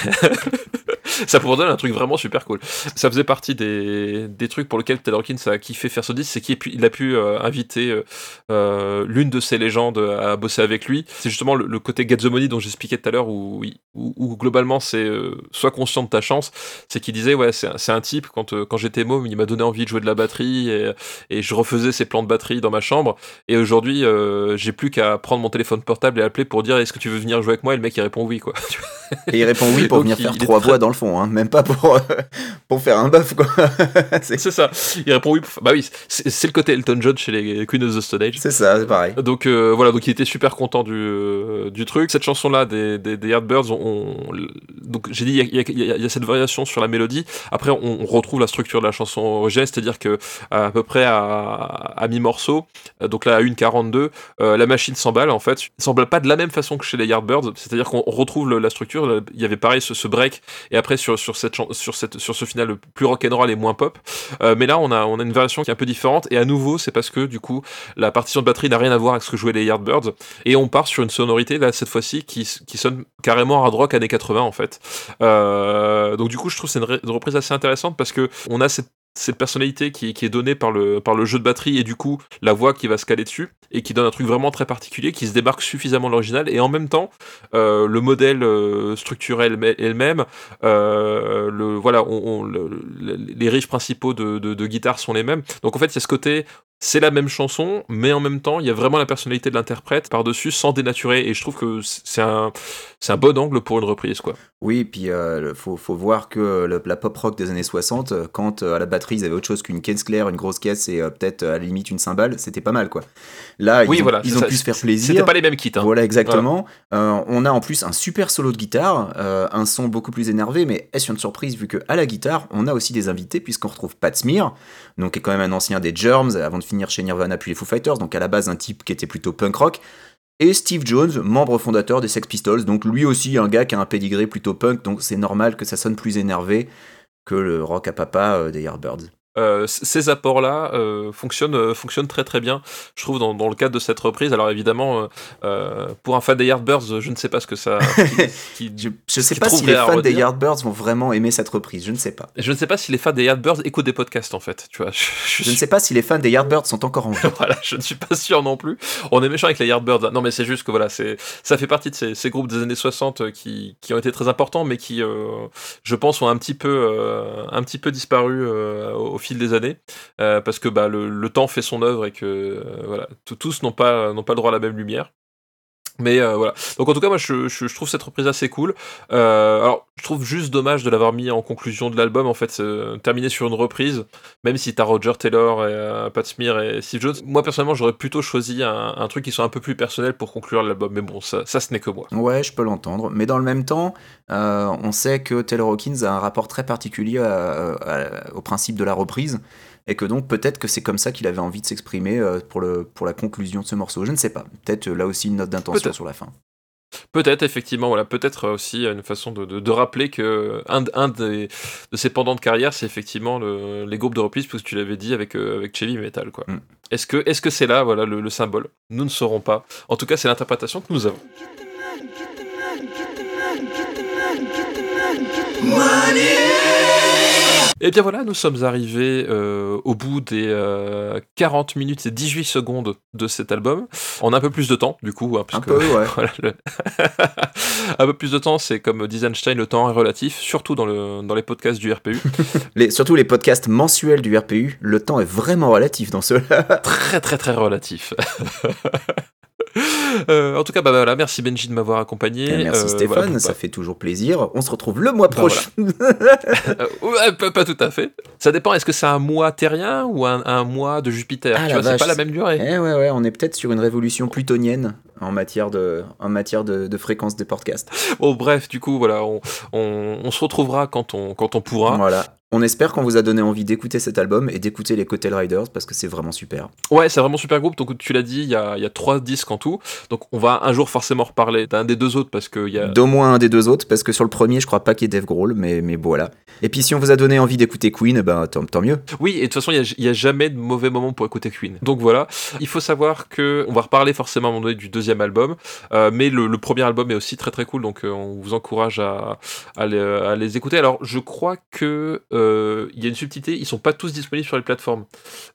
[laughs] ça pourrait donner un truc vraiment super cool. Ça faisait partie des, des trucs pour lesquels Taylor Hawkins a kiffé faire ce disque, c'est qu'il a pu euh, inviter euh, euh, l'une de ses légendes à bosser avec lui. C'est justement le, le côté Get the Money dont j'expliquais tout à l'heure, où, il- où, où globalement c'est sois conscient de ta chance. C'est qu'il disait, ouais, c'est un, type, quand, quand j'étais môme, il m'a donné envie de jouer de la batterie et, et je refaisais ses plans de batterie dans ma chambre. Et aujourd'hui, j'ai plus qu'à prendre mon téléphone portable et appeler pour dire est-ce que tu veux venir jouer avec moi? Et le mec il répond oui quoi. [laughs] Et il répond oui pour Donc, venir faire trois voix dans le fond, hein, même pas pour, euh, pour faire un buff, quoi. [laughs] c'est ça. Il répond oui. Bah oui, c'est le côté Elton John chez les Queen of the Stone Age. c'est ça, c'est pareil. Donc euh, voilà, donc il était super content du, euh, du truc. Cette chanson-là des, des, des Yardbirds, on, on- donc j'ai dit il y a, il y a- il y a- il y a cette variation sur la mélodie. Après, on, on retrouve la structure de la chanson originale, c'est-à-dire que à peu près à, à mi-morceau, euh, donc là à 1.42, euh, la machine s'emballe en fait. Elle s'emballe pas de la même façon que chez les Yardbirds, c'est-à-dire qu'on retrouve le- la structure. Il y avait pareil ce, ce break et après sur, sur, cette, sur, cette, sur ce final plus rock'n'roll et moins pop. Euh, mais là, on a, on a une version qui est un peu différente et à nouveau, c'est parce que du coup, la partition de batterie n'a rien à voir avec ce que jouaient les Yardbirds et on part sur une sonorité là cette fois-ci qui, qui sonne carrément hard rock années 80 en fait. Euh, donc du coup, je trouve c'est une, une reprise assez intéressante parce que on a cette cette personnalité qui, est donnée par le, jeu de batterie et du coup la voix qui va se caler dessus et qui donne un truc vraiment très particulier qui se démarque suffisamment de l'original et en même temps euh, le modèle euh, structurel est le même euh, le, voilà on, on- le- le- les riffs principaux de, de, de guitare sont les mêmes. Donc en fait il y ce côté c'est la même chanson, mais en même temps, il y a vraiment la personnalité de l'interprète par-dessus sans dénaturer. Et je trouve que c'est un, un bon angle pour une reprise, quoi. Oui, puis euh, le- faut, faut voir que le- la pop rock des années 60, euh, quand euh, à la batterie ils avaient autre chose qu'une caisse claire, une grosse caisse et euh, peut-être euh, à la limite une cymbale, c'était pas mal quoi. Là, ils oui, ont, voilà. ils ont ça. pu se faire C'était plaisir. pas les mêmes kits. Hein. Voilà, exactement. Euh, on a en plus un super solo de guitare, euh, un son beaucoup plus énervé, mais est-ce une surprise vu que à la guitare, on a aussi des invités puisqu'on retrouve Pat Smear, donc qui est quand même un ancien des Germs avant de finir chez Nirvana puis les Foo Fighters, donc à la base un type qui était plutôt punk rock. Et Steve Jones, membre fondateur des Sex Pistols, donc lui aussi un gars qui a un pédigré plutôt punk, donc c'est normal que ça sonne plus énervé que le rock à papa euh, des Yardbirds. Euh, ces apports-là euh, fonctionnent, euh, fonctionnent très très bien, je trouve, dans, dans le cadre de cette reprise. Alors évidemment, euh, pour un fan des Yardbirds, je ne sais pas ce que ça. [laughs] qui- qui- Je, je sais pas si les fans des. Yardbirds vont vraiment aimer cette reprise, je ne sais pas. Je ne sais pas si les fans des Yardbirds écoutent des podcasts en fait. Tu vois, [laughs] je, je Je ne sais pas si les fans des Yardbirds sont encore en vie. [laughs] voilà, je ne suis pas sûr non plus. On est méchant avec les Yardbirds. Non, mais c'est juste que voilà, ça fait partie de ces, ces groupes des années 60 euh, qui, qui ont été très importants, mais qui, je pense, ont un petit peu, un petit peu disparu au, au fil des années, euh, parce que bah, le, temps fait son œuvre et que euh, voilà, tous n'ont pas, n'ont pas le droit à la même lumière. Mais euh, voilà. Donc en tout cas, moi, je, trouve cette reprise assez cool. Euh, alors, je trouve juste dommage de l'avoir mis en conclusion de l'album, en fait, euh, terminé sur une reprise, même si t'as Roger Taylor, et, euh, Pat Smear et Steve Jones. Moi, personnellement, j'aurais plutôt choisi un, truc qui soit un peu plus personnel pour conclure l'album. Mais bon, ça, ça ce n'est que moi. Ouais, je peux l'entendre. Mais dans le même temps, on sait que Taylor Hawkins a un rapport très particulier au principe de la reprise. Et que donc peut-être que c'est comme ça qu'il avait envie de s'exprimer euh, pour, le, pour la conclusion de ce morceau. Je ne sais pas. Peut-être euh, là aussi une note d'intention sur la fin. Peut-être, effectivement, voilà, peut-être aussi une façon de, de- de rappeler que un, de- un des, de ses pendants de carrière, c'est effectivement le- les groupes de reprise, parce que tu l'avais dit avec, euh, avec Chevy Metal, quoi. Mm. Est-ce que est-ce que c'est là, voilà, le, le symbole? Nous ne saurons pas. En tout cas, c'est l'interprétation que nous avons. Et bien voilà, nous sommes arrivés euh, au bout des euh, 40 minutes et 18 secondes de cet album. On a un peu plus de temps, du coup. hein, Un puisque- peu, ouais. [laughs] voilà, le- [laughs] un peu plus de temps, c'est comme disait Einstein, le temps est relatif, surtout dans, le, dans les podcasts du RPU. [laughs] Les, surtout les podcasts mensuels du RPU, le temps est vraiment relatif dans ceux-là. très très très relatif. [laughs] Euh, en tout cas, bah, voilà, merci Benji de m'avoir accompagné. Et merci Euh, Stéphane, voilà, ça fait toujours plaisir. On se retrouve le mois Bah, prochain. [laughs] [laughs] Euh, pas, pas tout à fait. Ça dépend, est-ce que c'est un mois terrien ou un, un mois de Jupiter? Ah, c'est pas la même durée. Eh ouais, ouais, on est peut-être sur une révolution plutonienne en matière de, en matière de, de fréquence des podcasts. Bon, bref, du coup, voilà, on, on- on se retrouvera quand on, quand on pourra. Voilà. On espère qu'on vous a donné envie d'écouter cet album et d'écouter les Cotel Riders parce que c'est vraiment super. Ouais, c'est vraiment super groupe. Donc, tu l'as dit, il y a, il y a trois disques en tout. Donc, on va un jour forcément reparler d'un des deux autres parce qu'il y a. D'au moins un des deux autres parce que sur le premier, je crois pas qu'il y ait Dave Grohl, mais, mais voilà. Et puis si on vous a donné envie d'écouter Queen, eh ben tant, tant mieux. Oui, et de toute façon, il n'y a, il y a jamais de mauvais moment pour écouter Queen. Donc voilà, il faut savoir que on va reparler forcément à un moment donné du deuxième album, euh, mais le, le premier album est aussi très très cool, donc euh, on vous encourage à, à les, à les écouter. Alors, je crois que euh, il y a une subtilité, ils sont pas tous disponibles sur les plateformes.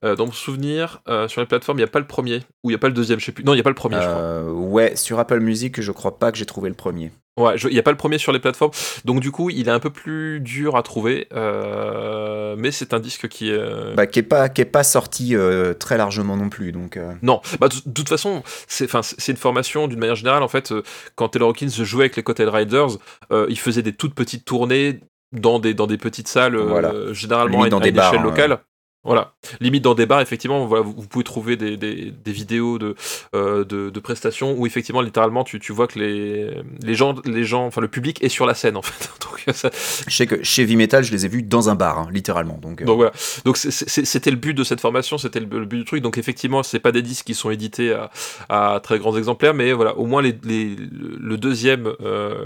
Euh, dans mon souvenir, euh, sur les plateformes, il n'y a pas le premier, ou il n'y a pas le deuxième, je sais plus. Non, il n'y a pas le premier, je crois. Euh, ouais, sur Apple Music, je crois pas que j'ai trouvé le premier. Ouais, il n'y a pas le premier sur les plateformes, donc du coup, il est un peu plus dur à trouver, euh, mais c'est un disque qui est. euh, Bah, qui est pas, qui est pas sorti euh, très largement non plus, donc. euh, Non, bah, de toute façon, c'est une formation d'une manière générale. En fait, euh, quand Taylor Hawkins jouait avec les Cotel Riders, euh, il faisait des toutes petites tournées dans des, dans des petites salles, euh, Voilà. généralement à, dans à des bars, hein. locale. Voilà, limite dans des bars, effectivement, voilà, vous, vous pouvez trouver des, des, des vidéos de, euh, de, de prestations où effectivement, littéralement, tu, tu vois que les, les gens, les gens, enfin le public est sur la scène en fait. [laughs] Donc, ça, Je sais que chez V-Metal, je les ai vus dans un bar, hein, littéralement. Donc, euh, donc voilà. Donc c'était le but de cette formation, c'était le, le but du truc. Donc effectivement, c'est pas des disques qui sont édités à, à très grands exemplaires, mais voilà, au moins les, les- le deuxième euh,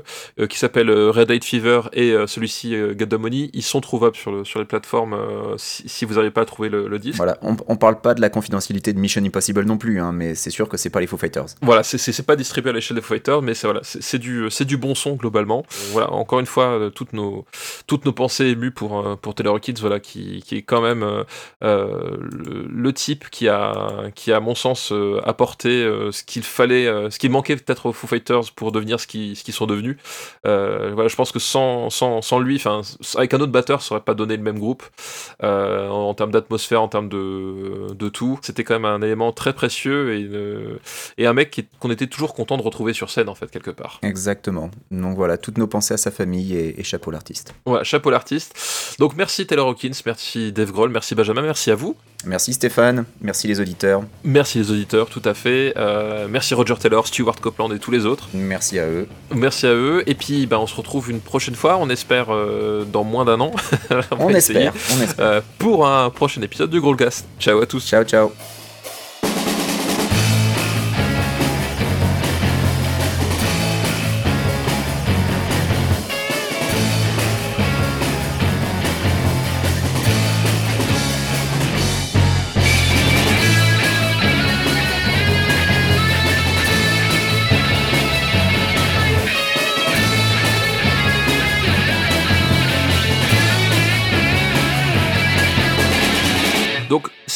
qui s'appelle Red Light Fever et celui-ci Get the Money, ils sont trouvables sur, le, sur les plateformes si, si vous n'avez pas trouvé le, le disque. Voilà, on, on parle pas de la confidentialité de Mission Impossible non plus, hein, mais c'est sûr que c'est pas les Foo Fighters. Voilà, c'est- pas distribué à l'échelle des Foo Fighters, mais c'est voilà, c'est du du bon son globalement. Voilà, encore une fois, euh, toutes nos toutes nos pensées émues pour euh, pour Taylor Hawkins, voilà, qui, qui est quand même euh, le, le type qui a qui a à mon sens apporté ce qu'il fallait, ce qui manquait peut-être aux Foo Fighters pour devenir ce qui ce qu'ils sont devenus. Euh, voilà, je pense que sans sans sans lui, avec un autre batteur, ça aurait pas donné le même groupe euh, en, en termes d'atmosphère, en termes de de tout. C'était quand même un élément très précieux et une- et un mec qu'on était toujours content de retrouver sur scène en fait quelque part. Exactement. Donc voilà, toutes nos pensées à sa famille et, et chapeau l'artiste. Voilà, chapeau l'artiste. Donc merci Taylor Hawkins, merci Dave Grohl, merci Benjamin, merci à vous, Merci Stéphane, merci les auditeurs, merci les auditeurs, tout à fait, Euh, merci Roger Taylor, Stuart Copeland et tous les autres. merci à eux. Merci à eux. Et puis ben, on se retrouve une prochaine fois, on espère euh, dans moins d'un an. [laughs] On, espère, on espère. euh, pour un prochain épisode du Growlcast. Ciao à tous. Ciao, ciao.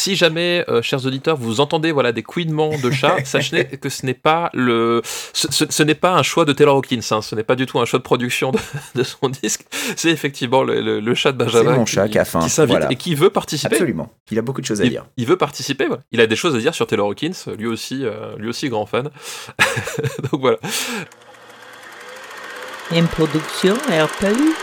Si jamais, euh, chers auditeurs, vous entendez voilà des couinements de chat, [laughs] sachez que ce n'est pas le, ce, ce- ce n'est pas un choix de Taylor Hawkins, hein, ce n'est pas du tout un choix de production de, [laughs] de son disque. C'est effectivement le, le- le chat de Benjamin mon chat qui a faim, s'invite voilà. et qui veut participer. Absolument. Il a beaucoup de choses à Il, dire. il veut participer, voilà. il a des choses à dire sur Taylor Hawkins, lui aussi, euh, lui aussi grand fan. [laughs] Donc voilà. Une production RPU.